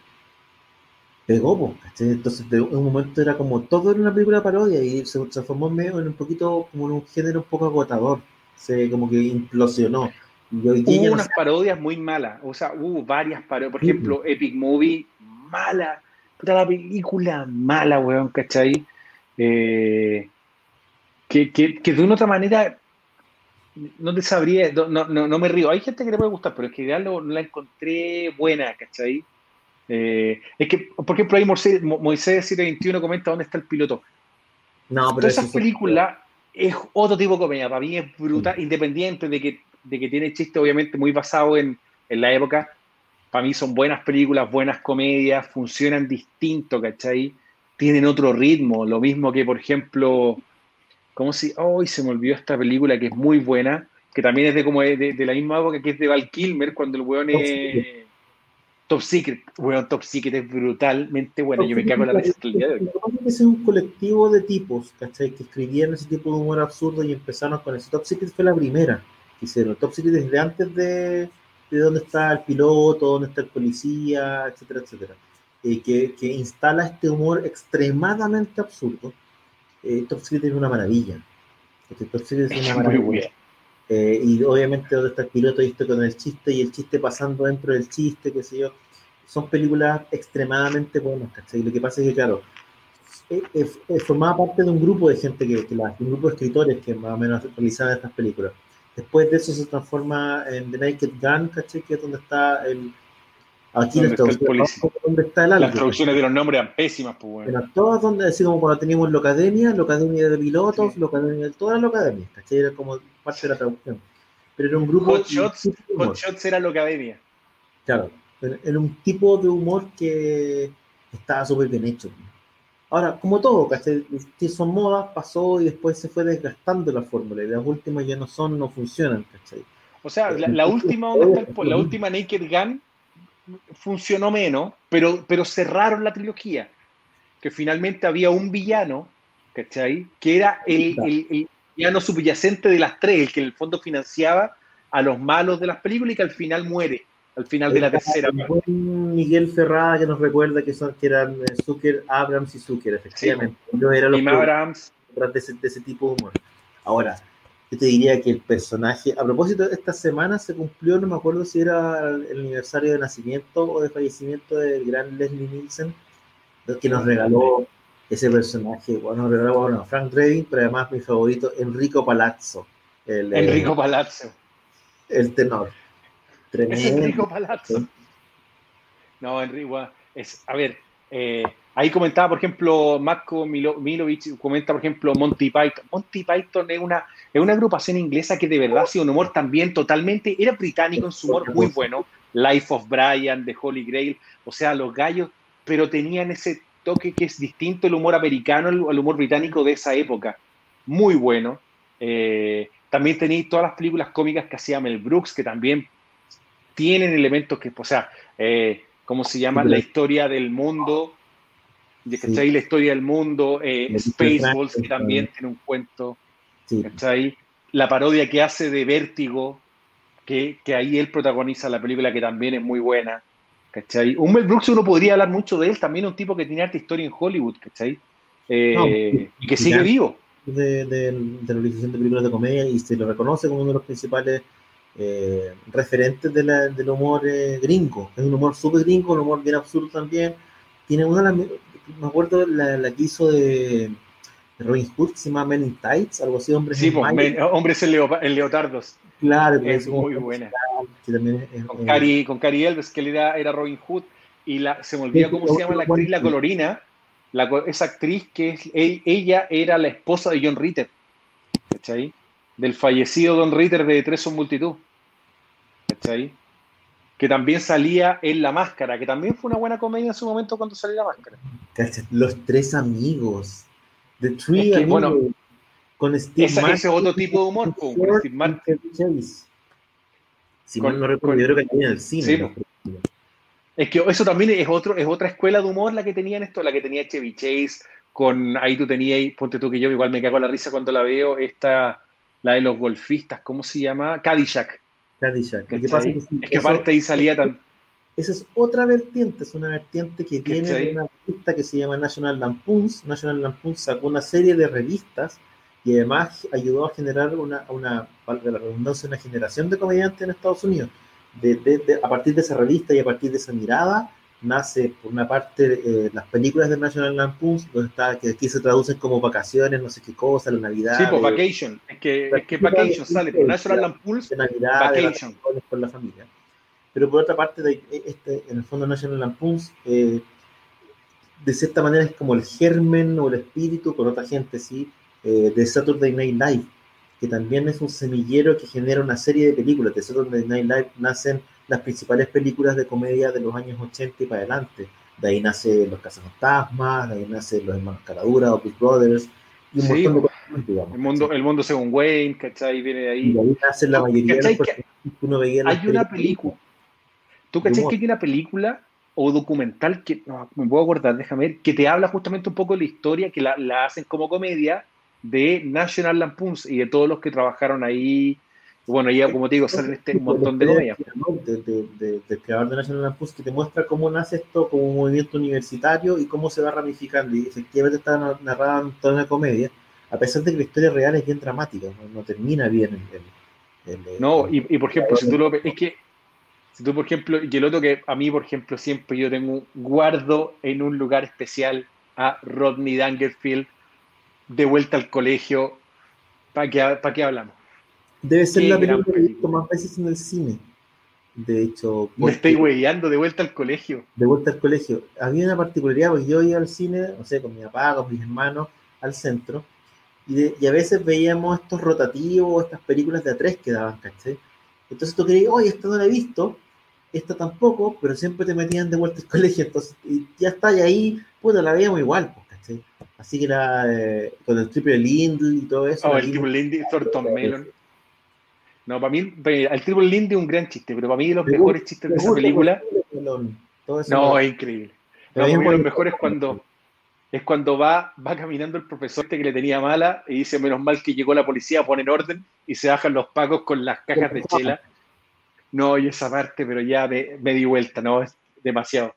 pegó, Entonces, en un momento era como todo era una película parodia y se transformó medio en un poquito, como en un género un poco agotador. Se como que implosionó. hubo unas parodias muy malas, o sea, hubo varias parodias. Por ejemplo, Epic Movie, mala. Puta la película mala, weón, ¿cachai? Eh, que, que, que de una otra manera no te sabría, no, no, no, me río. Hay gente que le puede gustar, pero en general no, la encontré buena, ¿cachai? Eh, es que, por ejemplo, ahí Moisés, Moisés 721 comenta dónde está el piloto. No, pero esa película es otro tipo de comedia. Para mí es brutal, mm. independiente de que, de que tiene chiste, obviamente, muy basado en, en, la época. Para mí son buenas películas, buenas comedias, funcionan distinto, ¿cachai? Tienen otro ritmo. Lo mismo que, por ejemplo, como si, hoy se me olvidó esta película que es muy buena, que también es de como de, la misma época que es de Val Kilmer, cuando el weón es Top Secret. Weón, Top Secret es brutalmente bueno. Yo me cago en la de hoy. es un colectivo de tipos, ¿cachai? Que escribían ese tipo de humor absurdo y empezaron con eso. Top Secret fue la primera que hicieron. Top Secret desde antes de, de dónde está el piloto, dónde está el policía, etcétera, etcétera. Eh, que, que instala este humor extremadamente absurdo eh, Top Secret es una maravilla. Top Secret es una maravilla. Eh, y obviamente donde está el piloto y esto con el chiste y el chiste pasando dentro del chiste, qué sé yo. Son películas extremadamente buenas, ¿cachai? Lo que pasa es que, claro, formaba parte de un grupo de gente que, que un grupo de escritores que más o menos realizaban estas películas. Después de eso se transforma en The Naked Gun, ¿cachai? Que es donde está el, Aquí ¿Dónde, está el ¿Dónde está el Las traducciones de los nombres eran pésimas, pues bueno. todas donde, así como cuando teníamos la academia, la academia de pilotos, la academia, todas las academias, ¿cachai? Era como parte de la traducción. Pero era un grupo. Hot Shots, Hot Shots era la academia. Claro, era un tipo de humor que estaba súper bien hecho. Ahora, como todo, ¿cachai? Son modas, pasó y después se fue desgastando la fórmula. Y las últimas ya no son, no funcionan, ¿cachai? O sea, la, última, ¿dónde está la última Naked Gun funcionó menos, pero, pero cerraron la trilogía. Que finalmente había un villano, ¿cachai? Que era el, el, villano subyacente de las tres, el que en el fondo financiaba a los malos de las películas y que al final muere, al final de la tercera. Miguel Ferrada que nos recuerda que, son, que eran eh, Zucker, Abrams y Zucker, efectivamente. era los Abrams. De ese, de ese tipo de humor. Ahora, yo te diría que el personaje, a propósito, esta semana se cumplió, no me acuerdo si era el aniversario de nacimiento o de fallecimiento del gran Leslie Nielsen, que nos regaló ese personaje, bueno, nos regaló bueno, Frank Redding, pero además mi favorito, Enrico Palazzo. El, Enrico Palazzo. El tenor. Tremendo. Enrico Palazzo. No, Enrico, es, a ver, eh, ahí comentaba, por ejemplo, Marco Milovich, comenta, por ejemplo, Monty Python. Monty Python es una es una agrupación inglesa que de verdad hacía un humor también totalmente, era británico en su humor muy bueno, Life of Brian, de Holy Grail, o sea, los gallos, pero tenían ese toque que es distinto el humor americano al humor británico de esa época, muy bueno. Eh, también tenéis todas las películas cómicas que hacía Mel Brooks, que también tienen elementos que, o sea, eh, ¿cómo se llama? La historia del mundo, de que la historia del mundo, eh, Spaceballs, que también tiene un cuento la parodia que hace de Vértigo, que, ahí él protagoniza la película que también es muy buena. ¿cachai? Un Mel Brooks uno podría hablar mucho de él, también un tipo que tiene arte historia en Hollywood, ¿cachai? Eh, y que sigue vivo. De, de, de, la realización de películas de comedia y se lo reconoce como uno de los principales eh, referentes de la, del humor eh, gringo. Es un humor súper gringo, un humor bien absurdo también. Tiene una, me acuerdo la, la que hizo de, de Robin Hood, se llama Men in Tights, algo así, hombres Sí, en pues, men- hombres en, leopa- en leotardos. Claro, que es como muy buena. musical, es- Con es- Cari, con Cari Elves, que era, era Robin Hood. Y la, se me olvida cómo se llama la actriz, la colorina. La, esa actriz que es, e- ella era la esposa de John Ritter. ¿Cachai? Del fallecido Don Ritter de Tres son multitud. ¿Cachai? Que también salía en La Máscara, que también fue una buena comedia en su momento cuando salió La Máscara. Los tres amigos. The Three Es que, Amigos. bueno, con Steve esa- Martin, ese es otro tipo de humor, con- con Steve Martin. Si Con- mal no recuerdo, yo creo que tenía en el cine. Sí, ¿no? Es que eso también es, otro, es otra escuela de humor la que tenían esto, la que tenía Chevy Chase, con ahí tú tenías, ponte tú que yo igual me cago en la risa cuando la veo, esta, la de los golfistas, ¿cómo se llama? Cadillac. Cadillac. Que pasa es que, sí, Es que eso- aparte ahí salía tan... Esa es otra vertiente, es una vertiente que de una revista que se llama National Lampoons. National Lampoons sacó una serie de revistas y además ayudó a generar una, una valga la redundancia, una generación de comediantes en Estados Unidos. De, de- de- a partir de esa revista y a partir de esa mirada, nace por una parte eh, las películas de National está, que aquí se traducen como vacaciones, no sé qué cosa, la Navidad. Sí, pues de- Vacation. Es que, es que Vacation sale, por National Lampoon's, de Navidad, de Vacation. vacaciones con la familia. Pero por otra parte, de, este, en el fondo National Lampoons, eh, de cierta manera es como el germen o el espíritu, con otra gente, sí, eh, de Saturday Night Live, que también es un semillero que genera una serie de películas. De Saturday Night Live nacen las principales películas de comedia de los años 80 y para adelante. De ahí nace Los Cazafantasmas, de ahí nace Los Hermanos Caradura, o Big Brothers, y un Sí, montón de cosas más, digamos. el mundo, el mundo según Wayne, ¿cachai? Viene de Y ahí. de ahí nacen la mayoría de ¿Cachai los que uno veía Hay una película. ¿Tú cachai que hay una película o documental que no, me puedo acordar, déjame ver, que te habla justamente un poco de la historia, que la, la hacen como comedia de National Lampoons y de todos los que trabajaron ahí. Bueno, ya como te digo, salen este un montón de comedias. De, de, de- del creador de National Lampoons que te muestra cómo nace esto como un movimiento universitario y cómo se va ramificando. Y efectivamente está na- narrada en toda una comedia, a pesar de que la historia real es bien dramática, no, no termina bien. el- el- el- No, y, y por ejemplo, si tú lo es que, si tú por ejemplo, y el otro que a mí, por ejemplo, siempre yo tengo, guardo en un lugar especial a Rodney Dangerfield de vuelta al colegio. ¿Para qué, para qué hablamos? Debe ser qué la película que he visto más veces en el cine. De hecho, Me estoy hueveando de vuelta al colegio. de vuelta al colegio. Había una particularidad, porque yo iba al cine, no sé, con mi papá, con mis hermanos, al centro, y, de- y a veces veíamos estos rotativos, estas películas de a tres que daban, ¿cachai? Entonces tú creías, oye, esta no la he visto, esta tampoco, pero siempre te metían de vuelta al colegio, entonces y ya está, y ahí, puta, la veíamos igual, pues, ¿cachai? Así que era eh, con el triple Lindl y todo eso. Oh, el Triple Lindy, Thornton Melon. No, para mí, el Triple Lindy es un gran chiste, pero para mí los mejores chistes de esa película, Melón, todo eso no, es increíble. No, para mí los mejores es cuando es cuando va, va caminando el profesor este que le tenía mala y dice, menos mal que llegó la policía, ponen orden y se bajan los pacos con las cajas de chela. No, y esa parte, pero ya me, me di vuelta, no, es demasiado.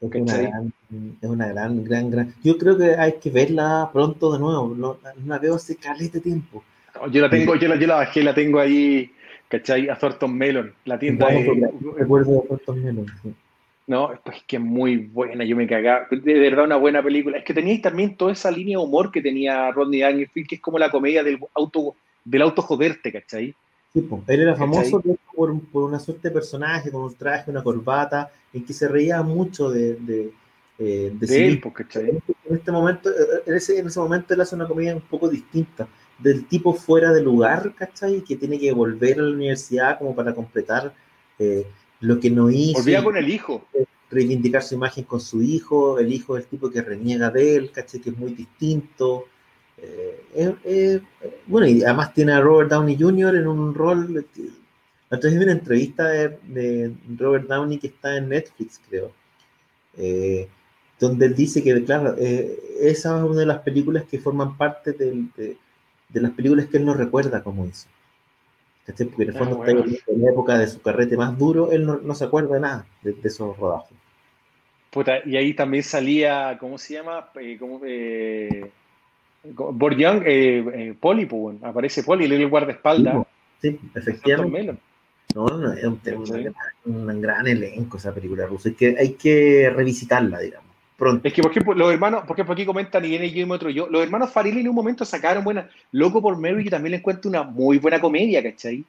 Es una, gran, es una gran, gran, gran. Yo creo que hay que verla pronto de nuevo. No, no la veo hace calete tiempo. Yo la tengo, yo la, yo la bajé, la tengo ahí, ¿cachai? A Thornton Melon, la tienda de... Recuerdo de Thornton Melon, sí. No, pues que muy buena, yo me cagaba. De verdad, una buena película. Es que teníais también toda esa línea de humor que tenía Rodney Dangerfield, que es como la comedia del auto, del auto joderte, ¿cachai? Sí. Él era famoso por, por una suerte de personaje, con un traje, una corbata, en que se reía mucho de, de, eh, de De él, ¿cachai? En este momento, eh, en ese, en ese momento él hace una comedia un poco distinta, del tipo fuera de lugar, ¿cachai? Que tiene que volver a la universidad como para completar eh, lo que no hizo. Volvía con el hijo. reivindicar su imagen con su hijo, el hijo es el tipo que reniega de él, ¿cachai? Que es muy distinto. Eh, eh, eh, bueno, y además tiene a Robert Downey Jr. en un rol. vez vi una entrevista de, de Robert Downey que está en Netflix, creo, eh, donde él dice que, claro, eh, esa es una de las películas que forman parte del- de, de las películas que él no recuerda como hizo. ¿Cachai? Porque en el Ah, fondo bueno. está en la época de su carrete más duro, él no, no se acuerda de nada de, de esos rodajes. Puta, y ahí también salía, ¿cómo se llama? Eh, ¿cómo, eh, Young, eh, eh, Poli, pues, aparece Poli, el guardaespaldas. Sí, Thornton efectivamente. No, no, es un, un, un, gran elenco esa película rusa. Es que hay que revisitarla, digamos. Pronto. Es que, por ejemplo, los hermanos, por ejemplo, aquí comentan y viene yo y otro yo, los hermanos Farili en un momento sacaron buena, Loco por Mary, que también le encuentro una muy buena comedia, ¿cachai?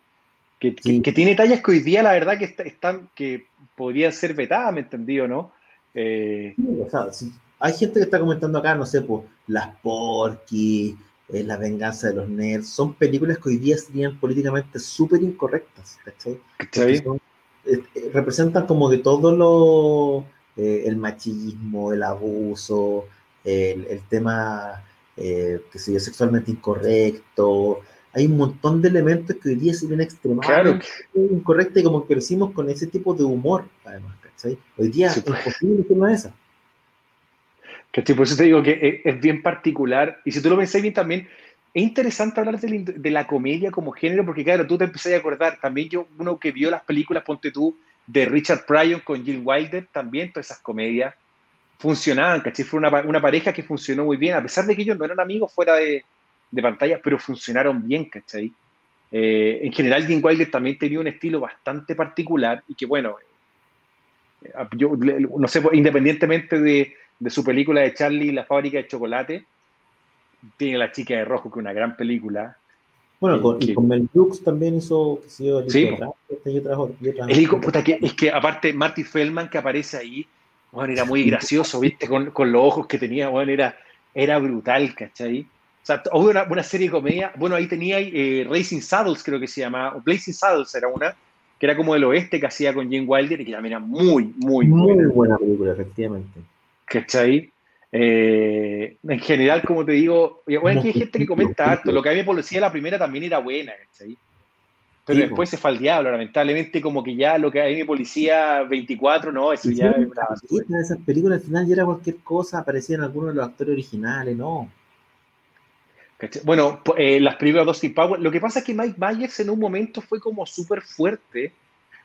Que, sí. que, que, tiene tallas que hoy día, la verdad, que están, que podrían ser vetadas, ¿me entendido, no? Eh... Sí, o sea, sí. Hay gente que está comentando acá, no sé, pues, Las Porky, eh, La venganza de los nerds, son películas que hoy día serían políticamente súper incorrectas, ¿cachai? Son, eh, representan como que todo lo, eh, el machismo, el abuso, el, el tema, que sé yo, sexualmente incorrecto, hay un montón de elementos que hoy día serían extremadamente claro. incorrectos y como que crecimos con ese tipo de humor, además, ¿cachai? Hoy día sí, pues. es imposible que no es esa. ¿Cachai? Por eso te digo que es, bien particular. Y si tú lo pensás bien también, es interesante hablar de la, de la, comedia como género, porque claro, tú te empecé a acordar, también yo, uno que vio las películas, ponte tú, de Richard Pryor con Jill Wilder, también todas esas comedias funcionaban, ¿cachai? Fue una, una, pareja que funcionó muy bien, a pesar de que ellos no eran amigos fuera de, de pantalla, pero funcionaron bien, ¿cachai? Eh, en general, Jill Wilder también tenía un estilo bastante particular y que, bueno, eh, yo no sé, independientemente de de su película de Charlie la fábrica de chocolate. Tiene La chica de rojo, que es una gran película. Bueno, con, que, y con Mel Brooks también hizo, sí, el sí, y otras, y otras el hijo, puta, que, es que aparte Marty Feldman que aparece ahí, bueno, era muy gracioso, ¿viste? Con, con los ojos que tenía, bueno, era, era brutal, ¿cachai? O sea, hubo una, una serie de comedia, bueno, ahí tenía eh, Racing Saddles, creo que se llamaba, o Blazing Saddles era una, que era como del oeste que hacía con Jane Wilder y que también era muy, muy, muy buena. buena película, efectivamente. ¿Cachai? Eh, en general, como te digo, bueno, aquí hay gente que comenta harto. Lo que a mí me policía la primera también era buena, ¿cachai? Pero sí, después se fue al diablo, lamentablemente, como que ya lo que hay mi policía 24, no, eso sí, ya es bravo. Esas películas al final ya era cualquier cosa, aparecían algunos de los actores originales, no. Bueno, eh, las primeras dos Power. Lo que pasa es que Mike Myers en un momento fue como súper fuerte.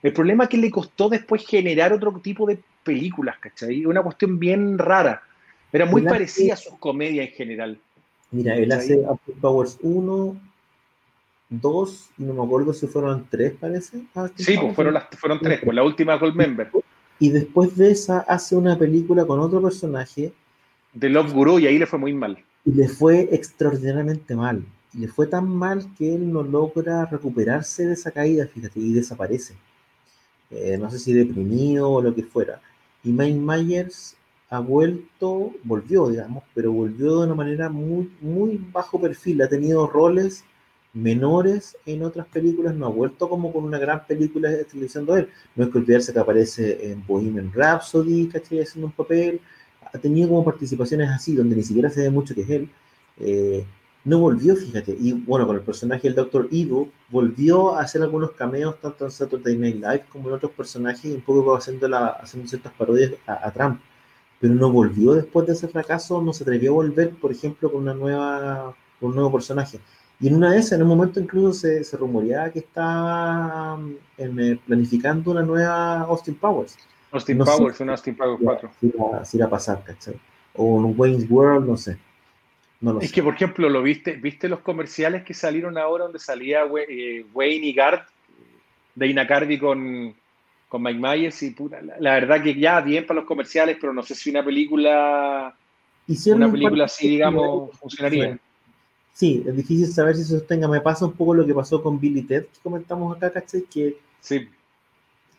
El problema es que le costó después generar otro tipo de películas, ¿cachai? Una cuestión bien rara. Era muy él parecida hace, a sus comedias en general. Mira, él hace Austin Powers 1, 2, y no me acuerdo si fueron 3, parece. Austin sí, pues fueron, las, fueron 3, pues la última Gold Member. Y después de esa hace una película con otro personaje. De Love Guru, y ahí le fue muy mal. Y le fue extraordinariamente mal. Y le fue tan mal que él no logra recuperarse de esa caída, fíjate, y desaparece. Eh, no sé si deprimido o lo que fuera. Y Mike Myers ha vuelto, volvió, digamos, pero volvió de una manera muy, muy bajo perfil. Ha tenido roles menores en otras películas, no ha vuelto como con una gran película utilizando él. No es que olvidarse que aparece en Bohemian Rhapsody, ¿cachai? Haciendo un papel. Ha tenido como participaciones así, donde ni siquiera se ve mucho que es él. Eh, no volvió, fíjate. Y bueno, con el personaje del Doctor Evil, volvió a hacer algunos cameos tanto en Saturday Night Live como en otros personajes, un poco haciendo, la, haciendo ciertas parodias a, Trump. Pero no volvió después de ese fracaso, no se atrevió a volver, por ejemplo, con una nueva, con un nuevo personaje. Y en una de esas, en un momento incluso se, se rumoreaba que estaba en, eh, planificando una nueva Austin Powers. Austin no Powers, sé, una Austin Powers 4. Si va a pasar, ¿cachai? O un Wayne's World, no sé. No lo es sé. que, por ejemplo, lo viste, viste los comerciales que salieron ahora donde salía eh, Wayne y Gard, Dana Carvey con, con Mike Myers y puta, la, la, verdad que ya bien para los comerciales, pero no sé si una película Hicieron una película así, digamos, funcionaría. Sí, es difícil saber si se sostenga. Me pasa un poco lo que pasó con Billy Ted, que comentamos acá, ¿cachai? Que sí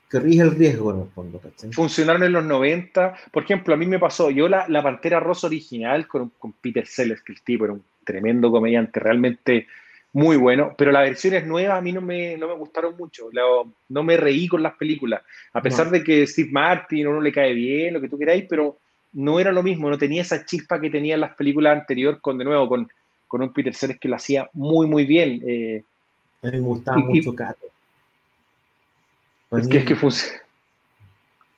que rige el riesgo en el fondo. ¿cachai? Funcionaron en los 90. Por ejemplo, a mí me pasó, yo la, la Pantera Rosa original con, con, Peter Sellers, que el tipo era un tremendo comediante, realmente muy bueno, pero las versiones nuevas a mí no me, no me gustaron mucho, Lo, no me reí con las películas, a pesar no. de que Steve Martin uno le cae bien, lo que tú queráis, pero no era lo mismo, no tenía esa chispa que tenía en las películas anteriores, con de nuevo, con, con un Peter Sellers que lo hacía muy, muy bien. Eh, a mí me gustaba y, mucho Cato. Es que, es que funciona.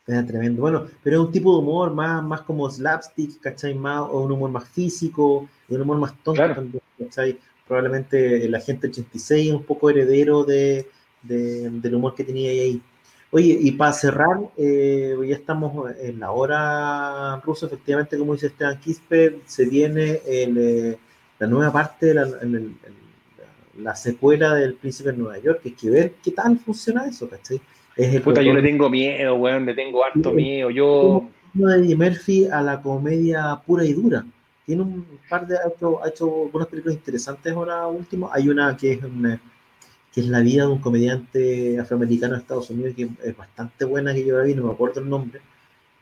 Era tremendo. Bueno, pero es un tipo de humor más, más como slapstick, ¿cachai? Más, o un humor más físico, un humor más tonto claro. también, ¿cachai? Probablemente el agente 86 es un poco heredero de, de, del humor que tenía ahí. Oye, y para cerrar, eh, ya estamos en la hora rusa, efectivamente, como dice Esteban Quispe, se viene el, eh, la nueva parte la, el, el, la secuela del Príncipe de Nueva York. Hay que ver qué tal funciona eso, ¿cachai? Es el Puta, yo le tengo miedo, weón, le tengo harto miedo. Yo. de Murphy a la comedia pura y dura. Tiene un par de. Ha hecho, ha hecho algunas películas interesantes ahora último. Hay una que es una, que es la vida de un comediante afroamericano de Estados Unidos, que es bastante buena, que yo la vi, no me acuerdo el nombre,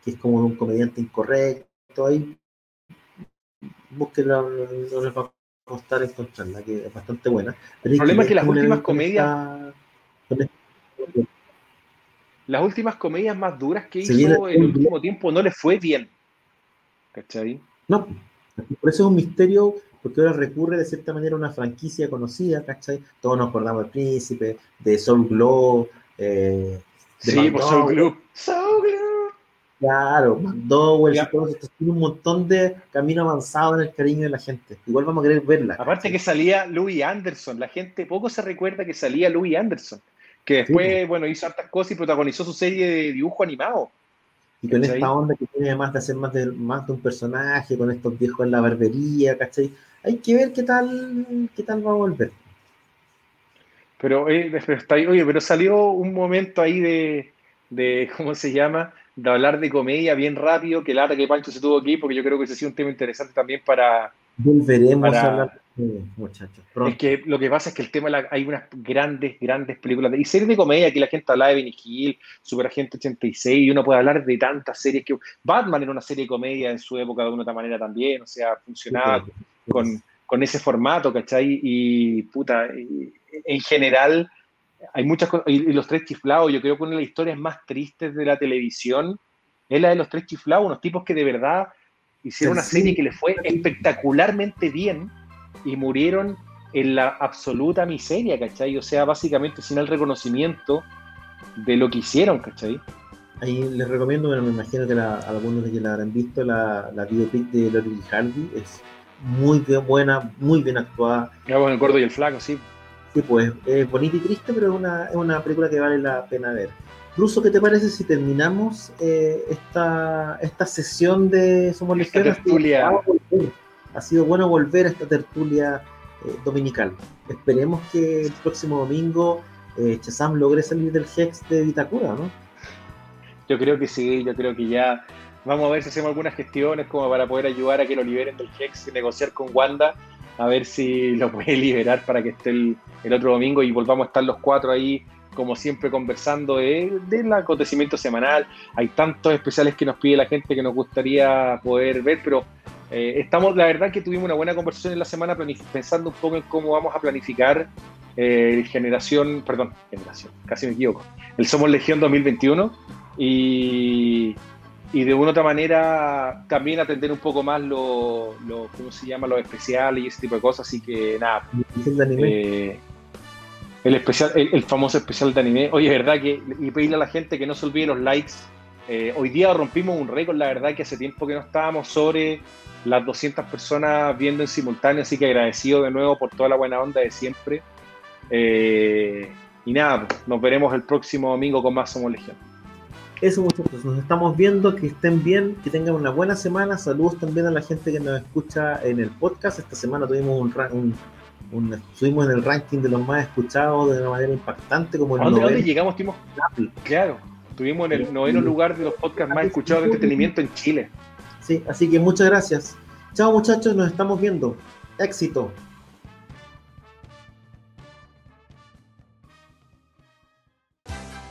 que es como un comediante incorrecto. Ahí búsquenla, no les va a costar encontrarla, que es bastante buena. el problema es que las últimas comedias. Las últimas comedias más duras que hizo en el último tiempo no le fue bien. ¿Cachai? No, por eso es un misterio, porque ahora recurre de cierta manera a una franquicia conocida, ¿cachai? Todos nos acordamos del Príncipe, de Soul Glow, eh, de sí, por Soul Glow. Soul Glow. Claro, McDowell, tiene un montón de camino avanzado en el cariño de la gente. Igual vamos a querer verla. Aparte que salía Louis Anderson, la gente poco se recuerda que salía Louis Anderson, que después, bueno, hizo hartas cosas y protagonizó su serie de dibujo animado. Y con esta onda que tiene además de hacer más de, más de un personaje, con estos viejos en la barbería, ¿cachai? Hay que ver qué tal, qué tal va a volver. Pero, eh, pero está oye, pero salió un momento ahí de, de ¿cómo se llama? de hablar de comedia bien rápido, que lata que Pancho se tuvo aquí, porque yo creo que ese ha sido un tema interesante también para... Volveremos a hablar muchachos. Es que lo que pasa es que el tema, hay unas grandes, grandes películas, de, y series de comedia, aquí la gente habla de Benny Hill, Super Agente 86, y uno puede hablar de tantas series que... Batman era una serie de comedia en su época de una otra manera también, o sea, funcionaba con, con, ese formato, ¿cachai? Y puta, en general hay muchas cosas, y los tres chiflados, yo creo que una de las historias más tristes de la televisión es la de los tres chiflados, unos tipos que de verdad hicieron una serie que les fue espectacularmente bien y murieron en la absoluta miseria, ¿cachai? O sea, básicamente sin el reconocimiento de lo que hicieron, ¿cachai? Ahí les recomiendo, bueno, me imagino que algunos de que la habrán visto, la, la biopic de Lori Harvey, es muy bien buena, muy bien actuada. Ya, bueno, el gordo y el flaco, sí. Sí, pues es bonita y triste, pero es una, es una película que vale la pena ver. Ruso, ¿qué te parece si terminamos eh, esta, esta sesión de Somos Legión? Ha sido bueno volver a esta tertulia eh, dominical. Esperemos que el próximo domingo eh, Chazam logre salir del Hex de Vitacura, ¿no? Yo creo que sí, yo creo que ya vamos a ver si hacemos algunas gestiones como para poder ayudar a que lo liberen del Hex y negociar con Wanda a ver si lo puede liberar para que esté el, otro domingo y volvamos a estar los cuatro ahí, como siempre, conversando de, del acontecimiento semanal. Hay tantos especiales que nos pide la gente que nos gustaría poder ver, pero eh, estamos, la verdad que tuvimos una buena conversación en la semana pensando un poco en cómo vamos a planificar eh, generación, perdón, generación, casi me equivoco, el Somos Legión 2021 y y de una otra manera también atender un poco más lo, ¿cómo se llama? los especiales y ese tipo de cosas, así que nada. Eh, el especial, el, famoso especial de anime. Oye, verdad que, y pedirle a la gente que no se olvide los likes. Eh, hoy día rompimos un récord, la verdad que hace tiempo que no estábamos sobre las 200 personas viendo en simultáneo, así que agradecido de nuevo por toda la buena onda de siempre. Eh, y nada, nos veremos el próximo domingo con más Somos Legión. Eso muchachos, nos estamos viendo, que estén bien, que tengan una buena semana. Saludos también a la gente que nos escucha en el podcast. Esta semana tuvimos un, un, subimos en el ranking de los más escuchados de una manera impactante. Como el ¿A dónde, llegamos? Tuvimos, claro, estuvimos en el noveno lugar de los podcasts más escuchados de entretenimiento en Chile. Sí, así que muchas gracias. Chao muchachos, nos estamos viendo. Éxito.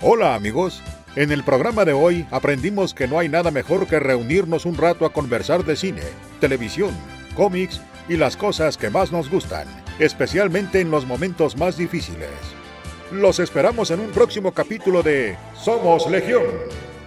Hola amigos. En el programa de hoy aprendimos que no hay nada mejor que reunirnos un rato a conversar de cine, televisión, cómics y las cosas que más nos gustan, especialmente en los momentos más difíciles. Los esperamos en un próximo capítulo de Somos Legión,